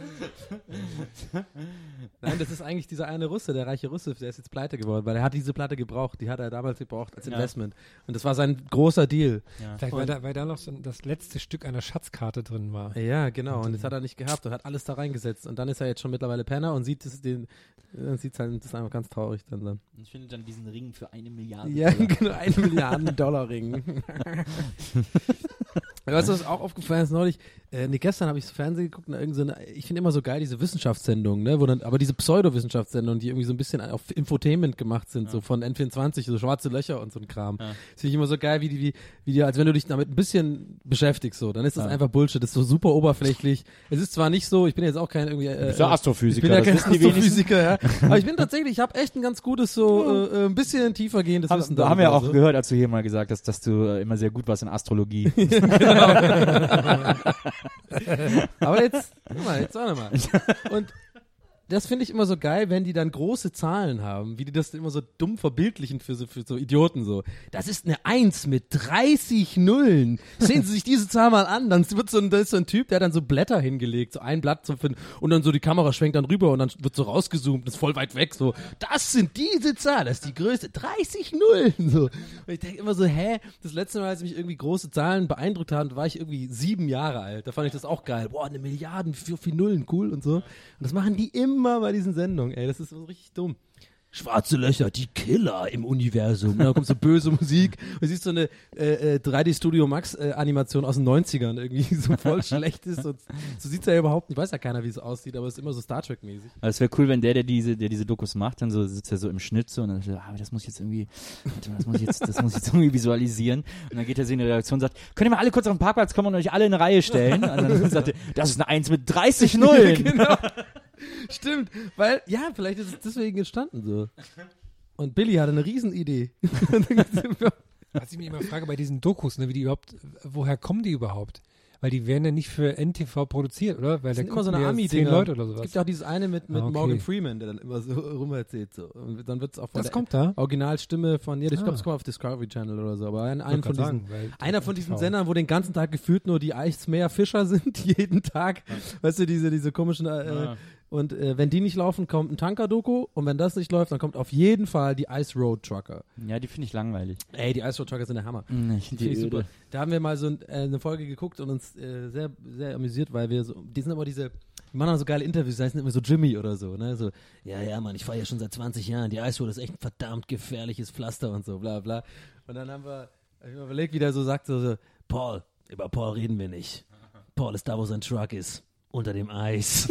Nein, das ist eigentlich dieser eine Russe, der reiche Russe, der ist jetzt pleite geworden, weil er hat diese Platte gebraucht, die hat er damals gebraucht als Ja. Investment. Und das war sein großer Deal. Vielleicht, weil da, weil da noch so das letzte Stück einer Schatzkarte drin war. Ja, genau. Und das hat er nicht gehabt und hat alles da reingesetzt. Und dann ist er jetzt schon mittlerweile Penner und sieht es den, dann sieht halt, das ist einfach ganz traurig dann dann. Ich finde dann diesen Ring für eine Milliarde. Ja, Dollar. *laughs* genau, ein Milliarden Dollar Ring. *laughs* weißt du, was auch aufgefallen ist neulich? Äh, nee, gestern habe ich Fernsehen geguckt und irgend so eine, ich finde immer so geil diese Wissenschaftssendungen, ne, wo dann, aber diese Pseudo-Wissenschaftssendungen, die irgendwie so ein bisschen auf Infotainment gemacht sind, so von N24, so schwarze Löcher und so ein Kram. Ja. Das finde ich immer so geil, wie die, wie, wie die, als wenn du dich damit ein bisschen beschäftigst, so, dann ist das Ja. einfach Bullshit, das ist so super oberflächlich. Es ist zwar nicht so, ich bin jetzt auch kein irgendwie, äh, bist ja äh, Astrophysiker, ich bin ja kein. Astrophysiker, ja. *laughs* Aber ich bin tatsächlich, ich habe echt ein ganz gutes, so, äh, ein bisschen tiefer gehendes Wissen. Haben, haben wir auch so. gehört, als du hier mal gesagt hast, dass du äh, immer sehr gut warst in Astrologie. *laughs* *laughs* *laughs* Aber jetzt, guck mal, jetzt warte mal. Und das finde ich immer so geil, wenn die dann große Zahlen haben, wie die das immer so dumm verbildlichen für so, für so Idioten so. Das ist eine Eins mit 30 Nullen. Sehen Sie sich diese Zahl mal an. Dann wird so ein, da ist so ein Typ, der hat dann so Blätter hingelegt, so ein Blatt so für, und dann so die Kamera schwenkt dann rüber und dann wird so rausgezoomt, ist voll weit weg, so. Das sind diese Zahl, das ist die größte. 30 Nullen, so. Und ich denke immer so, hä? Das letzte Mal, als mich irgendwie große Zahlen beeindruckt haben, war ich irgendwie sieben Jahre alt. Da fand ich das auch geil. Boah, eine Milliarde, für viel Nullen, cool und so. Und das machen die immer bei diesen Sendungen, ey. Das ist so richtig dumm. Schwarze Löcher, die Killer im Universum. Und dann kommt so böse Musik. Und siehst so eine äh, äh, 3D Studio Max äh, Animation aus den 90ern irgendwie *laughs* so voll schlecht ist. Und so sieht's ja überhaupt nicht. Weiß ja keiner, wie es aussieht, aber es ist immer so Star Trek mäßig. Aber es wäre cool, wenn der, der diese, der diese Dokus macht, dann so sitzt er so im Schnitt so und dann sagt, er, ah, das muss ich jetzt irgendwie, das muss ich jetzt, das muss ich jetzt irgendwie visualisieren. Und dann geht er so in die Redaktion und sagt, könnt ihr mal alle kurz auf den Parkplatz kommen und euch alle in eine Reihe stellen? Und dann sagt er, das ist eine Eins mit 30 Nullen. *laughs* genau. Stimmt, weil, ja, vielleicht ist es deswegen entstanden so. Und Billy hatte eine Riesenidee. *laughs* Was ich mich immer frage bei diesen Dokus, ne, wie die überhaupt, woher kommen die überhaupt? Weil die werden ja nicht für NTV produziert, oder? Weil Das da sind immer so eine ja ami zehn Leute oder Es sowas. gibt ja auch dieses eine mit, mit Ah, okay. Morgan Freeman, der dann immer so *laughs* rumerzählt. So. Und dann wird's auch von Das kommt da? Originalstimme von, ja, ich glaube, Ah. es kommt auf Discovery Channel oder so, aber ein, wollte von diesen, sagen, einer von diesen. Sendern, wo den ganzen Tag gefühlt nur die Eismeerfischer *laughs* sind, jeden Tag. Weißt du, diese, diese komischen, äh, Ja. Und äh, wenn die nicht laufen, kommt ein Tanker-Doku und wenn das nicht läuft, dann kommt auf jeden Fall die Ice Road Trucker. Ja, die finde ich langweilig. Ey, die Ice Road Trucker sind der Hammer. Ich Die finde ich super. Da haben wir mal so ein, äh, eine Folge geguckt und uns äh, sehr, sehr amüsiert, weil wir so, die sind immer diese, die machen auch so geile Interviews, das heißt immer so Jimmy oder so, ne, so, ja, ja, Mann, ich fahre ja schon seit 20 Jahren, die Ice Road ist echt ein verdammt gefährliches Pflaster und so, bla, bla. Und dann haben wir, hab ich mir überlegt, wie der so sagt, so, so, Paul, über Paul reden wir nicht. Paul ist da, wo sein Truck ist, unter dem Eis.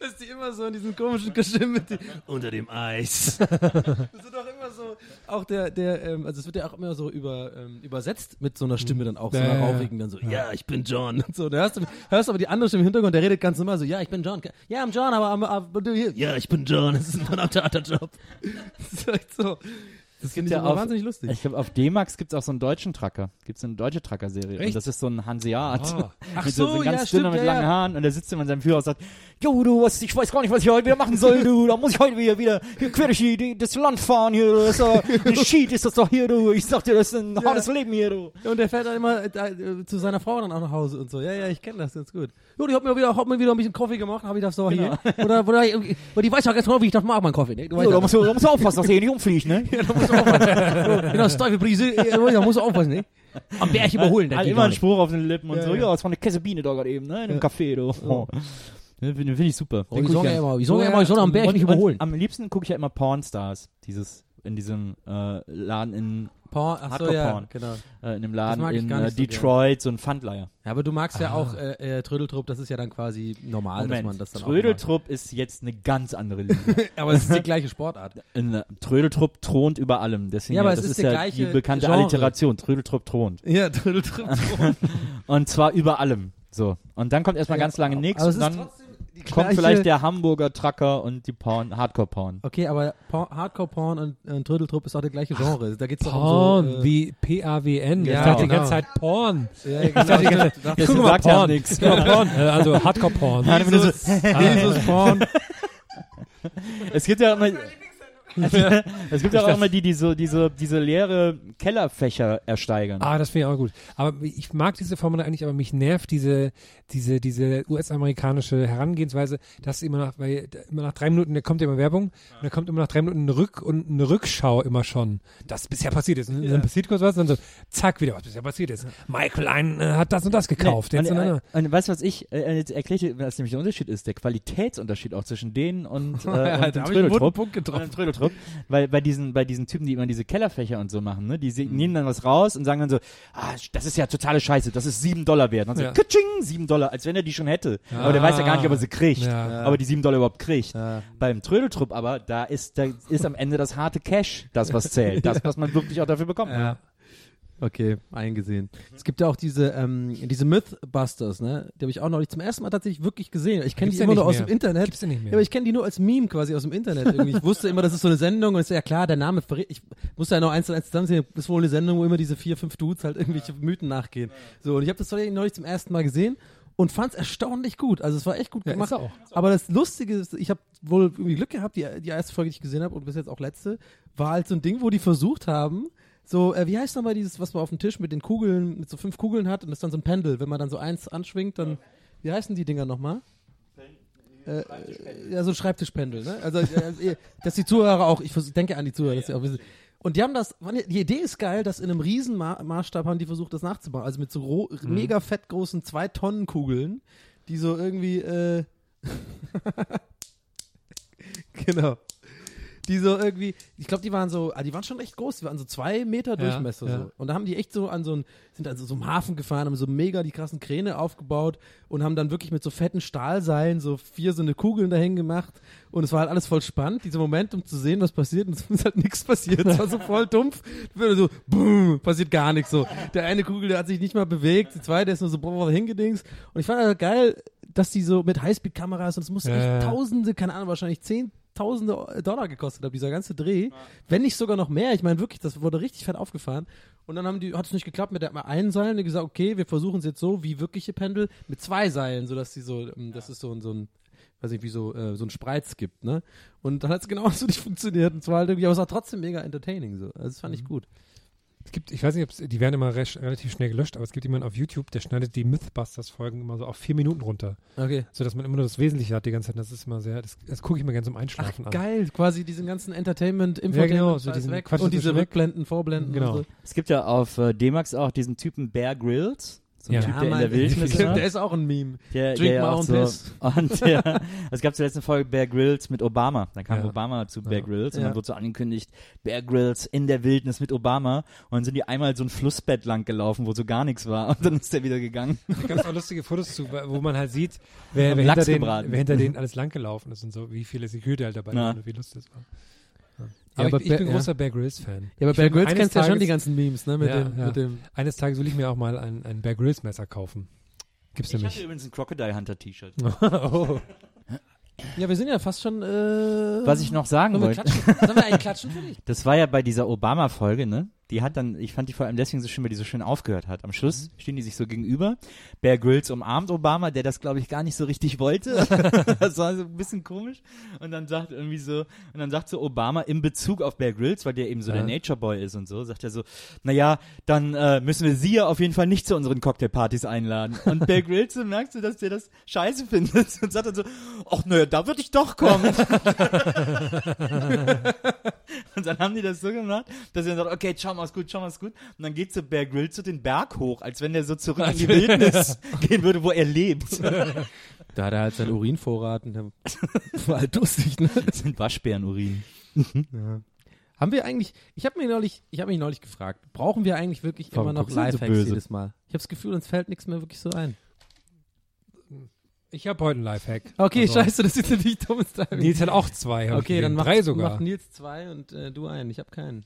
Dass die immer so in diesen komischen Geschichten mit die, unter dem Eis. Das wird auch immer so, auch der, der, ähm, also es wird ja auch immer so über, ähm, übersetzt mit so einer Stimme dann auch, so Ja, einer rauchigen, dann so, ja, ich bin John und so. Da hörst du, hörst aber die andere Stimme im Hintergrund, der redet ganz normal so, ja, ich bin John. Ja, I'm John, aber, aber, aber du hier. Ja, ich bin John, das ist ein verdammter harter Job. Das ist halt so. Das ich ja auf- wahnsinnig lustig. Ich glaube, auf D-Max gibt es auch so einen deutschen Tracker. Gibt es eine deutsche Tracker-Serie. Und das ist so ein Hanseat. Ah. *laughs* Ach mit so, so, so ganz ja, stimmt, mit ja, langen ja. Haaren und der sitzt immer in seinem Führer und sagt, Jo, du, was, ich weiß gar nicht, was ich heute wieder machen soll, du. Da muss ich heute wieder, wieder hier quer durch die, das Land fahren hier. Das ist doch, *laughs* ein Sheet ist das doch hier, du. Ich sag dir, das ist ein hartes Leben hier, du. Und der fährt dann immer äh, äh, zu seiner Frau dann auch nach Hause und so. Ja, ja, ich kenne das ganz gut. Jo, die hat mir wieder, hat mir wieder ein bisschen Kaffee gemacht, habe ich das doch hier. *laughs* Oder, oder, oder die weiß ja ganz genau, wie ich das mag, mein Kaffee. Ne? Du weißt ja, da musst du, da musst du aufpassen, dass der hier nicht umfliegt, ne? *laughs* Ja, da musst du aufpassen. *laughs* genau, Steifelbrise, äh, da musst du aufpassen, ne? Am Berg überholen, das Hat geht immer einen. Spruch auf den Lippen und Ja, so, ja. das war eine Kessebiene da gerade eben, ne? In einem Café, du. Oh. Finde find ich super. Oh, ich sagen ja immer, die sagen ja immer, ich soll am Berg nicht überholen. Am liebsten gucke ich ja immer Pornstars. Dieses, in diesem äh, Laden in, Porn, ach so, Hardcore ja, Porn. genau. äh, in einem Laden in äh, so Detroit, so ein Pfandleier. Ja, aber du magst ja auch äh, äh, Trödeltrupp, das ist ja dann quasi normal, dass man das dann Trödeltrupp ist jetzt eine ganz andere Liga. *laughs* Aber es ist die gleiche Sportart. *laughs* Trödeltrupp thront über allem. Deswegen, Ja, aber das es ist, ist ja gleiche die bekannte Genre. Alliteration. Trödeltrupp thront. Ja, Trödeltrupp. *laughs* Und zwar über allem. So. Und dann kommt erstmal Ja, ganz lange nichts. aber es Und ist dann trotzdem die kommt gleiche- vielleicht der Hamburger Trucker und die Porn, Hardcore-Porn. Okay, aber Porn, Hardcore-Porn und, und Trödeltrupp ist auch der gleiche Genre. Da geht's doch Porn, um so, äh, wie P-A-W-N. Ja, ich dachte die genau. ganze Zeit Porn. Ja, Ich dachte die ganze Zeit, Das guck mal, sagt ja Porn. nix. Porn. Äh, Also Hardcore-Porn. Ich *laughs* Jesus Porn. Es gibt ja immer. *laughs* es gibt ja auch immer die, die so diese, diese leere Kellerfächer ersteigern. Ah, das finde ich auch gut. Aber ich mag diese Formel eigentlich, aber mich nervt diese, diese, diese US-amerikanische Herangehensweise, dass immer nach, weil immer nach drei Minuten, da kommt ja immer Werbung, und dann kommt immer nach drei Minuten eine Rück- und eine Rückschau immer schon, das bisher passiert ist. Und dann passiert kurz was, und dann so, zack, wieder was bisher passiert ist. Michael ein, äh, hat das und das gekauft. Nee, und, und, und, und weißt du, was ich äh, jetzt erkläre, was nämlich der Unterschied ist? Der Qualitätsunterschied auch zwischen denen und, *laughs* äh, Ja, und da dem einen Trödeltrupp. Punkt getroffen. Und dem Trödeltrupp. Weil bei diesen, bei diesen Typen, die immer diese Kellerfächer und so machen, ne, die se- nehmen dann was raus und sagen dann so, ah, das ist ja totale Scheiße, das ist sieben Dollar wert. Und dann Ja. so, katsching, sieben Dollar, als wenn er die schon hätte. Aber der weiß ja gar nicht, ob er sie kriegt. Ja. Aber die sieben Dollar überhaupt kriegt. Ja. Beim Trödeltrupp aber, da ist, da ist am Ende das harte Cash, das was zählt. Das, was man wirklich auch dafür bekommt. Ja. Okay, eingesehen. Es gibt ja auch diese, ähm, diese Mythbusters, ne? Die habe ich auch noch nicht zum ersten Mal tatsächlich wirklich gesehen. Ich kenne die ja immer nur aus mehr. dem Internet. Gibt's ja nicht mehr. Ja, aber ich kenne die nur als Meme quasi aus dem Internet irgendwie. Ich wusste immer, das ist so eine Sendung und ist ja klar, der Name verrät. Ich musste ja noch eins zu eins zusammensehen. Das ist wohl eine Sendung, wo immer diese vier, fünf Dudes halt irgendwelche Mythen nachgehen. So, und ich habe das neulich zum ersten Mal gesehen und fand es erstaunlich gut. Also es war echt gut Ja, gemacht. ist auch. Aber das Lustige ist, ich habe wohl irgendwie Glück gehabt, die, die erste Folge, die ich gesehen habe und bis jetzt auch letzte, war halt so ein Ding, wo die versucht haben, so, äh, wie heißt nochmal dieses, was man auf dem Tisch mit den Kugeln, mit so fünf Kugeln hat und das ist dann so ein Pendel. Wenn man dann so eins anschwingt, dann, wie heißen die Dinger nochmal? Äh, ja, so ein Schreibtischpendel, ne? Also, äh, *laughs* äh, dass die Zuhörer auch, ich denke an die Zuhörer, dass sie auch wissen. Und die haben das, die Idee ist geil, dass in einem riesen Ma Maßstab haben die versucht, das nachzubauen. Also mit so ro- mega fett großen zwei Tonnen Kugeln, die so irgendwie, äh, *laughs* genau. Die so irgendwie, ich glaube, die waren so, ah, die waren schon echt groß, die waren so zwei Meter Durchmesser. ja. So. Und da haben die echt so an so ein, sind also so im Hafen gefahren, haben so mega die krassen Kräne aufgebaut und haben dann wirklich mit so fetten Stahlseilen so vier so eine Kugeln dahin gemacht. Und es war halt alles voll spannend, dieser Moment, um zu sehen, was passiert. Und es ist halt nichts passiert. Es war so voll dumpf. So, boom, passiert gar nichts. So, der eine Kugel, der hat sich nicht mal bewegt, die zweite ist nur so boah, hingedings. Und ich fand halt geil, dass die so mit Highspeed-Kameras und es muss Ja, echt ja. Tausende, keine Ahnung, wahrscheinlich Zehntausende Dollar gekostet hat, dieser ganze Dreh. Wenn nicht sogar noch mehr. Ich meine wirklich, das wurde richtig fett aufgefahren. Und dann haben die, hat es nicht geklappt mit der einen Seil. Und die gesagt, okay, wir versuchen es jetzt so wie wirkliche Pendel mit zwei Seilen, sodass sie so, ähm, das ist so, ein- so ein, weiß nicht, wie so, äh, so ein Spreiz gibt, ne? Und dann hat es genauso *laughs* nicht funktioniert. Und zwar halt irgendwie, aber es war trotzdem mega entertaining, so. Also das fand ich Mhm. gut. Es gibt, ich weiß nicht, ob's, die werden immer recht, relativ schnell gelöscht, aber es gibt jemanden auf YouTube, der schneidet die Mythbusters-Folgen immer so auf vier Minuten runter. Okay. So dass man immer nur das Wesentliche hat die ganze Zeit. Das ist immer sehr, das, das gucke ich mir gerne zum Ach, Einschlafen an. geil, quasi diesen ganzen Entertainment, Ja, Infotainment, genau, so diesen weg. Quatsch und diese. Rückblenden, Vorblenden Genau. und so. Es gibt ja auf äh, D-Max auch diesen Typen Bear Grylls. So ein Ja. Typ, Ja, der in *laughs* der Wildnis war. der ist auch ein Meme. Der, Drink der my own so, piss. Und *laughs* der, es gab zur letzten Folge Bear Grylls mit Obama. Dann kam Ja. Obama zu Bear Grylls und Ja. dann wurde so angekündigt, Bear Grylls in der Wildnis mit Obama. Und dann sind die einmal so ein Flussbett lang gelaufen, wo so gar nichts war. Und dann ist der wieder gegangen. Da gab es auch lustige Fotos zu, wo man halt sieht, wer, wer, hinter, den, wer hinter denen *laughs* alles langgelaufen ist und so, wie viele Security halt dabei Ja. waren und wie lustig das war. Ja. Aber, aber ich, ich bin Bear- großer Bear Grylls-Fan. Ja, aber Ich Bear Grylls kennst ja schon die ganzen Memes, ne? Mit, Ja, dem, ja. mit dem. Eines Tages will ich mir auch mal ein, ein Bear Grylls Messer kaufen. Gibt's Ich hatte nämlich. übrigens ein Crocodile Hunter T-Shirt. *laughs* oh. Ja, wir sind ja fast schon. Äh, Was ich noch sagen wollte, klatschen? Sollen wir eigentlich klatschen für dich? *laughs* das war ja bei dieser Obama-Folge, ne? Die hat dann, ich fand die vor allem deswegen so schön, weil die so schön aufgehört hat. Am Schluss stehen die sich so gegenüber. Bear Grylls umarmt Obama, der das, glaube ich, gar nicht so richtig wollte. *laughs* das war so ein bisschen komisch. Und dann sagt irgendwie so, und dann sagt so Obama in Bezug auf Bear Grylls, weil der eben so Ja. der Nature Boy ist und so, sagt er so, naja, dann äh, müssen wir sie ja auf jeden Fall nicht zu unseren Cocktailpartys einladen. Und Bear Grylls, so merkst du, dass der das scheiße findet und sagt dann so, ach naja, da würde ich doch kommen. *laughs* Und dann haben die das so gemacht, dass sie dann sagt, okay, schau mal, ist gut, schau mal, ist gut. Und dann geht so Bear Grylls so den Berg hoch, als wenn der so zurück in die Wildnis *laughs* gehen würde, wo er lebt. *laughs* Da hat er halt seinen Urinvorrat und der *laughs* war halt durstig, ne? Das sind Waschbärenurin. Haben wir eigentlich, ich habe mir neulich, ich habe mich neulich gefragt, brauchen wir eigentlich wirklich Warum immer noch so Lifehacks böse? jedes Mal? Ich habe das Gefühl, uns fällt nichts mehr wirklich so ein. Ich habe heute einen Lifehack. Okay, Also, scheiße, das ist natürlich dummes Timing. Nils hat auch zwei. okay, dann mach, drei sogar. mach Nils zwei und äh, du einen. Ich habe keinen.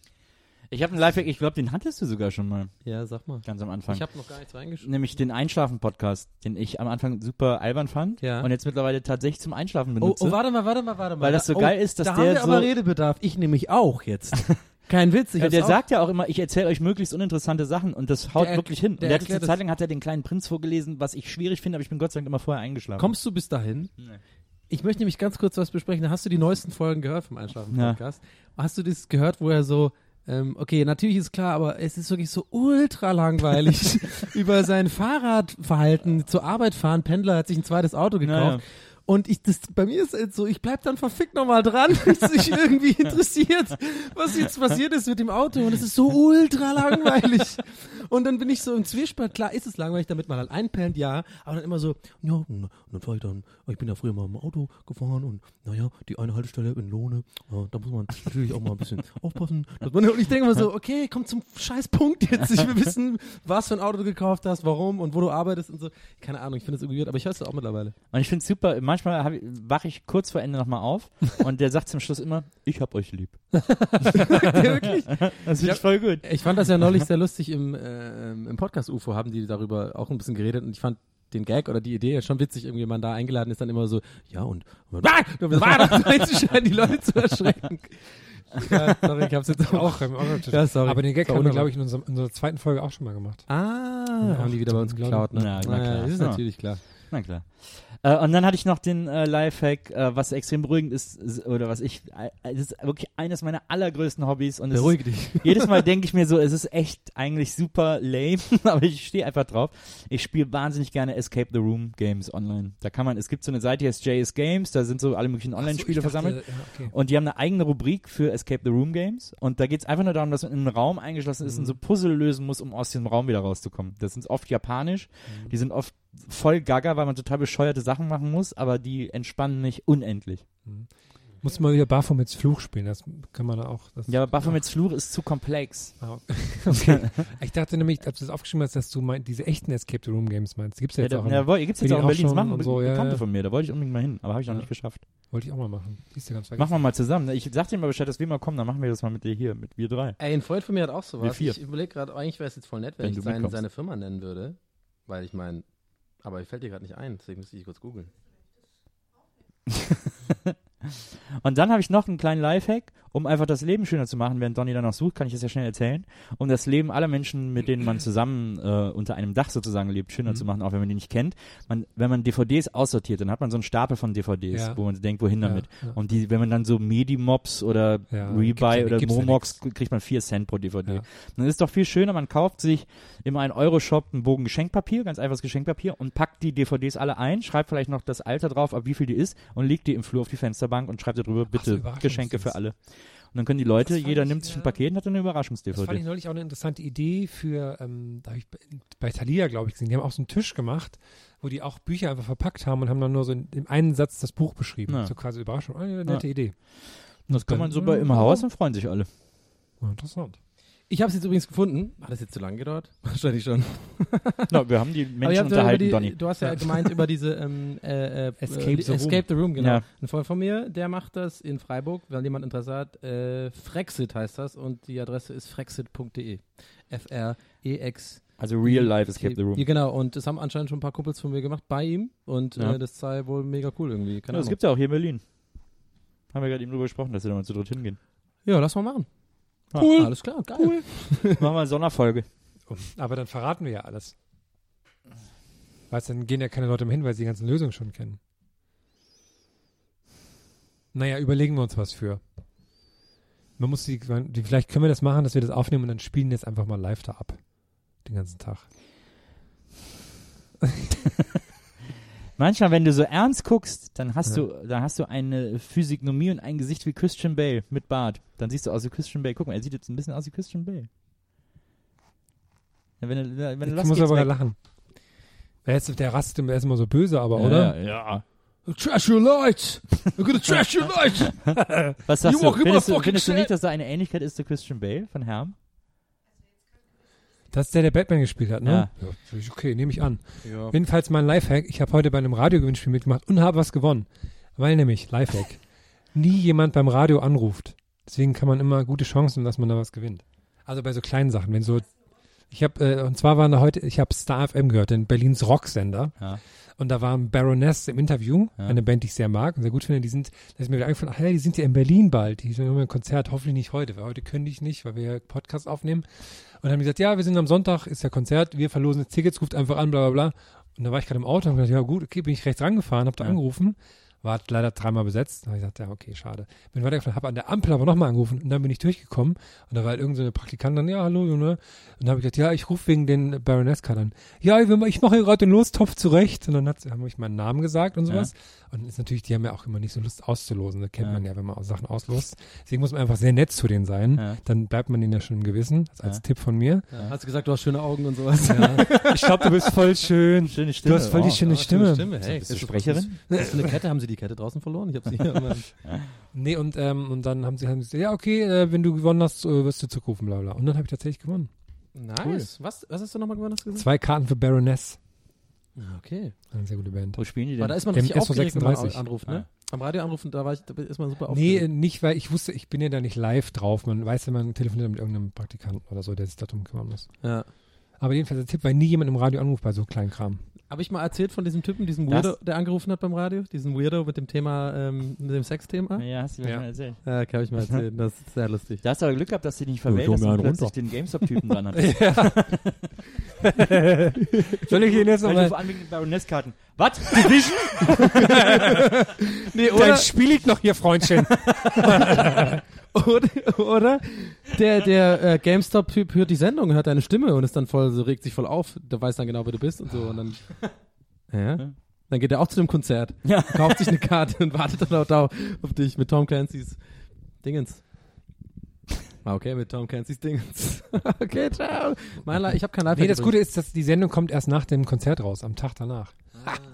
Ich habe einen Lifehack, ich glaube, den hattest du sogar schon mal, Ja, sag mal. ganz am Anfang. Ich habe noch gar nichts reingeschrieben. Nämlich den Einschlafen-Podcast, den ich am Anfang super albern fand Ja. und jetzt mittlerweile tatsächlich zum Einschlafen Oh, benutze. oh, warte mal, warte mal, warte mal. Weil das so oh, geil ist, dass da der haben wir so- aber Redebedarf. Ich nämlich auch jetzt. *laughs* Kein Witz. Ich ja, hab's der auch. sagt ja auch immer, ich erzähle euch möglichst uninteressante Sachen und das haut Der er- wirklich hin. Und der der das- Zeit lang hat er den kleinen Prinz vorgelesen, was ich schwierig finde, aber ich bin Gott sei Dank immer vorher eingeschlafen. Kommst du bis dahin? Nee. Ich möchte nämlich ganz kurz was besprechen. Hast du die neuesten Folgen gehört vom Ja. Einschlafen-Podcast? Hast du das gehört, wo er so, ähm, okay, natürlich ist klar, aber es ist wirklich so ultra langweilig *laughs* über sein Fahrradverhalten zur Arbeit fahren. Pendler hat sich ein zweites Auto gekauft. Naja. Und ich, das, bei mir ist es so, ich bleib dann verfickt nochmal dran, *laughs* wenn es sich irgendwie interessiert, was jetzt passiert ist mit dem Auto. Und es ist so ultra langweilig. Und dann bin ich so im Zwiespalt, klar ist es langweilig, damit man halt einpennt, ja, aber dann immer so, ja, und dann fahr ich dann, ich bin ja früher mal im Auto gefahren und naja, die eine Haltestelle in Lohne, ja, da muss man natürlich auch mal ein bisschen aufpassen. Und ich denke mal so, okay, komm zum scheiß Punkt jetzt. Ich will wissen, was für ein Auto du gekauft hast, warum und wo du arbeitest und so. Keine Ahnung, ich finde das irgendwie weird, aber ich höre es auch mittlerweile. Und ich finde es super, ich- wache ich kurz vor Ende nochmal auf *laughs* und der sagt zum Schluss immer, ich hab euch lieb. *laughs* Wirklich? Das finde ich voll gut. Ich fand das ja neulich *laughs* sehr lustig im, äh, im Podcast UFO haben die darüber auch ein bisschen geredet und ich fand den Gag oder die Idee ja schon witzig, irgendwie man da eingeladen ist, dann immer so, ja und, und ah, du war doch reinzuschreien, die Leute zu erschrecken. Ja, sorry, ich hab's jetzt auch. Auch, auch Ja, sorry. Aber den Gag haben wir, glaube ich, in unserer, in unserer zweiten Folge auch schon mal gemacht. Ah, haben die wieder bei uns geklaut, ne? Ja, na Naja, klar. Das ist Ja. natürlich klar. Na klar. Äh, und dann hatte ich noch den äh, Lifehack, äh, was extrem beruhigend ist, oder was ich, äh, das ist wirklich eines meiner allergrößten Hobbys. Und es Beruhig dich. *laughs* jedes Mal *laughs* denke ich mir so, es ist echt eigentlich super lame, *laughs* aber ich stehe einfach drauf. Ich spiele wahnsinnig gerne Escape the Room Games online. Da kann man, es gibt so eine Seite, die heißt JS Games, da sind so alle möglichen Online-Spiele so, versammelt. Ja, okay. Und die haben eine eigene Rubrik für Escape the Room Games. Und da geht es einfach nur darum, dass man in einem Raum eingeschlossen ist und so Puzzle lösen muss, um aus dem Raum wieder rauszukommen. Das sind oft japanisch. Die sind oft voll gaga, weil man total bescheuerte Sachen machen muss, aber die entspannen nicht unendlich. Muss mal wieder Baphomets Fluch spielen, das kann man da auch. Das Ja, aber Baphomets Fluch ist zu komplex. Ah, *laughs* okay. ich dachte nämlich, als du das aufgeschrieben hast, dass du mein, diese echten Escape the Room Games meinst. Die gibt's ja Ja, jetzt da, auch. in- ja, woll- gibt's jetzt die auch in auch Berlin. Das machen und Be so, ja, Bekannte ja. von mir. Da wollte ich unbedingt mal hin, aber habe ich noch Ja. nicht geschafft. Wollte ich auch mal machen. Siehst du ganz Machen vergessen. wir mal zusammen. Ich sag dir mal Bescheid, dass wir mal kommen, dann machen wir das mal mit dir hier, mit wir drei. Ey, ein Freund von mir hat auch sowas. Wir vier. Ich überlege gerade, eigentlich wäre es jetzt voll nett, wenn, Wenn ich sein, seine Firma nennen würde. Weil ich meine, aber fällt dir gerade nicht ein, deswegen müsste ich kurz googeln. *laughs* Und dann habe ich noch einen kleinen Lifehack, um einfach das Leben schöner zu machen. Während Donny dann noch sucht, kann ich das ja schnell erzählen. Um das Leben aller Menschen, mit denen man zusammen äh, unter einem Dach sozusagen lebt, schöner Mhm. zu machen, auch wenn man die nicht kennt. Man, wenn man DVDs aussortiert, dann hat man so einen Stapel von DVDs, Ja. wo man denkt, wohin Ja, damit. ja. Und die, wenn man dann so Medimobs oder Rebuy oder Momox, kriegt man 4 Cent pro DVD. Dann ist es doch viel schöner, man kauft sich im 1-Euro-Shop einen Bogen Geschenkpapier, ganz einfaches Geschenkpapier, und packt die DVDs alle ein, schreibt vielleicht noch das Alter drauf, ab wie viel die ist, und legt die im Flur auf die Fensterbank und schreibt da drüber, so, bitte Überraschungsdings. Geschenke für alle. Und dann können die Leute, jeder ich, nimmt sich ein ja. Paket und hat dann eine Das fand ich Überraschungs-DVD. neulich auch eine interessante Idee für, ähm, da habe ich bei, Thalia, glaube ich, gesehen. Die haben auch so einen Tisch gemacht, wo die auch Bücher einfach verpackt haben und haben dann nur so in, im einen Satz das Buch beschrieben. Ja. So quasi Überraschung. Ah, Eine nette Idee. Das kann man so bei im Haus, dann freuen sich alle. Ja, interessant. Ich habe es jetzt übrigens gefunden. Hat das jetzt zu lang gedauert? *laughs* Wahrscheinlich schon. Na, wir haben die Menschen unterhalten, die, Donny. Du hast ja gemeint über diese ähm, äh, äh, *laughs* Escape äh, the Room. Escape the Room, genau. Ja. Ein Freund von mir, der macht das in Freiburg, wenn jemand Interesse hat. Äh, Frexit heißt das und die Adresse ist frexit.de. F-R-E-X. Also Real Life Escape the Room. Ja, genau. Und das haben anscheinend schon ein paar Kumpels von mir gemacht bei ihm und Ja. äh, das sei wohl mega cool irgendwie. Keine Ja, das Ahnung. gibt's ja auch hier in Berlin. Haben wir gerade eben drüber gesprochen, dass wir da mal zu dritt hingehen. Ja, lass mal machen. Cool. Alles klar, geil. Cool. *laughs* Machen wir eine Sonderfolge. Aber dann verraten wir ja alles. Weißt du, dann gehen ja keine Leute mehr hin, weil sie die ganzen Lösungen schon kennen. Naja, überlegen wir uns was für. Man muss die, die, vielleicht können wir das machen, dass wir das aufnehmen und dann spielen jetzt einfach mal live da ab. Den ganzen Tag. *laughs* Manchmal, wenn du so ernst guckst, dann hast Ja. du, dann hast du eine Physiognomie und ein Gesicht wie Christian Bale mit Bart. Dann siehst du aus wie Christian Bale. Guck mal, er sieht jetzt ein bisschen aus wie Christian Bale. Ja, wenn wenn du Ich muss aber lachen. Der ist, der rastet immer, der ist immer so böse, aber, Ja, oder? Ja. Trash your lights. We're gonna trash your lights. *laughs* Was sagst You du? Findest du, findest du nicht, dass da eine Ähnlichkeit ist zu Christian Bale von Herm? Das ist der, der Batman gespielt hat, ne? Ja. ist okay, nehme ich an. Ja. Jedenfalls mein Lifehack. Ich habe heute bei einem Radiogewinnspiel mitgemacht und habe was gewonnen. Weil nämlich, Lifehack, *laughs* nie jemand beim Radio anruft. Deswegen kann man immer gute Chancen, dass man da was gewinnt. Also bei so kleinen Sachen, wenn so, ich habe, äh, und zwar waren da heute, ich habe Star FM gehört, den Berlins Rocksender. Ja. Und da war Baroness im Interview, Ja. eine Band, die ich sehr mag und sehr gut finde. Die sind, da ist mir wieder eingefallen, ach ja, die sind ja in Berlin bald. Die haben ein Konzert, hoffentlich nicht heute, weil heute können die nicht, weil wir ja Podcast aufnehmen. Und dann haben die gesagt, ja, wir sind am Sonntag, ist ja Konzert, wir verlosen Tickets, ruft einfach an, bla bla bla. Und da war ich gerade im Auto und hab gedacht, ja gut, okay, bin ich rechts rangefahren, hab da Ja. angerufen, war leider dreimal besetzt. Da habe ich gesagt, ja, okay, schade. Bin weitergefahren, habe an der Ampel aber nochmal angerufen und dann bin ich durchgekommen und da war halt irgendeine so Praktikantin, ja, hallo, Junge. Und dann habe ich gesagt, ja, ich rufe wegen den Baroness-Card an. Ja, ich mache hier gerade den Lostopf zurecht. Und dann hat, haben ich meinen Namen gesagt und sowas. Und ist natürlich, die haben ja auch immer nicht so Lust auszulosen. Das kennt Ja. man ja, wenn man Sachen auslost. Deswegen muss man einfach sehr nett zu denen sein. Ja. Dann bleibt man denen ja schon im Gewissen. Das als Ja. Tipp von mir. Ja. Hast du gesagt, du hast schöne Augen und sowas? Ja. Ich glaube, du bist voll schön. Schöne Du hast voll die Oh. schöne Stimme. Hey, Bist du ist- Sprecherin? Was für eine Kette? Haben sie die Kette draußen verloren? Ich habe sie hier immer. Nee, und, ähm, und dann haben sie, haben sie gesagt, ja, okay, äh, wenn du gewonnen hast, äh, wirst du zurückrufen, bla bla. Und dann habe ich tatsächlich gewonnen. Nice. Was, was hast du nochmal gewonnen? Hast du gesagt? Zwei Karten für Baroness. Ah, Okay. Eine sehr gute Band. Wo spielen die Aber da denn? ist man richtig aufgeregt, wenn man SO36. anruft, ne? Ja. Am Radio anrufen, da, war ich, da ist man super Nee, aufgeregt. äh, nicht, weil ich wusste, ich bin ja da nicht live drauf. Man weiß, wenn man telefoniert mit irgendeinem Praktikanten oder so, der sich darum kümmern muss. Ja. Aber jedenfalls der Tipp, weil nie jemand im Radio anruft bei so kleinen Kram. Habe ich mal erzählt von diesem Typen, diesem Das- Weirdo, der angerufen hat beim Radio? Diesen Weirdo mit dem Thema, ähm, mit dem Sexthema? Ja, hast du mir Ja. schon erzählt. Ja, kann ich mal erzählen. Das ist sehr lustig. Da hast du aber Glück gehabt, dass du dich nicht Ja, verwählt ich und einen plötzlich runter. den GameStop-Typen dran *laughs* hat. Soll ich ihn jetzt nochmal... du an wegen den Baroness-Karten. Was? Division? *laughs* Nee, Dann spiel ich noch hier, Freundchen. *laughs* oder, oder der, der äh, GameStop-Typ hört die Sendung, hört deine Stimme und ist dann voll, so regt sich voll auf. Der weiß dann genau, wer du bist und so. Und dann, *laughs* ja. Dann geht er auch zu dem Konzert, Ja. kauft sich eine Karte und wartet dann auch da auf dich mit Tom Clancy's Dingens. Ah, okay, mit Tom Clancy's Dingens. *laughs* okay, ciao. Mein ich habe kein Live. Nee, das Gute ist, dass die Sendung kommt erst nach dem Konzert raus, am Tag danach.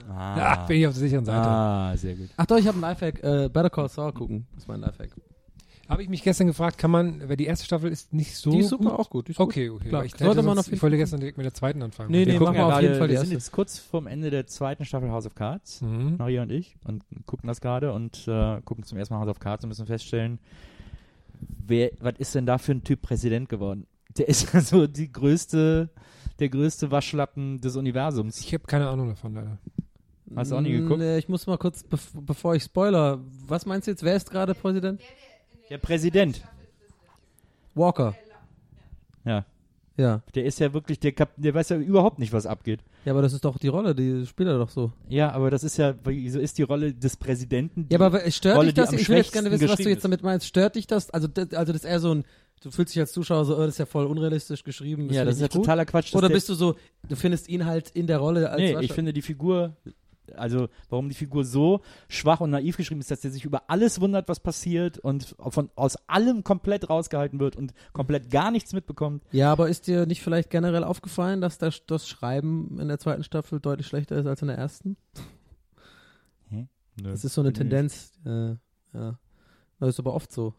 Ah, *laughs* Ja, bin ich auf der sicheren Seite. ah sehr gut. Ach doch, ich habe einen Lifehack. Äh, Better Call Saul gucken. Das ist mein Lifehack. Habe ich mich gestern gefragt, kann man, weil die erste Staffel ist nicht so die ist super, gut. auch gut. Okay, okay. Klar. Ich, Sollte man sonst- auf ich wollte gestern direkt mit der zweiten anfangen. Nee, Wir nee, gucken machen wir ja auf jeden gerade- Fall die Wir sind jetzt kurz vorm Ende der zweiten Staffel House of Cards. Mhm. Maria und ich und gucken das gerade und äh, gucken zum ersten Mal House of Cards und müssen feststellen, wer, was ist denn da für ein Typ Präsident geworden? Der ist ja *laughs* so die größte, der größte Waschlappen des Universums. Ich habe keine Ahnung davon, leider. Hast du auch nie geguckt? Nee, ich muss mal kurz, bev bevor ich spoiler, was meinst du jetzt? Wer ist gerade Präsident? Der Präsident, Walker. ja, Ja. der ist ja wirklich, der, Kap der weiß ja überhaupt nicht, was abgeht. Ja, aber das ist doch die Rolle, die spielt er doch so. Ja, aber das ist ja, wieso ist die Rolle des Präsidenten? Ja, aber stört Rolle, dich das? Ich will jetzt gerne wissen, was du jetzt damit meinst. Stört dich das? Also, das, also das ist eher so ein, du fühlst dich als Zuschauer so, oh, das ist ja voll unrealistisch geschrieben. ja, das ist ja gut. totaler Quatsch. Oder der- bist du so, du findest ihn halt in der Rolle als Nee, Wascher- ich finde die Figur, also warum die Figur so schwach und naiv geschrieben ist, dass er sich über alles wundert, was passiert und von aus allem komplett rausgehalten wird und komplett gar nichts mitbekommt. Ja, aber ist dir nicht vielleicht generell aufgefallen, dass das, das Schreiben in der zweiten Staffel deutlich schlechter ist als in der ersten? Das ist so eine Tendenz. Äh, ja. Das ist aber oft so.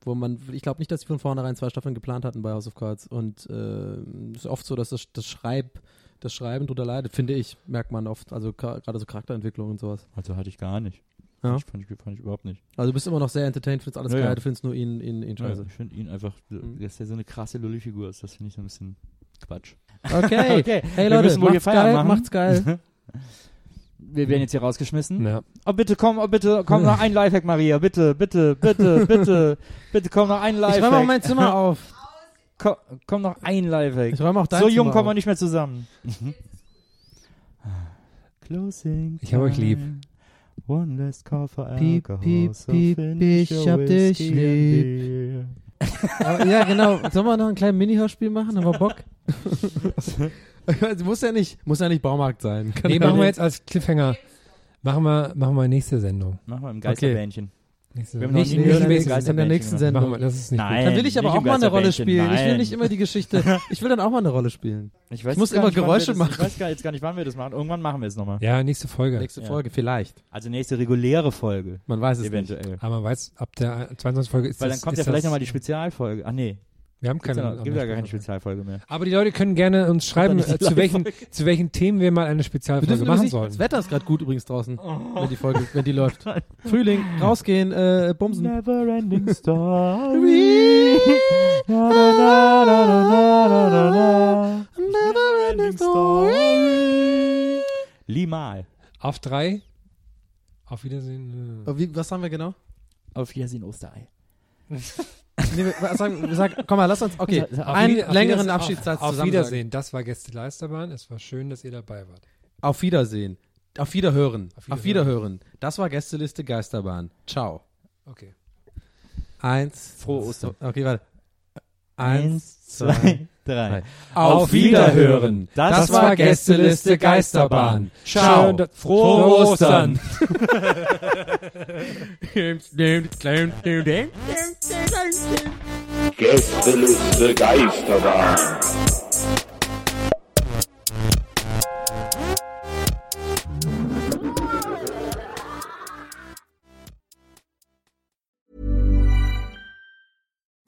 Wo man, ich glaube nicht, dass sie von vornherein zwei Staffeln geplant hatten bei House of Cards. Und äh, es ist oft so, dass das, das Schreib, das Schreiben drunter leidet, finde ich, merkt man oft. Also gerade so Charakterentwicklung und sowas. Also hatte ich gar nicht. Ja. Ich fand, ich, fand ich überhaupt nicht. Also du bist immer noch sehr entertained, findest alles Ja, geil, ja. du findest nur ihn, ihn, ihn scheiße. Ja, ich finde ihn einfach, Mhm. dass der so eine krasse Lulli-Figur ist. Das finde ich so ein bisschen Quatsch. Okay. *laughs* Okay, Hey Leute, müssen macht's geil, machen. macht's geil. *laughs* Wir werden jetzt hier rausgeschmissen. Ja. Oh, bitte komm, oh, bitte, komm noch ein Lifehack, Maria. Bitte, bitte, bitte, bitte, *laughs* bitte, komm noch ein Ich Lifehack. räume auch mein Zimmer auf. Komm, komm noch ein auch dein so jung kommen wir nicht mehr zusammen. *laughs* Closing. Ich hab euch lieb. One last call for Piep, alcohol. piep, so piep, ich hab dich lieb. Aber, ja, genau. Sollen wir noch ein kleines Mini-Hörspiel machen? Haben wir Bock? *laughs* muss ja nicht, muss ja nicht Baumarkt sein. Kann Nee, machen wir jetzt als Cliffhanger. Machen wir, machen wir nächste Sendung. Mach mal im Geisterbähnchen. Nächste Wir haben in, der ein nächsten, in der nächsten. Sendung. Machen wir, das ist nicht Nein. Dann will ich aber nicht auch mal eine Rolle spielen. Ich will nein. nicht immer die Geschichte. *laughs* Ich will dann auch mal eine Rolle spielen. Ich, weiß Ich muss immer nicht, Geräusche das, machen. Ich weiß gar, jetzt gar nicht, wann wir das machen. Irgendwann machen wir es nochmal. Ja, nächste Folge. Nächste Ja. Folge, vielleicht. Also nächste reguläre Folge. Man weiß es nicht. Eventuell. Aber man weiß, ab der 22. Folge ist Weil das, dann kommt ist ja vielleicht nochmal die Spezialfolge. Ach nee, Wir haben gibt's keine. ja, noch, gibt ja gar keine Folge. Spezialfolge mehr. Aber die Leute können gerne uns schreiben, äh, zu, welchen, zu welchen Themen wir mal eine Spezialfolge machen nicht, sollen. das Wetter ist gerade gut übrigens draußen, wenn die Folge, wenn die läuft. *laughs* Frühling, rausgehen, äh, bumsen. Never ending *laughs* story. Na, na, na, na, na, na, na, na. Never ending story. Limal. Auf drei. Auf Wiedersehen. äh. Wie, was haben wir genau? Auf Wiedersehen Osterei. *laughs* Nee, wir sagen, komm mal, lass uns, okay, Auf einen auf längeren Abschiedssatz Auf, auf zusammen Wiedersehen. Das war Gäste Leisterbahn. Es war schön, dass ihr dabei wart. Auf Wiedersehen. Auf Wiederhören. Auf Auf Wiederhören. Wiederhören. Das war Gästeliste Geisterbahn. Ciao. Okay. Eins. Frohe Ostern. Okay, warte. Eins, zwei, drei. Auf Wiederhören. Das, war Gästeliste Geisterbahn. Ciao. Schön, da- frohe Ostern. *laughs* Gästeliste Geisterbahn.